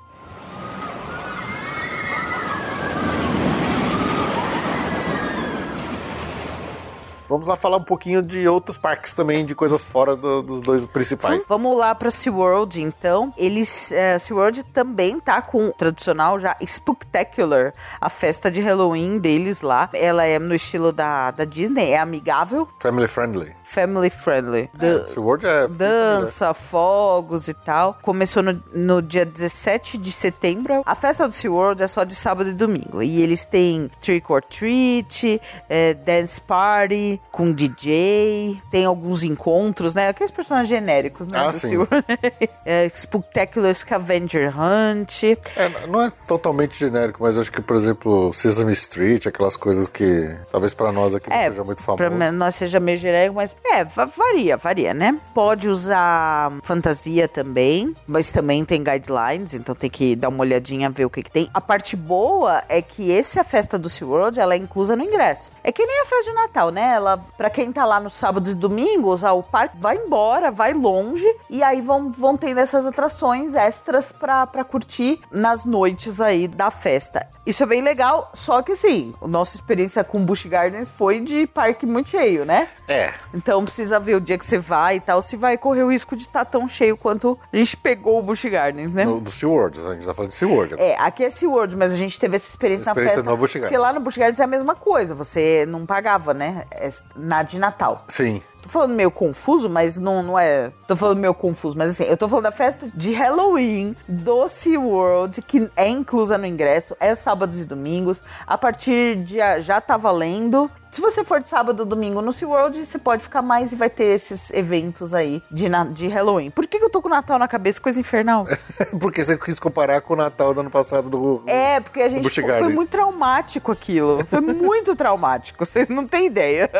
S1: Vamos lá falar um pouquinho de outros parques também, de coisas fora do- dos dois principais.
S2: Vamos lá para SeaWorld, então. Eles, é, SeaWorld também tá com o tradicional já Spooktacular, a festa de Halloween deles lá. Ela é no estilo da, da Disney, é amigável,
S1: Family friendly.
S2: family friendly.
S1: É, SeaWorld é...
S2: dança, fogos e tal. Começou no, no dia 17 de setembro. A festa do SeaWorld é só de sábado e domingo. E eles têm Trick or Treat, é, Dance Party com DJ, tem alguns encontros, né? Aqueles personagens genéricos, né?
S1: Ah,
S2: do
S1: sim.
S2: SeaWorld. é, Spectacular Scavenger Hunt.
S1: É, não é totalmente genérico, mas acho que, por exemplo, Sesame Street, aquelas coisas que talvez pra nós aqui não
S2: É,
S1: seja muito
S2: Pra
S1: famoso.
S2: nós seja meio genérico, mas é, va- varia, varia, né? Pode usar fantasia também, mas também tem guidelines, então tem que dar uma olhadinha, ver o que, que tem. A parte boa é que essa festa do SeaWorld, ela é inclusa no ingresso. É que nem a festa de Natal, né? Ela, pra quem tá lá nos sábados e domingos, ah, o parque vai embora, vai longe, e aí vão, vão tendo essas atrações extras pra, pra curtir nas noites aí da festa. Isso é bem legal, só que assim, a nossa experiência com Busch Gardens foi de parque muito cheio, né?
S1: É,
S2: Então precisa ver o dia que você vai e tal, se vai correr o risco de estar tão cheio quanto a gente pegou o Busch Gardens, né?
S1: no, do SeaWorld, a gente tá falando de SeaWorld.
S2: É, aqui é SeaWorld, mas a gente teve essa experiência,
S1: Experiência
S2: na festa.
S1: no Busch Gardens.
S2: Porque lá no Busch Gardens é a mesma coisa, você não pagava, né? É na de Natal.
S1: Sim.
S2: Tô falando meio confuso, mas não, não é. Tô falando meio confuso, mas assim, eu tô falando da festa de Halloween do SeaWorld, que é inclusa no ingresso, é sábados e domingos. A partir de. Já tá valendo. Se você for de sábado ou domingo no SeaWorld, você pode ficar mais e vai ter esses eventos aí de, de Halloween. Por que, que eu tô com o Natal na cabeça? Coisa infernal.
S1: Porque você quis comparar com o Natal do ano passado do.
S2: É, porque a gente foi,
S1: Gardens.
S2: muito traumático aquilo. Foi muito traumático. Vocês não têm ideia.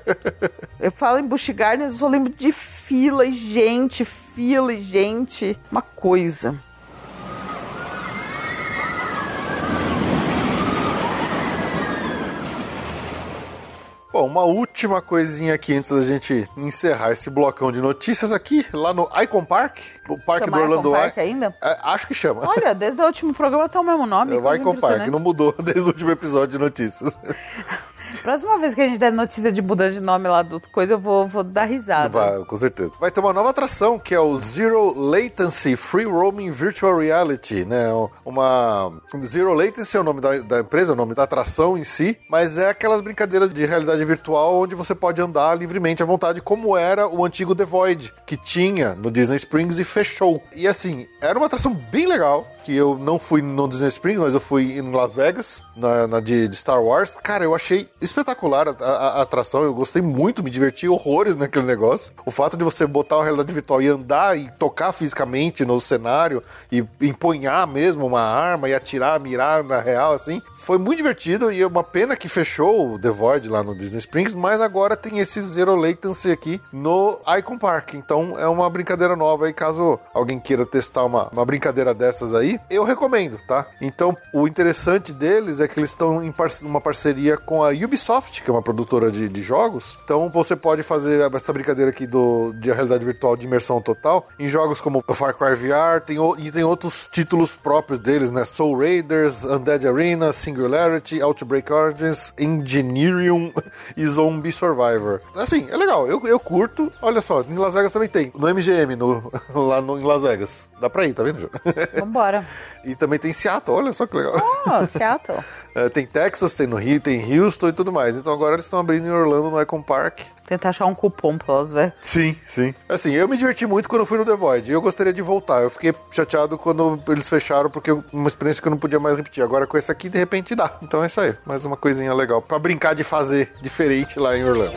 S2: eu falo em Busch Gardens, eu só lembro de fila e gente, fila e gente. Uma coisa.
S1: Bom, uma última coisinha aqui antes da gente encerrar esse blocão de notícias aqui, lá no Icon Park, o parque
S2: Chama
S1: do Orlando
S2: Icon Park
S1: Eye.
S2: ainda?
S1: É, acho que chama.
S2: Olha, desde o último programa tá o mesmo nome.
S1: É o Icon Park, não mudou desde o último episódio de notícias.
S2: Próxima vez que a gente der notícia de mudança de nome lá do coisa, eu vou, vou dar risada.
S1: Vai, com certeza. Vai ter uma nova atração que é o Zero Latency Free Roaming Virtual Reality, né? Uma Zero Latency é o nome da, da empresa, é o nome da atração em si, mas é aquelas brincadeiras de realidade virtual onde você pode andar livremente à vontade, como era o antigo The Void, que tinha no Disney Springs e fechou. E assim, era uma atração bem legal, que eu não fui no Disney Springs, mas eu fui em Las Vegas, na, na de, de Star Wars. Cara, eu achei espetacular a, a- a atração, eu gostei muito, me diverti horrores naquele negócio. O fato de você botar uma realidade virtual e andar e tocar fisicamente no cenário e empunhar mesmo uma arma e atirar, mirar na real, assim, foi muito divertido e é uma pena que fechou o The Void lá no Disney Springs, mas agora tem esse Zero Latency aqui no Icon Park. Então é uma brincadeira nova aí, caso alguém queira testar uma, uma brincadeira dessas aí, eu recomendo, tá? Então o interessante deles é que eles estão em par uma parceria com a Ubisoft, que é uma produtora de, de jogos. Então você pode fazer essa brincadeira aqui do, de realidade virtual de imersão total em jogos como Far Cry VR tem, o- e tem outros títulos próprios deles, né? Soul Raiders, Undead Arena, Singularity, Outbreak Origins, Engineering e Zombie Survivor. Assim, é legal, eu, eu curto. Olha só, em Las Vegas também tem. No MGM, no, lá no, em Las Vegas. Dá pra ir, tá vendo, Ju?
S2: Vambora.
S1: e também tem Seattle, olha só que legal.
S2: Oh, Seattle.
S1: É, tem Texas, tem no Rio, tem Houston e tudo mais. Então agora eles estão abrindo em Orlando, no Icon Park.
S2: Tentar achar um cupom pra Las Vegas.
S1: Sim, sim. Assim, eu me diverti muito quando fui no The Void. E eu gostaria de voltar. Eu fiquei chateado quando eles fecharam, porque uma experiência que eu não podia mais repetir. Agora com esse aqui, de repente dá. Então é isso aí. Mais uma coisinha legal pra brincar de fazer diferente lá em Orlando.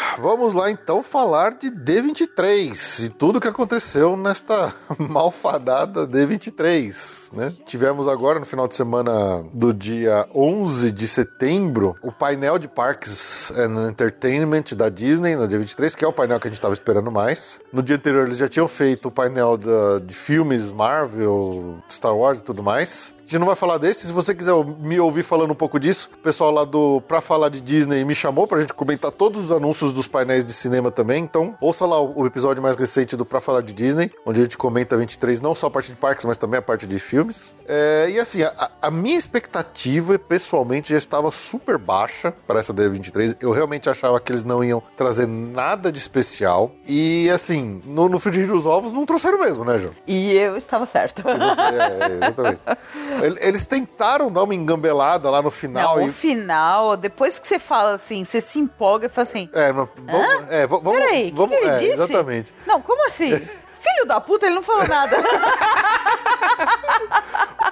S1: vamos lá então falar de D23 e tudo que aconteceu nesta malfadada D23, né? Tivemos agora no final de semana do dia 11 de setembro o painel de Parks and Entertainment da Disney no D23, que é o painel que a gente estava esperando mais. No dia anterior eles já tinham feito o painel da- de filmes Marvel, Star Wars e tudo mais. A gente não vai falar desse, se você quiser me ouvir falando um pouco disso, o pessoal lá do Pra Falar de Disney me chamou pra gente comentar todos os anúncios dos painéis de cinema também, então ouça lá o episódio mais recente do Pra Falar de Disney, onde a gente comenta 23, não só a parte de parques, mas também a parte de filmes. É, e assim, a, a minha expectativa, pessoalmente, já estava super baixa para essa D23. Eu realmente achava que eles não iam trazer nada de especial. E assim, no, no frigir dos ovos não trouxeram mesmo, né, João?
S2: E eu estava certo.
S1: Você- é, é, exatamente. El- Eles tentaram dar uma engambelada lá no final.
S2: Não,
S1: e-
S2: o final, depois que você fala assim, você se empolga e fala assim.
S1: É, mas vamos. É, va- vamos.
S2: Peraí, o que,
S1: vamos
S2: que ele
S1: é,
S2: disse?
S1: Exatamente.
S2: Não, como assim? Filho da puta, ele não falou nada.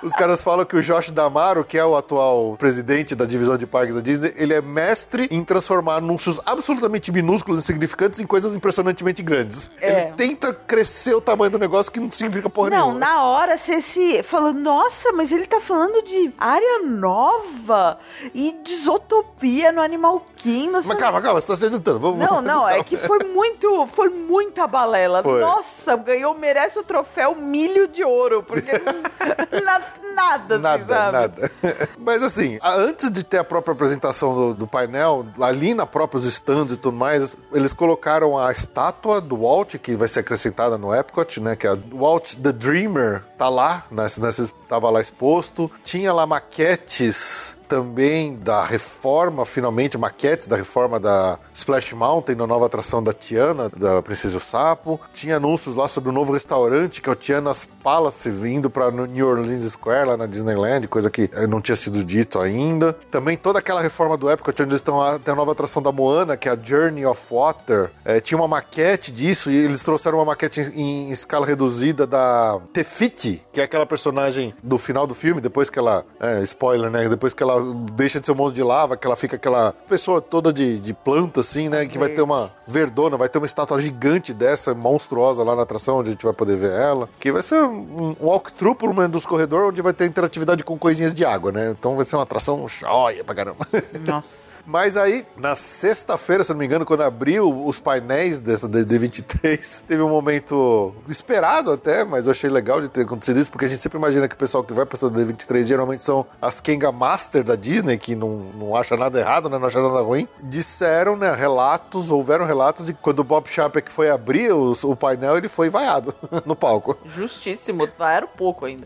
S1: Os caras falam que o Josh Damaro, que é o atual presidente da divisão de parques da Disney, ele é mestre em transformar anúncios absolutamente minúsculos e insignificantes em coisas impressionantemente grandes.
S2: É.
S1: Ele tenta crescer o tamanho do negócio que não significa porra
S2: Não,
S1: nenhuma.
S2: na hora você se falou, nossa, mas ele tá falando de área nova e de isotopia no Animal Kingdom.
S1: Mas calma, calma, você tá se adiantando. Vamos,
S2: Não, não, é que foi muito, foi muita balela.
S1: Foi.
S2: Nossa, ganhou, merece o troféu milho de ouro, porque não- na- nada, assim,
S1: Nada,
S2: sabe?
S1: nada. Mas assim, antes de ter a própria apresentação do, do painel, ali na próprios stands e tudo mais, eles colocaram a estátua do Walt, que vai ser acrescentada no Epcot, né? Que é a Walt the Dreamer tá lá, nessa, nessa, tava lá exposto. Tinha lá maquetes também da reforma, finalmente, maquetes da reforma da Splash Mountain, da nova atração da Tiana, da Princesa e o Sapo. Tinha anúncios lá sobre o novo restaurante, que é o Tiana's Palace, vindo para New Orleans Square, lá na Disneyland, coisa que eh, não tinha sido dito ainda. Também toda aquela reforma do Epcot, onde eles estão lá, tem a nova atração da Moana, que é a Journey of Water. Eh, tinha uma maquete disso, e eles trouxeram uma maquete em, em escala reduzida da Tefiti, que é aquela personagem do final do filme, depois que ela. É, spoiler, né? Depois que ela deixa de ser um monstro de lava, que ela fica aquela pessoa toda de, de planta, assim, né? Que vai ter uma verdona, vai ter uma estátua gigante dessa, monstruosa lá na atração, onde a gente vai poder ver ela. Que vai ser um walkthrough por um dos corredores, onde vai ter interatividade com coisinhas de água, né? Então vai ser uma atração joia pra caramba.
S2: Nossa.
S1: Mas aí, na sexta-feira, se não me engano, quando abriu os painéis dessa D23, teve um momento esperado até, mas eu achei legal de ter acontecido isso, porque a gente sempre imagina que o pessoal que vai pra essa D23 geralmente são as Kenga Master da Disney, que não, não acha nada errado, né? Não acha nada ruim. Disseram, né? Relatos, houveram relatos de que quando o Bob Chapek foi abrir os- o painel, ele foi vaiado no palco.
S2: Justíssimo. Era pouco ainda.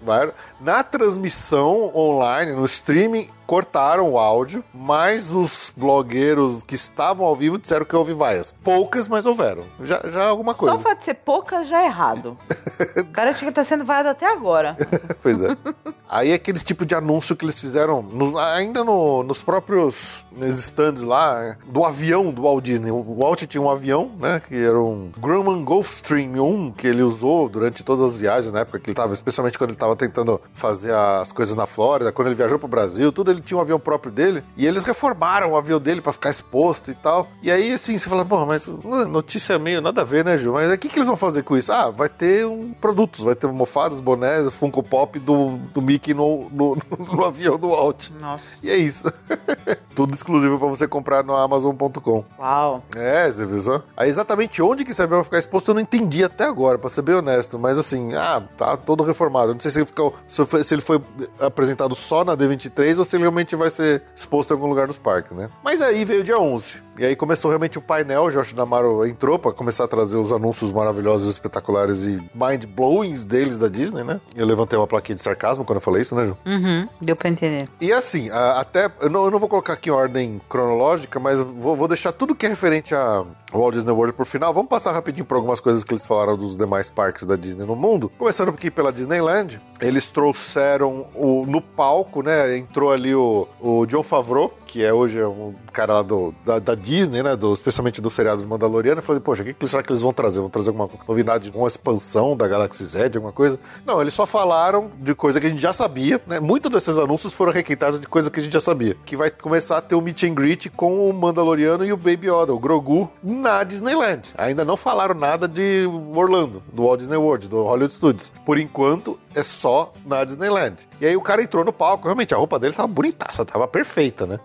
S1: Na transmissão online, no streaming, cortaram o áudio, mas os blogueiros que estavam ao vivo disseram que houve vaias. Poucas, mas houveram. Já, já é alguma
S2: Só
S1: coisa.
S2: o fato de ser pouca já é errado. o cara tinha que estar sendo vaiado até agora.
S1: pois é. Aí aqueles tipo de anúncio que eles fizeram, no- ainda no- nos próprios nos stands lá, do avião do Walt Disney. O Walt tinha um avião, né, que era um Grumman Gulfstream 1, que ele usou durante todas as viagens, na época que ele tava, especialmente quando ele tava tentando fazer as coisas na Flórida, quando ele viajou pro Brasil, tudo ele tinha um avião próprio dele, e eles reformaram o avião dele pra ficar exposto e tal. E aí, assim, você fala, pô, mas notícia meio nada a ver, né, Ju? Mas o que, que eles vão fazer com isso? Ah, vai ter um, produtos, vai ter mofadas, bonés, Funko Pop do, do Mickey no, no, no avião do Walt.
S2: Nossa.
S1: E é isso. Tudo exclusivo pra você comprar no Amazon.com.
S2: Uau.
S1: É, você viu só? Aí exatamente onde que esse avião vai ficar exposto eu não entendi até agora, pra ser bem honesto. Mas assim, ah, tá todo reformado. Eu Não sei se ele, ficou, se ele foi apresentado só na D23 ou se ele realmente vai ser exposto em algum lugar nos parques, né? Mas aí veio o dia 11. E aí começou realmente o painel. O Josh Damaro entrou pra começar a trazer os anúncios maravilhosos, espetaculares e mind-blowings deles da Disney, né? Eu levantei uma plaquinha de sarcasmo quando eu falei isso, né, Ju?
S2: Uhum. Deu pra entender.
S1: E assim, a- até. Eu não, eu não vou colocar aqui em ordem cronológica, mas vou, vou deixar tudo que é referente a Walt Disney World por final. Vamos passar rapidinho por algumas coisas que eles falaram dos demais parques da Disney no mundo. Começando aqui pela Disneyland. Eles trouxeram o, no palco, né? Entrou ali o, o John Favreau, que é hoje um cara lá do, da, da Disney, né? Do, especialmente do seriado do Mandaloriano. Eu falei, poxa, o que, que será que eles vão trazer? Vão trazer alguma novidade, uma expansão da Galaxy Z, alguma coisa? Não, eles só falaram de coisa que a gente já sabia, né? Muitos desses anúncios foram requentados de coisa que a gente já sabia. Que vai começar a ter o meet and greet com o Mandaloriano e o Baby Yoda, o Grogu, na Disneyland. Ainda não falaram nada de Orlando, do Walt Disney World, do Hollywood Studios. Por enquanto, é só na Disneyland. E aí o cara entrou no palco, realmente, a roupa dele tava bonitaça, tava perfeita, né?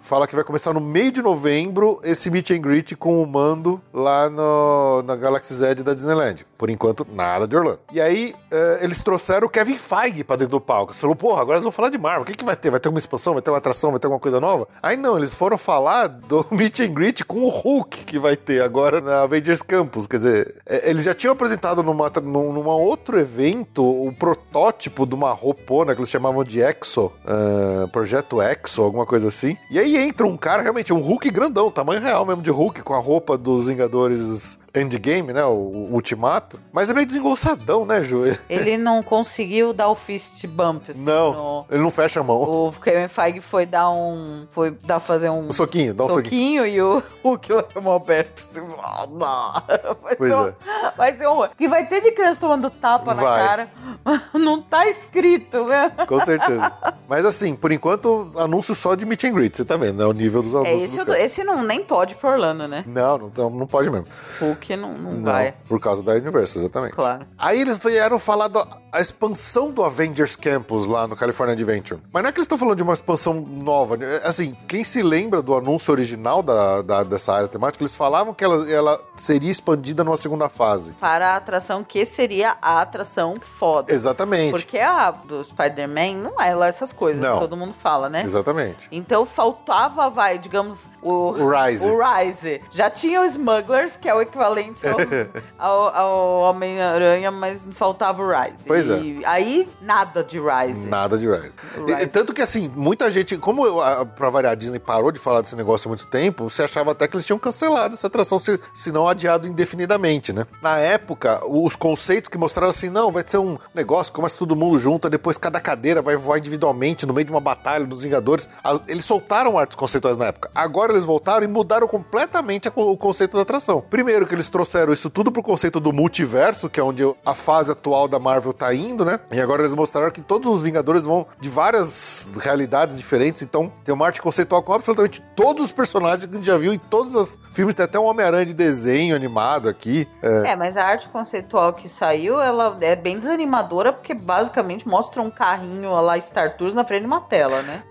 S1: Fala que vai começar no meio de novembro esse meet and greet com o Mando lá no, na Galaxy Z da Disneyland. Por enquanto, nada de Orlando. E aí, eh, eles trouxeram o Kevin Feige pra dentro do palco. Você falou, porra, agora eles vão falar de Marvel. O que, que vai ter? Vai ter uma expansão? Vai ter uma atração? Vai ter alguma coisa nova? Aí não, eles foram falar do meet and greet com o Hulk que vai ter agora na Avengers Campus. Quer dizer, eh, eles já tinham apresentado numa, num, numa outro evento o protótipo de uma roupona que eles chamavam de Exo, eh, Projeto Exo, alguma coisa assim. E aí entra um cara, realmente, um Hulk grandão, tamanho real mesmo de Hulk, com a roupa dos Vingadores Endgame, né? O, o Ultimato. Mas é meio desengonçadão, né, Ju?
S2: Ele não conseguiu dar o fist bump, assim,
S1: Não,
S2: no-
S1: ele não fecha a mão.
S2: O Kevin Feige foi dar um... Foi dar fazer um...
S1: Um soquinho, dá um soquinho.
S2: soquinho e o Hulk lá com a mão aberta. Assim, "Ah, não." vai,
S1: Pois
S2: um, vai ser um. Que vai ter de criança tomando tapa na
S1: Vai.
S2: cara. Não tá escrito, né?
S1: Com certeza. Mas assim, por enquanto, anúncio só de meet and greet, você tá vendo, né? O nível dos
S2: É, esse, eu tô-
S1: caras.
S2: esse não, nem pode ir pra Orlando, né?
S1: Não, não, não, não pode mesmo.
S2: Hulk não, não,
S1: Não,
S2: vai.
S1: por causa da Universal, exatamente.
S2: Claro.
S1: Aí eles vieram falar da expansão do Avengers Campus lá no California Adventure. Mas não é que eles estão falando de uma expansão nova. né? Assim, quem se lembra do anúncio original da, da- dessa área temática, eles falavam que ela, ela seria expandida numa segunda fase.
S2: Para a atração que seria a atração foda.
S1: Exatamente.
S2: Porque a do Spider-Man não é lá essas coisas
S1: Não.
S2: que todo mundo fala, né?
S1: Exatamente.
S2: Então faltava, vai, digamos, o,
S1: O Rise.
S2: o Rise. Já tinha o Smugglers, que é o equivalente ao, ao- ao Homem-Aranha, mas faltava o Rise.
S1: Pois é.
S2: E aí, nada de Rise.
S1: Nada de Rise.
S2: Rise.
S1: E- Tanto que, assim, muita gente, como eu, a- pra variar, a Disney parou de falar desse negócio há muito tempo, você achava até que eles tinham cancelado essa atração, se, se não adiado indefinidamente, né? Na época, os conceitos que mostraram assim, não, vai ser um negócio, começa todo mundo junto, depois cada cadeira vai voar individualmente no meio de uma batalha dos Vingadores. As- eles soltaram artes conceituais na época. Agora eles voltaram e mudaram completamente o conceito da atração. Primeiro que eles trouxeram isso tudo pro conceito do multiverso, que é onde a fase atual da Marvel tá indo, né? E agora eles mostraram que todos os Vingadores vão de várias realidades diferentes, então tem uma arte conceitual com absolutamente todos os personagens que a gente já viu em todos os filmes, tem até um Homem-Aranha de desenho animado aqui. É,
S2: É, mas a arte conceitual que saiu, ela é bem desanimadora, porque basicamente mostra um carrinho lá Star Tours na frente de uma tela, né?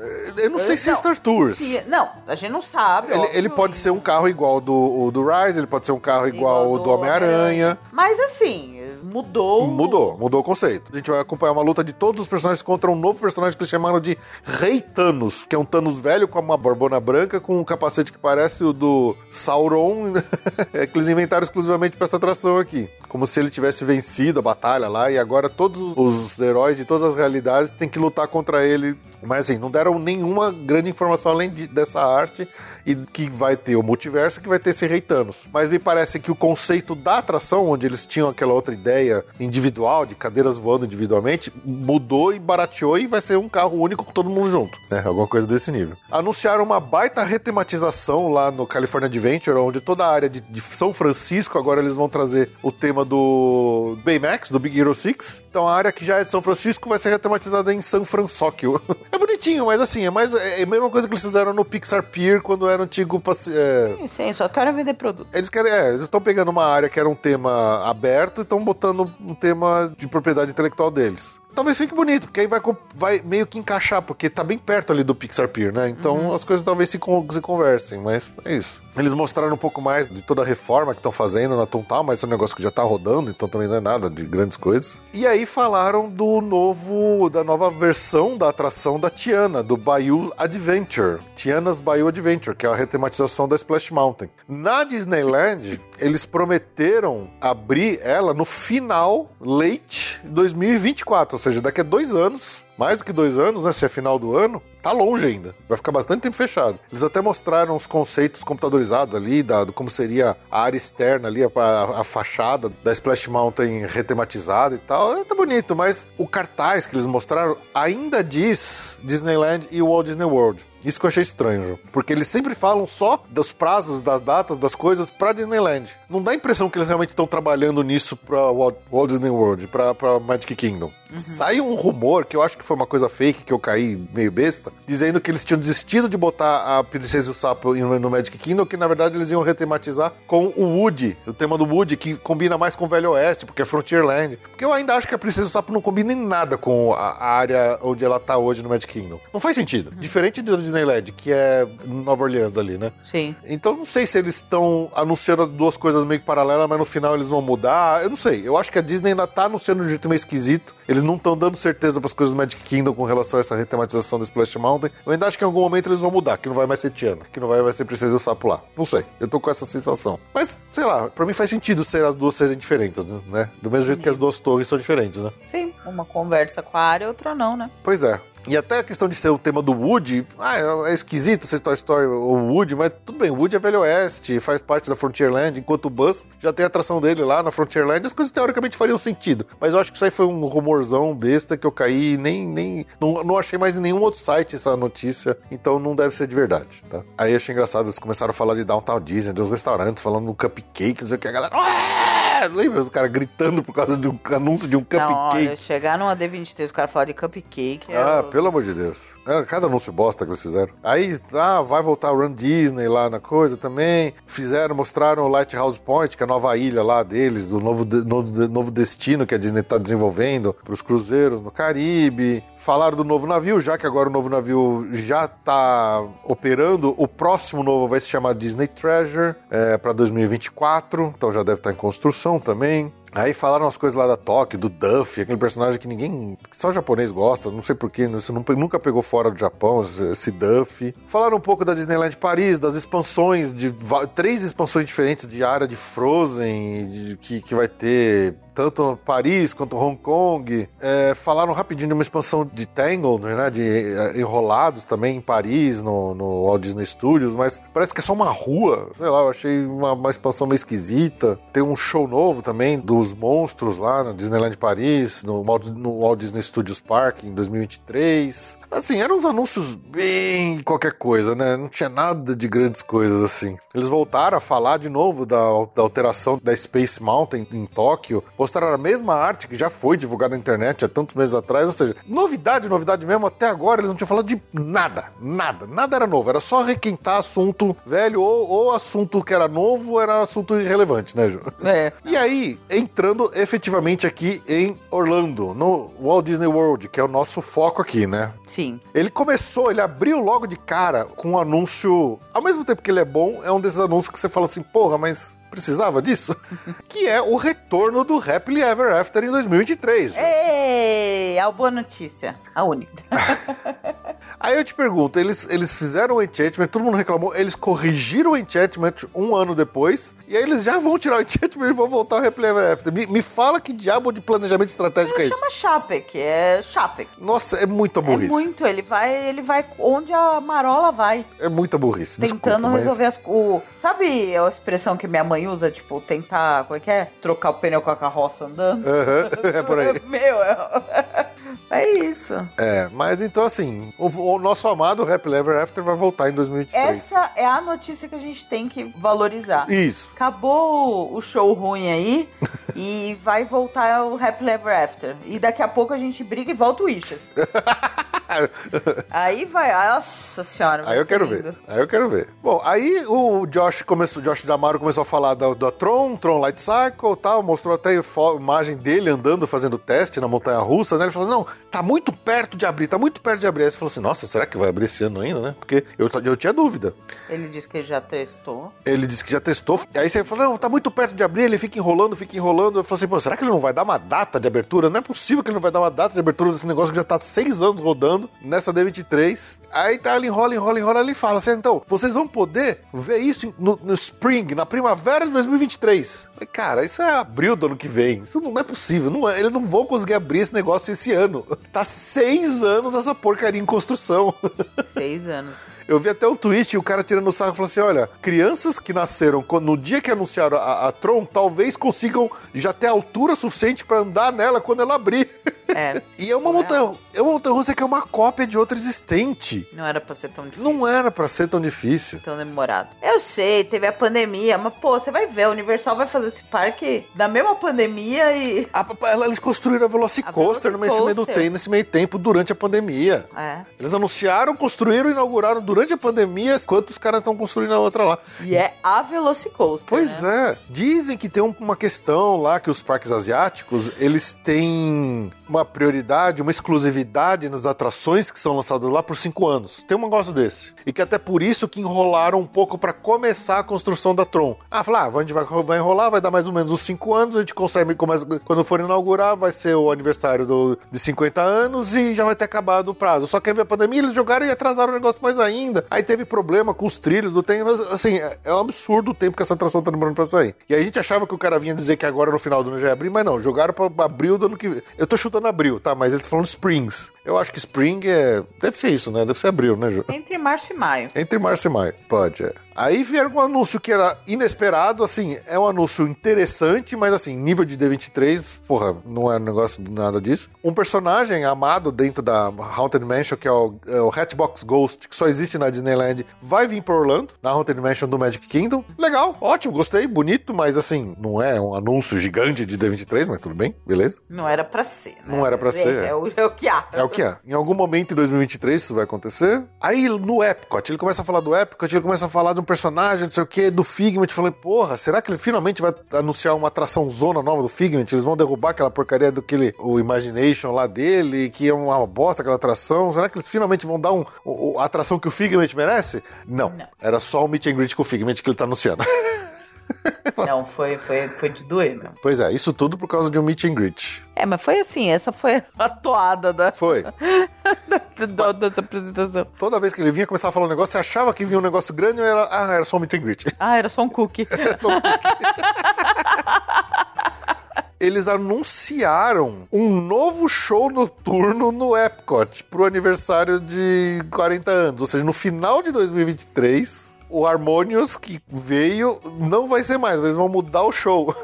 S1: é, eu não sei se é Star Tours.
S2: Se- não, a gente não sabe.
S1: Ele, ele pode ser um carro igual do, do Rise, ele pode ser um carro igual, ao do Homem-Aranha.
S2: Mas assim, mudou.
S1: Mudou, mudou o conceito. A gente vai acompanhar uma luta de todos os personagens contra um novo personagem que eles chamaram de Rei Thanos, que é um Thanos velho com uma borbona branca, com um capacete que parece o do Sauron, é, que eles inventaram exclusivamente pra essa atração aqui. Como se ele tivesse vencido a batalha lá, e agora todos os heróis de todas as realidades têm que lutar contra ele. Mas assim, não deram nenhuma grande informação além de- dessa arte e que vai ter o multiverso, que vai ter esse Rei Thanos. Mas me parece que o conceito da atração, onde eles tinham aquela outra ideia individual, de cadeiras voando individualmente, mudou e barateou e vai ser um carro único com todo mundo junto, né? Alguma coisa desse nível. Anunciaram uma baita retematização lá no California Adventure, onde toda a área de, de São Francisco, agora eles vão trazer o tema do Baymax, do Big Hero 6. Então a área que já é de São Francisco vai ser retematizada em San Francisco. é bonitinho, mas assim, é, mais, é a mesma coisa que eles fizeram no Pixar Pier quando era antigo... é,
S2: Sim, sim, só quero vender produto.
S1: eles querem, é, eles estão pegando uma área que era um tema aberto e estão botando um tema de propriedade intelectual deles. Talvez fique bonito, porque aí vai, vai meio que encaixar, porque tá bem perto ali do Pixar Pier, né? Então as coisas talvez se, con- se conversem, mas é isso. Eles mostraram um pouco mais de toda a reforma que estão fazendo na Toontown, mas é um negócio que já tá rodando, então também não é nada de grandes coisas. E aí falaram do novo, da nova versão da atração da Tiana, do Bayou Adventure. Tiana's Bayou Adventure, que é a retematização da Splash Mountain. Na Disneyland, eles prometeram abrir ela no final, late 2024, ou seja, daqui a dois anos, mais do que dois anos, né? Se é final do ano, tá longe ainda. Vai ficar bastante tempo fechado. Eles até mostraram os conceitos computadorizados ali, da, do como seria a área externa ali, a, a fachada da Splash Mountain retematizada e tal. É, tá bonito, mas o cartaz que eles mostraram ainda diz Disneyland e Walt Disney World. Isso que eu achei estranho, Ju. porque eles sempre falam só dos prazos, das datas, das coisas pra Disneyland. Não dá a impressão que eles realmente estão trabalhando nisso pra Walt, Walt Disney World, pra, pra Magic Kingdom. Sai um rumor, que eu acho que foi uma coisa fake, que eu caí meio besta, dizendo que eles tinham desistido de botar a Princesa e o Sapo no Magic Kingdom, que na verdade eles iam retematizar com o Woody, o tema do Woody, que combina mais com o Velho Oeste, porque é Frontierland. Porque eu ainda acho que a Princesa e o Sapo não combina em nada com a, a área onde ela tá hoje no Magic Kingdom. Não faz sentido. Diferente da Disneyland, que é Nova Orleans ali, né?
S2: Sim.
S1: Então não sei se eles estão anunciando as duas coisas meio que paralelas, mas no final eles vão mudar. Eu não sei. Eu acho que a Disney ainda tá anunciando de um jeito meio esquisito. Eles não estão dando certeza para as coisas do Magic Kingdom com relação a essa retematização da Splash Mountain. Eu ainda acho que em algum momento eles vão mudar, que não vai mais ser Tiana, que não vai mais ser Princesa o Sapo lá. Não sei. Eu tô com essa sensação. Mas, sei lá, pra mim faz sentido ser as duas serem diferentes, né? Do mesmo jeito que as duas torres são diferentes, né?
S2: Sim, uma conversa com a área, outra não, né?
S1: Pois é. E até a questão de ser o tema do Woody, ah, é esquisito ser Toy Story ou Woody, mas tudo bem, Woody é Velho Oeste, faz parte da Frontierland, enquanto o Buzz já tem a atração dele lá na Frontierland, as coisas teoricamente fariam sentido. Mas eu acho que isso aí foi um rumorzão besta que eu caí, nem. nem não, não achei mais em nenhum outro site essa notícia, então não deve ser de verdade, tá? Aí eu achei engraçado, eles começaram a falar de Downtown Disney, dos restaurantes, falando no cupcake, não sei o que, a galera. "Ué!" Lembra os caras gritando por causa de um anúncio de um
S2: Não, olha,
S1: cupcake?
S2: chegar numa D23 o cara falar de cupcake. é
S1: Ah,
S2: o-
S1: pelo amor de Deus. É, cada anúncio bosta que eles fizeram. Aí, ah, vai voltar o Run Disney lá na coisa também. Fizeram, mostraram o Lighthouse Point, que é a nova ilha lá deles, do novo, de- novo, de- novo destino que a Disney tá desenvolvendo para os cruzeiros no Caribe. Falaram do novo navio, já que agora o novo navio já tá operando. O próximo novo vai se chamar Disney Treasure, é, para 2024, então já deve estar em construção também. Aí falaram as coisas lá da Tóquio, do Duff, aquele personagem que ninguém, que só japonês gosta, não sei porquê, isso nunca pegou fora do Japão, esse, Duff. Falaram um pouco da Disneyland Paris, das expansões, de três expansões diferentes de área de Frozen, de- que, que vai ter tanto Paris quanto Hong Kong. É, falaram rapidinho de uma expansão de Tangled, né? De é, enrolados também em Paris, no, no Walt Disney Studios, mas parece que é só uma rua. Sei lá, eu achei uma, uma expansão meio esquisita. Tem um show novo também monstros lá no Disneyland Paris, no, Walt- no Walt Disney Studios Park em 2023. Assim, eram uns anúncios bem qualquer coisa, né? Não tinha nada de grandes coisas assim. Eles voltaram a falar de novo da, da alteração da Space Mountain em Tóquio. Mostraram a mesma arte que já foi divulgada na internet há tantos meses atrás. Ou seja, novidade, novidade mesmo. Até agora eles não tinham falado de nada. Nada. Nada era novo. Era só requentar assunto velho ou, ou assunto que era novo era assunto irrelevante, né, Ju?
S2: É.
S1: E aí, entrando efetivamente aqui em Orlando, no Walt Disney World, que é o nosso foco aqui, né?
S2: Sim.
S1: Ele começou, ele abriu logo de cara com um anúncio. Ao mesmo tempo que ele é bom, é um desses anúncios que você fala assim, porra, mas precisava disso? que é o retorno do Happily Ever After em 2023.
S2: Ei, a boa notícia. A única.
S1: Aí eu te pergunto, eles, eles fizeram o enchantment, todo mundo reclamou, eles corrigiram o enchantment um ano depois, e aí eles já vão tirar o enchantment e vão voltar ao Happily Ever After. Me, me fala que diabo de planejamento estratégico é
S2: Ele
S1: esse?
S2: chama Chapek, é Chapek.
S1: Nossa, é muita
S2: É
S1: burrice.
S2: muito, ele vai, ele vai onde a marola vai.
S1: É muita burrice.
S2: Tentando
S1: desculpa, mas-
S2: resolver as o Sabe a expressão que minha mãe usa, tipo, tentar, como é que é? Trocar o pneu com a carroça andando?
S1: Aham, é por aí.
S2: Meu, é, é isso.
S1: É, mas então assim, o, o nosso amado Happy Ever After vai voltar em 2023.
S2: Essa é a notícia que a gente tem que valorizar.
S1: Isso.
S2: Acabou o show ruim aí e vai voltar o Happy Ever After. E daqui a pouco a gente briga e volta o Wishes. aí vai, nossa senhora.
S1: Aí eu quero
S2: lindo.
S1: ver. Aí eu quero ver. Bom, aí o Josh começou, o Josh Damaro começou a falar da, da Tron, Tron Light Cycle e tal, mostrou até fo- imagem dele andando fazendo teste na montanha russa, né? Ele falou: "Não, tá muito perto de abrir, tá muito perto de abrir". Aí você falou assim: "Nossa, será que vai abrir esse ano ainda, né?" Porque eu, eu tinha dúvida.
S2: Ele disse que já testou.
S1: Ele disse que já testou. E aí você falou, não, tá muito perto de abrir, ele fica enrolando, fica enrolando. Eu falei assim, pô, será que ele não vai dar uma data de abertura? Não é possível que ele não vai dar uma data de abertura desse negócio que já tá seis anos rodando nessa D23. Aí tá, ele enrola, enrola, enrola, ele fala assim, então, vocês vão poder ver isso no, no Spring, na primavera de 2023. Eu falei, cara, isso é abril do ano que vem. Isso não é possível. Não é, eles não vão conseguir abrir esse negócio esse ano. Tá seis anos essa porcaria em construção.
S2: Seis anos.
S1: Eu vi até um tweet e o cara tirando o sarro e falou assim: olha, crianças que nasceram no dia que anunciaram a, a Tron talvez consigam já ter altura suficiente pra andar nela quando ela abrir.
S2: É.
S1: e é uma montanha, é uma montanha russa que é uma cópia de outra existente.
S2: Não era pra ser tão difícil.
S1: Não era pra ser tão difícil.
S2: Tão demorado. Eu sei, teve a pandemia, mas pô, você vai ver, a Universal vai fazer esse parque da mesma pandemia e.
S1: A- eles construíram a Velocicoaster,
S2: A
S1: nesse meio, tempo, nesse meio tempo durante a pandemia.
S2: É.
S1: Eles anunciaram, construíram, inauguraram durante a pandemia, enquanto os caras estão construindo a outra lá.
S2: E é a Velocicoaster.
S1: Pois
S2: né?
S1: é. Dizem que tem um- uma questão lá que os parques asiáticos, eles têm uma prioridade, uma exclusividade nas atrações que são lançadas lá por cinco anos. Tem um negócio desse. E que até por isso que enrolaram um pouco pra começar a construção da Tron. Ah, falar, ah, a gente vai, vai enrolar, vai dar mais ou menos uns cinco anos, a gente consegue, quando for inaugurar, vai ser o aniversário do, de 50 anos e já vai ter acabado o prazo. Só que aí veio a pandemia, eles jogaram e atrasaram o negócio mais ainda. Aí teve problema com os trilhos do tempo, assim, é, é um absurdo o tempo que essa atração tá demorando pra sair. E a gente achava que o cara vinha dizer que agora no final do ano já ia abrir, mas não, jogaram pra abril do ano que vem. Eu tô chutando abril, tá? Mas ele tá falando Springs. Eu acho que Spring é. Deve ser isso, né? Deve ser abril, né, Ju?
S2: Entre março e maio.
S1: Entre março e maio. Pode, é. Aí vieram com um anúncio que era inesperado, assim, é um anúncio interessante, mas assim, nível de D23, porra, não é um negócio nada disso. Um personagem amado dentro da Haunted Mansion, que é o, é o Hatchbox Ghost, que só existe na Disneyland, vai vir pra Orlando, na Haunted Mansion do Magic Kingdom. Legal, ótimo, gostei, bonito, mas assim, não é um anúncio gigante de D23, mas tudo bem, beleza.
S2: Não era pra ser, né?
S1: Não era pra
S2: Mas
S1: ser,
S2: É,
S1: é.
S2: é o, é o que há.
S1: É o que Em algum momento em 2023 isso vai acontecer. Aí no Epcot, ele começa a falar do Epcot, ele começa a falar de um personagem, não sei o que, do Figment. Eu falei, porra, será que ele finalmente vai anunciar uma atração zona nova do Figment? Eles vão derrubar aquela porcaria do aquele, o Imagination lá dele, que é uma bosta aquela atração. Será que eles finalmente vão dar um, a atração que o Figment merece? Não.
S2: Não.
S1: Era só o meet and greet com o Figment que ele tá anunciando.
S2: Não, foi, foi, foi de doer, meu.
S1: Pois é, isso tudo por causa de um meet and greet.
S2: É, mas foi assim, essa foi a toada da,
S1: Foi.
S2: da, dessa apresentação.
S1: Toda vez que ele vinha começar a falar um negócio, você achava que vinha um negócio grande e era, ah, era só um meet and greet.
S2: Ah, era só um cookie.
S1: Só um cookie. Eles anunciaram um novo show noturno no Epcot pro aniversário de 40 anos. Ou seja, no final de 2023, o Harmonious que veio não vai ser mais, eles vão mudar o show.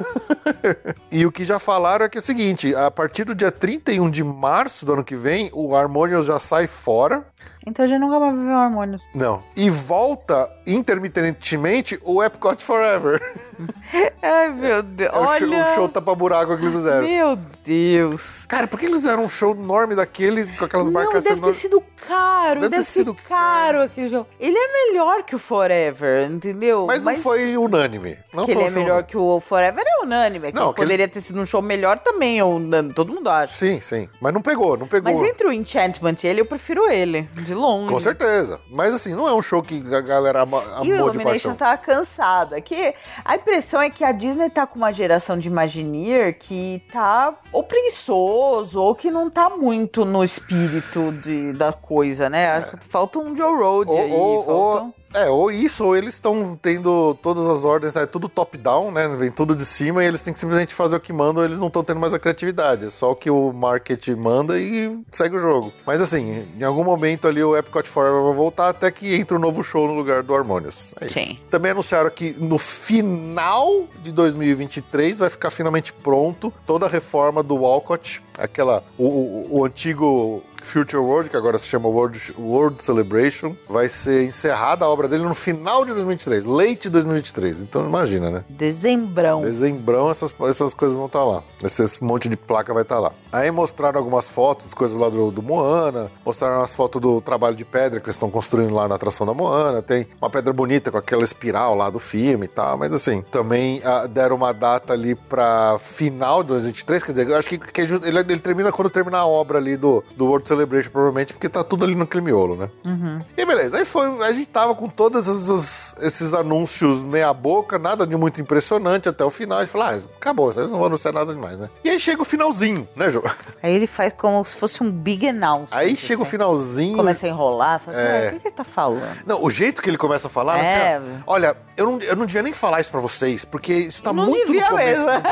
S1: e o que já falaram é que é o seguinte: a partir do dia 31 de março do ano que vem, o Harmonious já sai fora.
S2: Então a gente nunca vai viver harmônio.
S1: Não. E volta intermitentemente o Epcot Forever.
S2: Ai, meu Deus.
S1: É o, show,
S2: Olha.
S1: o show tapa-buraco que eles fizeram.
S2: Meu Deus.
S1: Cara, por que eles fizeram um show enorme daquele com aquelas
S2: Não,
S1: marcas
S2: deve ter sido caro.
S1: Deve
S2: Deve,
S1: ter sido
S2: caro aquele jogo. Ele é melhor que o Forever, entendeu?
S1: Mas não foi unânime. Não
S2: que
S1: foi
S2: ele
S1: um
S2: é melhor que o Forever é unânime. É que
S1: Não, que
S2: poderia ter sido um show melhor também, é unânime. Todo mundo acha.
S1: Sim, sim. Mas não pegou, não pegou.
S2: Mas entre o Enchantment e ele, eu prefiro ele, de longe.
S1: Com certeza. Mas assim, não é um show que a galera ama,
S2: E o
S1: amou de
S2: Illumination
S1: paixão.
S2: tava cansado. É que a impressão é que a Disney tá com uma geração de Imagineer que tá ou preguiçoso ou que não tá muito no espírito de- da coisa, né? Falta um Joe Road
S1: Ou,
S2: aí.
S1: ou-
S2: falta um-
S1: ou- é, ou isso, ou eles estão tendo todas as ordens, é tudo top-down, né? Vem tudo de cima e eles têm que simplesmente fazer o que mandam, eles não estão tendo mais a criatividade. É só o que o market manda e segue o jogo. Mas assim, em algum momento ali o Epcot Forever vai voltar até que entra um novo show no lugar do Harmonious. É isso.
S2: Sim.
S1: Também anunciaram que no final de 2023 vai ficar finalmente pronto toda a reforma do Walcott, aquela o, o- o antigo Future World, que agora se chama World, World Celebration, vai ser encerrada a obra dele no final de 2023, late 2023. Então imagina, né?
S2: Dezembrão.
S1: Dezembrão essas, essas coisas vão estar lá. Esse, esse monte de placa vai estar lá. Aí mostraram algumas fotos, coisas lá do, do Moana, mostraram as fotos do trabalho de pedra que eles estão construindo lá na atração da Moana. Tem uma pedra bonita com aquela espiral lá do filme e tal, mas assim, também ah, deram uma data ali pra final de 2023, quer dizer, eu acho que, que é ele, ele termina quando terminar a obra ali do, do World Celebration, provavelmente, porque tá tudo ali naquele miolo, né? E beleza, aí foi, a gente tava com todos esses, esses anúncios meia boca, nada de muito impressionante até o final. A gente falou, ah, acabou, vocês não vão anunciar nada demais, né? E aí chega o finalzinho, né, Jô?
S2: Aí ele faz como se fosse um big announcement.
S1: Aí chega o
S2: assim.
S1: finalzinho.
S2: Começa a enrolar, fala assim,
S1: É.
S2: "Ah, o que, que ele tá falando?
S1: Não, o jeito que ele começa a falar,
S2: É.
S1: assim, ó, olha, eu não, eu não devia nem falar isso pra vocês, porque isso tá
S2: Não
S1: muito
S2: devia
S1: no começo.
S2: mesmo.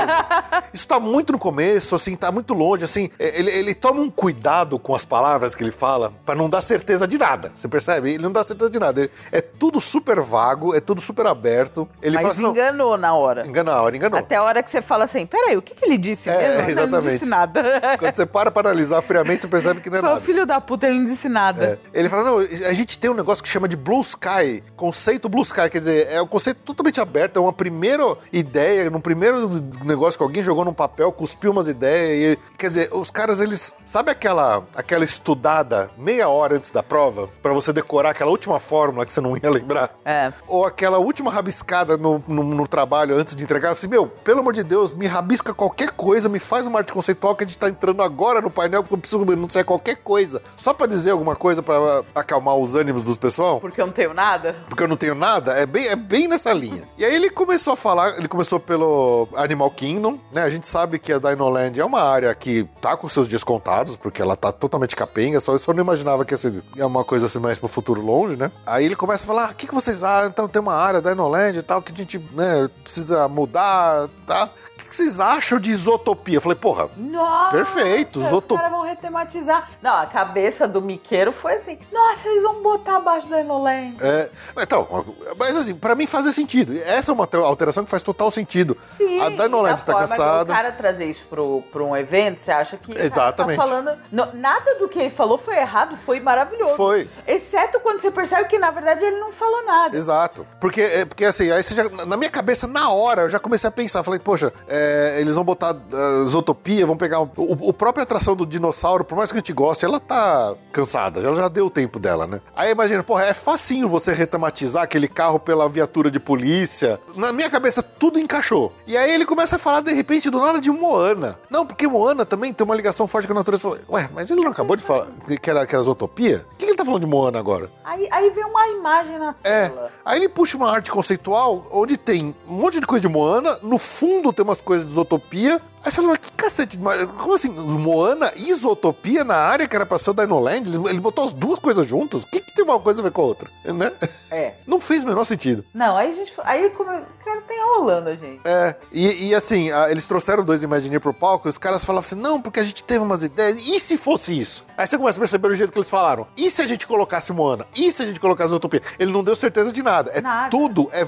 S1: Isso tá muito no começo, assim, tá muito longe, assim. é, Ele, ele toma um cuidado com as palavras que ele fala pra não dar certeza de nada. Você percebe? Ele não dá certeza de nada. Ele- é tudo super vago, é tudo super aberto. Ele
S2: Mas
S1: assim,
S2: enganou na hora.
S1: engana a hora, enganou.
S2: Até a hora que você fala assim, peraí, o que, que ele disse
S1: É,
S2: mesmo? Ele não
S1: exatamente.
S2: disse nada.
S1: Quando você para pra analisar friamente, você percebe que não é
S2: Foi o
S1: nada.
S2: filho da puta, ele não disse nada.
S1: É. Ele fala, não, a gente tem um negócio que chama de Blue Sky, conceito Blue Sky, quer dizer, é um conceito totalmente aberto, é uma primeira ideia, num primeiro negócio que alguém jogou num papel, cuspiu umas ideias, e, quer dizer, os caras, eles, sabe aquela, aquela estudada meia hora antes da prova, pra você decorar aquela última fórmula que você não ia lembrar?
S2: É.
S1: Ou aquela última rabiscada no, no, no trabalho antes de entregar, assim, meu, pelo amor de Deus, me rabisca qualquer coisa, me faz uma arte conceitual que a gente tá entrando agora no painel, porque eu preciso denunciar qualquer coisa. Só pra dizer alguma coisa pra acalmar os ânimos dos pessoal
S2: Porque eu não tenho nada?
S1: porque eu não tenho nada, é bem, é bem nessa linha. E aí ele começou a falar, ele começou pelo Animal Kingdom, né? A gente sabe que a Dinoland é uma área que tá com seus dias contados, porque ela tá totalmente capenga, só eu só não imaginava que ia ser é uma coisa assim mais pro futuro longe, né? Aí ele começa a falar, ah, o que, que vocês acham? Então tem uma área da Dinoland e tal que a gente, né, precisa mudar, tá? O que, vocês acham de isotopia? Eu falei, porra,
S2: Nossa!
S1: Perfeito,
S2: Os caras vão retematizar. Não, a cabeça do miqueiro foi assim, nossa, eles vão botar abaixo da Enoland.
S1: É, então, mas assim, pra mim faz sentido. Essa é uma alteração que faz total sentido.
S2: Sim,
S1: a
S2: da
S1: está
S2: forma
S1: cansada.
S2: O cara trazer isso pro, pro um evento, você acha que cara
S1: Exatamente.
S2: tá falando. Não, nada do que ele falou foi errado, foi maravilhoso.
S1: Foi.
S2: Exceto quando você percebe que, na verdade, ele não falou nada.
S1: Exato. Porque, é, porque assim, aí você já, na minha cabeça, na hora, eu já comecei a pensar. Falei, poxa, é, é, eles vão botar uh, Zootopia, vão pegar. O, o próprio atração do dinossauro, por mais que a gente goste, ela tá cansada, ela já deu o tempo dela, né? Aí imagina, porra, é facinho você retematizar aquele carro pela viatura de polícia. Na minha cabeça, tudo encaixou. E aí ele começa a falar, de repente, do nada de Moana. Não, porque Moana também tem uma ligação forte com a natureza. Ué, mas ele não acabou de falar que era, que era Zootopia? O que, que ele tá falando de Moana agora?
S2: Aí, aí vem uma imagem na
S1: É.
S2: tela.
S1: Aí ele puxa uma arte conceitual onde tem um monte de coisa de Moana, no fundo tem umas coisas de Isotopia. Aí você fala, mas que cacete, como assim? Moana e Isotopia na área que era pra ser o Dinoland? Ele, ele botou as duas coisas juntas? O que, que tem uma coisa a ver com a outra? Né?
S2: É.
S1: Não fez o menor sentido.
S2: Não, aí a gente. Aí como. Cara, tá enrolando a gente.
S1: É, e, e assim, eles trouxeram dois Imagineer pro palco e os caras falavam assim: não, porque a gente teve umas ideias. E se fosse isso? Aí você começa a perceber o jeito que eles falaram. E se a gente colocasse Moana? E se a gente colocasse Utopia? Ele não deu certeza de nada. É
S2: Nada.
S1: tudo, é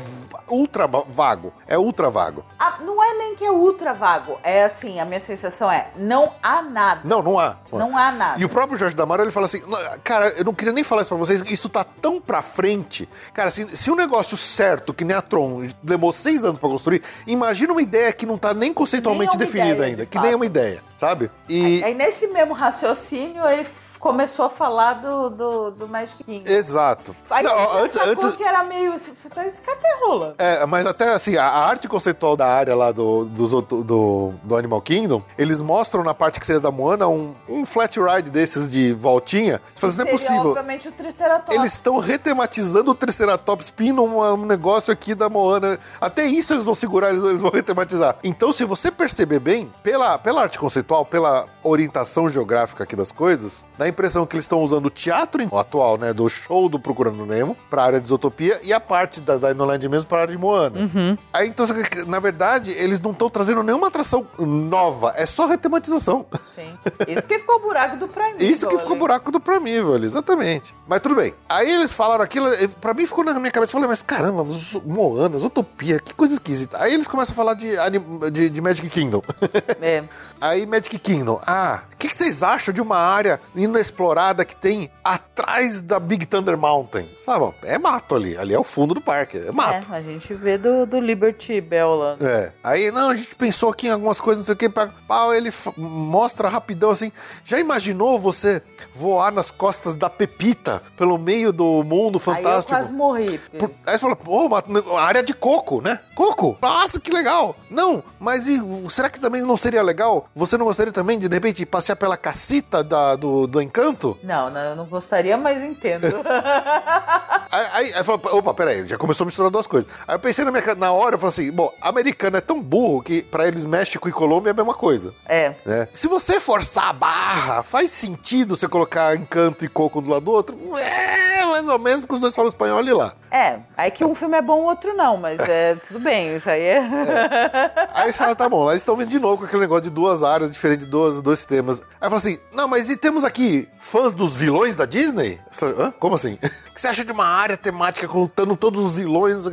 S1: ultra va- vago. É ultra vago.
S2: Ah, não é nem que é ultra vago. É assim, a minha sensação é: não há nada.
S1: Não, não há.
S2: Não há nada.
S1: E o próprio Jorge Damaro, ele fala assim, "Não, cara, eu não queria nem falar isso pra vocês, isso tá tão pra frente. Cara, se, se um negócio certo, que nem a Tron, demorou seis anos pra construir, imagina uma ideia que não tá nem conceitualmente
S2: Nem é
S1: definida
S2: ideia,
S1: ainda,
S2: de
S1: que nem é uma ideia, sabe? E...
S2: Aí nesse mesmo raciocínio, ele começou a falar do, do, do Magic Kingdom.
S1: Exato.
S2: Aí
S1: Não, antes, antes,
S2: que era meio. Cara tá enrolando.
S1: É, mas até assim, a a arte conceitual da área lá do, outro- do, do Animal Kingdom, eles mostram na parte que seria da Moana um, um flat ride desses de voltinha. Você fala assim, não é possível.
S2: obviamente, o Triceratops.
S1: Eles estão retematizando o Triceratops Pin num um negócio aqui da Moana. Até isso eles vão segurar, eles, eles vão retematizar. Então, se você perceber bem, pela, pela arte conceitual, pela orientação geográfica aqui das coisas, dá a impressão que eles estão usando o teatro atual, né, do show do Procurando Nemo, pra área de Isotopia, e a parte da Dinoland mesmo pra área de Moana. Aí, então, na verdade, eles não estão trazendo nenhuma atração nova, é só retematização.
S2: Sim. Isso que ficou o buraco do Prime.
S1: Isso que
S2: Video
S1: ficou o buraco do Primeval, exatamente. Mas tudo bem. Aí eles falaram aquilo, pra mim ficou na minha cabeça. Eu falei, mas caramba, Moana, Utopia, que coisa esquisita. Aí eles começam a falar de, de, de Magic Kingdom.
S2: É.
S1: Aí Magic Kingdom, ah, o que, que vocês acham de uma área inexplorada que tem atrás da Big Thunder Mountain? Sabe, é mato ali, ali é o fundo do parque, é mato.
S2: É, a gente vê do, do Liberty Bell lá.
S1: É. Aí, não, a gente pensou aqui em algumas coisas, não sei o que. Pau, ele mostra rapidão assim. Já imaginou você voar nas costas da Pepita pelo meio do mundo
S2: Aí eu
S1: fantástico?
S2: quase morri.
S1: Por- Aí você fala, pô, área de coco, né? Coco! Nossa, que legal! Não, mas e, será que também não seria legal? Você não gostaria também de, de repente, passear pela cacita da- do, do encanto?
S2: Não, não, eu não gostaria, mas entendo.
S1: Aí, aí, aí eu falo, opa, peraí, já começou a misturar duas coisas. Aí eu pensei na, minha, na hora, eu falei assim, bom, americano é tão burro que pra eles México e Colômbia é a mesma coisa.
S2: é.
S1: né? Se você forçar a barra, faz sentido você colocar encanto e coco um do lado do outro? É, mais ou menos, porque os dois falam espanhol ali lá.
S2: É, aí que um filme é bom, o outro não, mas é tudo bem, isso aí é.
S1: Aí você fala, tá bom, lá eles estão vindo de novo com aquele negócio de duas áreas diferentes, duas, dois temas. Aí fala assim, não, mas e temos aqui fãs dos vilões da Disney? Hã? Como assim? O que você acha de uma área temática contando todos os vilões?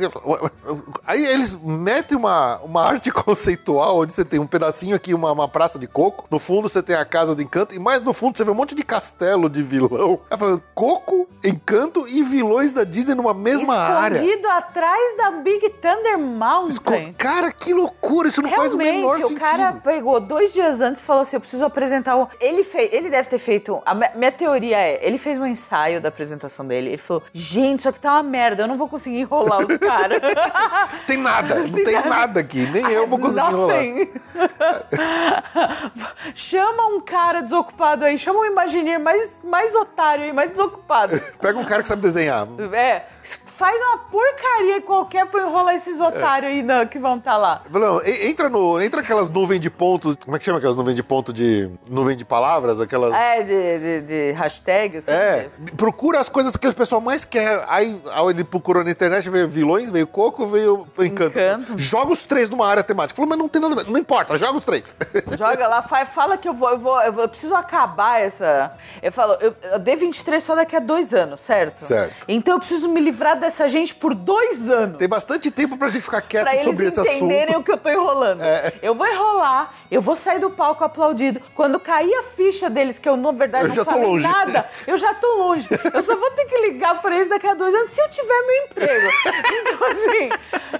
S1: Aí eles metem uma, uma arte conceitual, onde você tem um pedacinho aqui, uma, uma praça de coco, no fundo você tem a casa do encanto, e mais no fundo você vê um monte de castelo de vilão. Aí falando, coco, encanto e vilões da Disney numa mesma área.
S2: Escondido atrás da Big Thunder Mountain.
S1: Esco- Cara, que loucura, isso não faz o menor
S2: Realmente, o
S1: sentido.
S2: cara pegou dois dias antes e falou assim: eu preciso apresentar o. Ele fez, ele deve ter feito. A minha teoria é: ele fez um ensaio da apresentação dele. Ele falou: gente, isso aqui tá uma merda, eu não vou conseguir enrolar os caras.
S1: Tem nada, não tem nada aqui, nem eu vou conseguir enrolar.
S2: Chama um cara desocupado aí, chama um Imagineer mais, mais otário aí, mais desocupado.
S1: Pega um cara que sabe desenhar.
S2: É, faz uma porcaria qualquer pra enrolar esses otários aí não, que vão estar lá.
S1: Fala, Não, entra no, entra aquelas nuvens de pontos, como é que chama aquelas nuvens de ponto de nuvem de palavras, aquelas
S2: É, de, de, de hashtag, assim.
S1: É, procura as coisas que o pessoal mais quer. Aí, ele procurou na internet, veio vilões, veio coco, veio encanto.
S2: Encanto.
S1: Joga os três numa área temática. Falou, mas não tem nada a ver. Não importa, joga os três.
S2: Joga lá, fa- fala que eu vou, eu vou, eu vou- eu preciso acabar essa. Eu falo, eu, eu D23 só daqui a dois anos, certo?
S1: Certo.
S2: Então eu preciso me livrar dessa gente por dois anos.
S1: tem bastante tempo pra gente ficar quieto
S2: Pra
S1: sobre
S2: eles
S1: esse
S2: entenderem
S1: assunto. É.
S2: o que eu tô enrolando. Eu vou enrolar, eu vou sair do palco aplaudido. Quando cair a ficha deles, que eu, na verdade, não
S1: já tô
S2: falei
S1: longe.
S2: nada, eu já tô longe. Eu só vou ter que ligar pra eles daqui a dois anos se eu tiver meu emprego. Então, assim,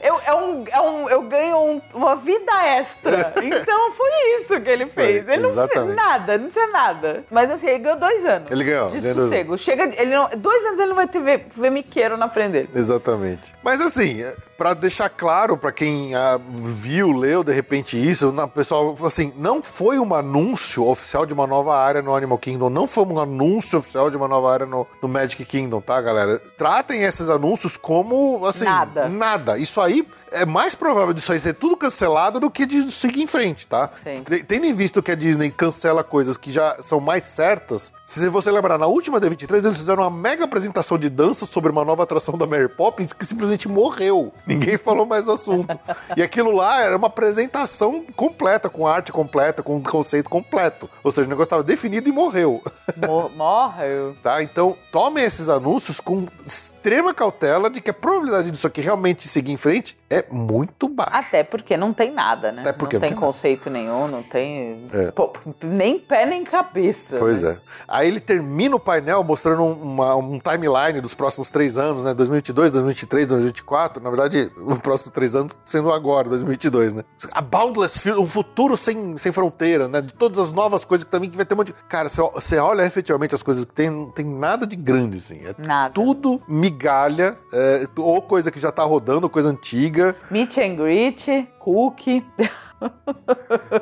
S2: eu, é um, é um, eu ganho um- uma vida extra. Então foi isso que ele fez.
S1: Foi,
S2: ele não fez
S1: exatamente.
S2: nada, não tinha nada. Mas assim, ele ganhou dois anos.
S1: Ele ganhou,
S2: De
S1: ganhou dois
S2: sossego. Chega, ele não, dois anos ele não vai ter ver, ver miqueiro na frente dele.
S1: Exatamente. Mas assim, pra deixar claro pra quem ah, viu, leu de repente isso, na- pessoal, assim, não foi um anúncio oficial de uma nova área no Animal Kingdom, não foi um anúncio oficial de uma nova área no, no Magic Kingdom, tá, galera? Tratem esses anúncios como, assim,
S2: Nada.
S1: nada. Isso aí é mais provável disso aí ser tudo cancelado do que de seguir em frente, tá?
S2: Sim.
S1: Te- Tendo em visto que a Disney cancela coisas que já são mais certas, se você lembrar, na última D23 eles fizeram uma mega apresentação de dança sobre uma nova atração da Mary Poppins que simplesmente morreu. Ninguém falou mais do assunto. E aquilo lá era uma apresentação completa, com arte completa, com conceito completo. Ou seja, o negócio estava definido e morreu.
S2: Mor- Morre.
S1: Tá? Então, tomem esses anúncios com extrema cautela de que a probabilidade disso aqui realmente seguir em frente é muito baixa.
S2: Até porque não tem nada, né?
S1: Até porque
S2: não
S1: não
S2: tem
S1: tem nada.
S2: conceito nenhum, não tem.
S1: É.
S2: Pô, nem pé nem cabeça.
S1: Pois
S2: né?
S1: é. Aí ele termina o painel mostrando um, uma- um timeline dos próximos três anos, né? 2022, 2023, 2024. Na verdade, os próximos três anos sendo agora, 2022, né? A Boundless um futuro sem, sem fronteira, né? De todas as novas coisas que também que vai ter um monte de... Cara, você, você olha efetivamente as coisas que tem, não tem nada de grande, assim. É
S2: Nada.
S1: tudo migalha, é, ou coisa que já tá rodando, coisa antiga.
S2: Meet and greet, cookie.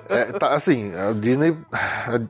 S1: É, tá, assim, a Disney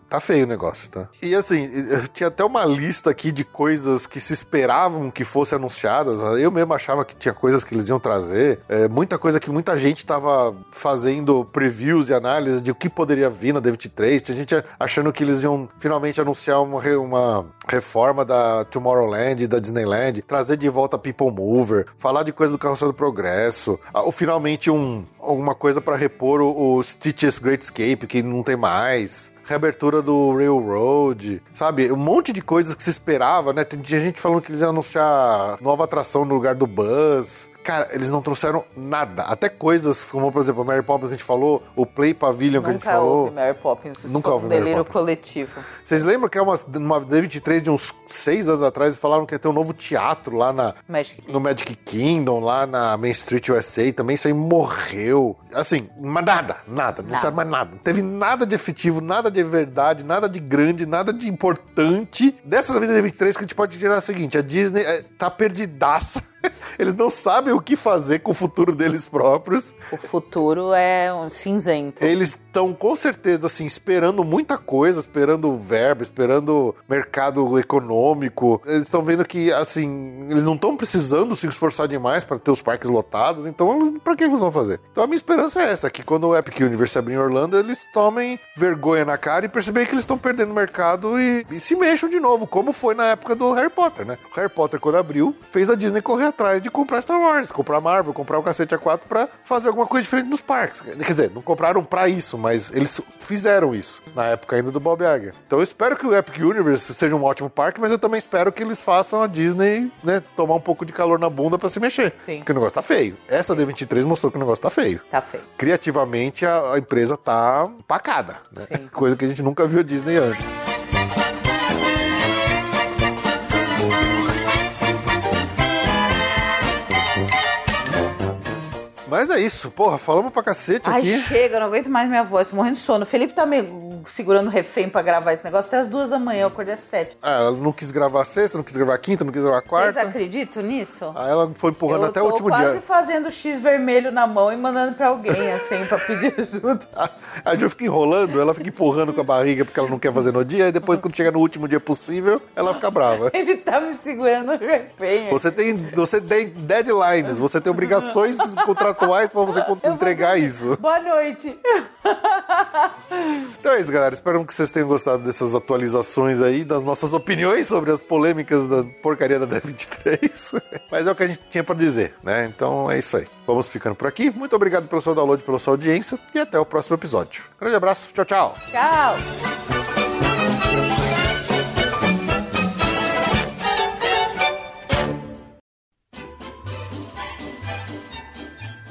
S1: tá feio o negócio, tá? E assim, tinha até uma lista aqui de coisas que se esperavam que fossem anunciadas. Eu mesmo achava que tinha coisas que eles iam trazer. É, muita coisa que muita gente tava fazendo previews e análises de o que poderia vir na D23. Tinha gente achando que eles iam finalmente anunciar uma, uma reforma da Tomorrowland e da Disneyland, trazer de volta People Mover, falar de coisa do Carrossel do Progresso, ou finalmente um, alguma coisa pra repor o, o Stitch's Great Escape, que não tem mais. Reabertura do Railroad, sabe? Um monte de coisas que se esperava, né? Tinha gente falando que eles iam anunciar nova atração no lugar do Buzz. Cara, eles não trouxeram nada. Até coisas como, por exemplo, a Mary Poppins que a gente falou, o Play Pavilion que a gente
S2: Nunca
S1: falou.
S2: houve Mary Poppins. Isso
S1: Nunca houve
S2: um
S1: Mary Poppins.
S2: coletivo.
S1: Vocês lembram que é uma, uma D23 de uns seis anos atrás falaram que ia ter um novo teatro lá na,
S2: Magic
S1: no Magic Kingdom, lá na Main Street USA, também isso aí morreu. Assim, mas nada, nada, não serve mais nada. Não teve nada de efetivo, nada de verdade, nada de grande, nada de importante. Dessa vida 23 que a gente pode tirar o seguinte, a Disney eh, tá perdidaça. Eles não sabem o que fazer com o futuro deles próprios.
S2: O futuro é um cinzento.
S1: Eles estão com certeza assim esperando muita coisa, esperando verba, esperando mercado econômico. Eles estão vendo que assim eles não estão precisando se esforçar demais para ter os parques lotados. Então, pra que eles vão fazer? Então a minha esperança é essa, que quando o Epic Universe abrir em Orlando, eles tomem vergonha na cara e perceberem que eles estão perdendo o mercado e, e se mexam de novo, como foi na época do Harry Potter, né? O Harry Potter quando abriu, fez a Disney correr atrás de comprar Star Wars, comprar Marvel, comprar o cacete A4 pra fazer alguma coisa diferente nos parques. Quer dizer, não compraram pra isso, mas eles fizeram isso na época ainda do Bob Iger. Então eu espero que o Epic Universe seja um ótimo parque, mas eu também espero que eles façam a Disney, né, tomar um pouco de calor na bunda pra se mexer.
S2: Sim.
S1: Porque o negócio tá feio. Essa D23 mostrou que o negócio tá feio.
S2: Tá feio.
S1: Criativamente a, a empresa tá empacada, né?
S2: Sim.
S1: Coisa que a gente nunca viu a Disney antes. Mas é isso, porra, falamos pra cacete
S2: Ai,
S1: aqui.
S2: chega, eu não aguento mais minha voz, tô morrendo de sono. O Felipe tá me segurando refém pra gravar esse negócio até as duas da manhã, eu acordei às sete.
S1: Ah, ela não quis gravar sexta, não quis gravar quinta, não quis gravar
S2: Vocês
S1: quarta.
S2: acreditam nisso?
S1: Aí ela foi empurrando
S2: eu
S1: até
S2: tô
S1: o último
S2: quase
S1: dia.
S2: fazendo X vermelho na mão e mandando pra alguém, assim, pra pedir ajuda.
S1: A, a Jo fica enrolando, ela fica empurrando com a barriga porque ela não quer fazer no dia, e depois, quando chega no último dia possível, ela fica brava.
S2: Ele tá me segurando refém.
S1: Você tem, você tem deadlines, você tem obrigações contratuais pra você con- entregar isso.
S2: Boa noite.
S1: Então é isso, galera. Espero que vocês tenham gostado dessas atualizações aí, das nossas opiniões sobre as polêmicas da porcaria da D23. Mas é o que a gente tinha pra dizer, né? Então é isso aí. Vamos ficando por aqui. Muito obrigado pelo seu download, pela sua audiência e até o próximo episódio. Grande abraço. Tchau, tchau.
S2: Tchau.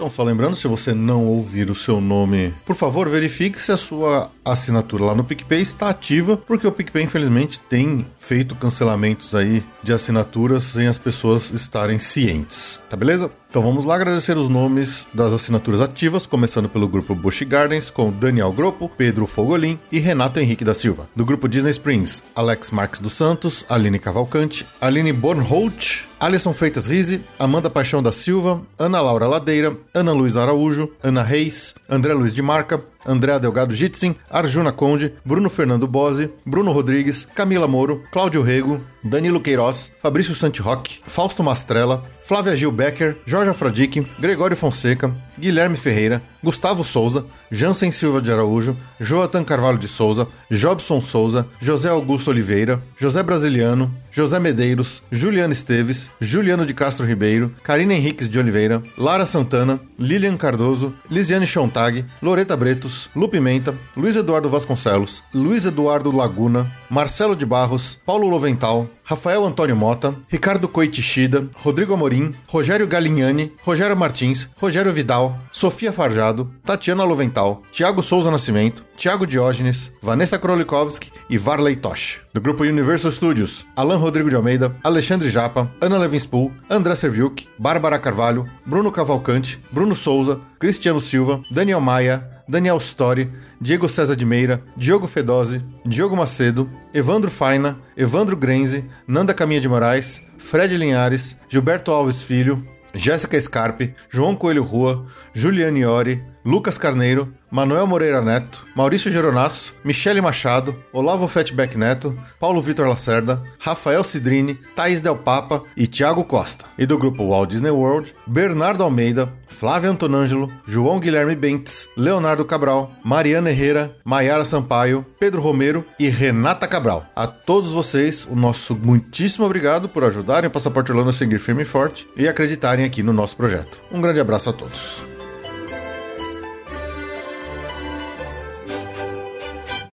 S1: Então, só lembrando, se você não ouvir o seu nome, por favor, verifique se a sua assinatura lá no PicPay está ativa, porque o PicPay, infelizmente, tem feito cancelamentos aí de assinaturas sem as pessoas estarem cientes. Tá beleza? Então vamos lá agradecer os nomes das assinaturas ativas, começando pelo grupo Bush Gardens, com Daniel Gropo, Pedro Fogolin e Renato Henrique da Silva. Do grupo Disney Springs, Alex Marques dos Santos, Aline Cavalcante, Aline Bornholt, Alisson Freitas Rize, Amanda Paixão da Silva, Ana Laura Ladeira, Ana Luiz Araújo, Ana Reis, André Luiz de Marca, André Delgado Jitsin, Arjuna Conde, Bruno Fernando Bose, Bruno Rodrigues, Camila Moro, Cláudio Rego, Danilo Queiroz, Fabrício Santiroque, Fausto Mastrella, Flávia Gil Becker, Jorge Afrodique, Gregório Fonseca, Guilherme Ferreira, Gustavo Souza, Jansen Silva de Araújo, Joatan Carvalho de Souza, Jobson Souza, José Augusto Oliveira, José Brasiliano, José Medeiros, Juliano Esteves, Juliano de Castro Ribeiro, Karina Henriques de Oliveira, Lara Santana, Lilian Cardoso, Lisiane Chontag, Loreta Bretos, Lu Pimenta, Luiz Eduardo Vasconcelos, Luiz Eduardo Laguna, Marcelo de Barros, Paulo Lovental, Rafael Antônio Mota, Ricardo Coitichida, Rodrigo Amorim, Rogério Galignani, Rogério Martins, Rogério Vidal, Sofia Farjado, Tatiana Lovental, Tiago Souza Nascimento, Tiago Diógenes, Vanessa Krolikowski e Varley Tosh. Do grupo Universal Studios, Alan Rodrigo de Almeida, Alexandre Japa, Ana Levinspool, André Serviuk, Bárbara Carvalho, Bruno Cavalcante, Bruno Souza, Cristiano Silva, Daniel Maia, Daniel Story, Diego César de Meira, Diogo Fedose, Diogo Macedo, Evandro Faina, Evandro Grenze, Nanda Caminha de Moraes, Fred Linhares, Gilberto Alves Filho, Jéssica Scarpe, João Coelho Rua, Juliane Iori, Lucas Carneiro, Manuel Moreira Neto, Maurício Geronasso, Michele Machado, Olavo Fatback Neto, Paulo Vitor Lacerda, Rafael Cidrini, Thaís Del Papa e Thiago Costa. E do grupo Walt Disney World, Bernardo Almeida, Flávio Antonângelo, João Guilherme Bentes, Leonardo Cabral, Mariana Herrera, Maiara Sampaio, Pedro Romero e Renata Cabral. A todos vocês, o nosso muitíssimo obrigado por ajudarem o Passaporte Orlando a seguir firme e forte e acreditarem aqui no nosso projeto. Um grande abraço a todos.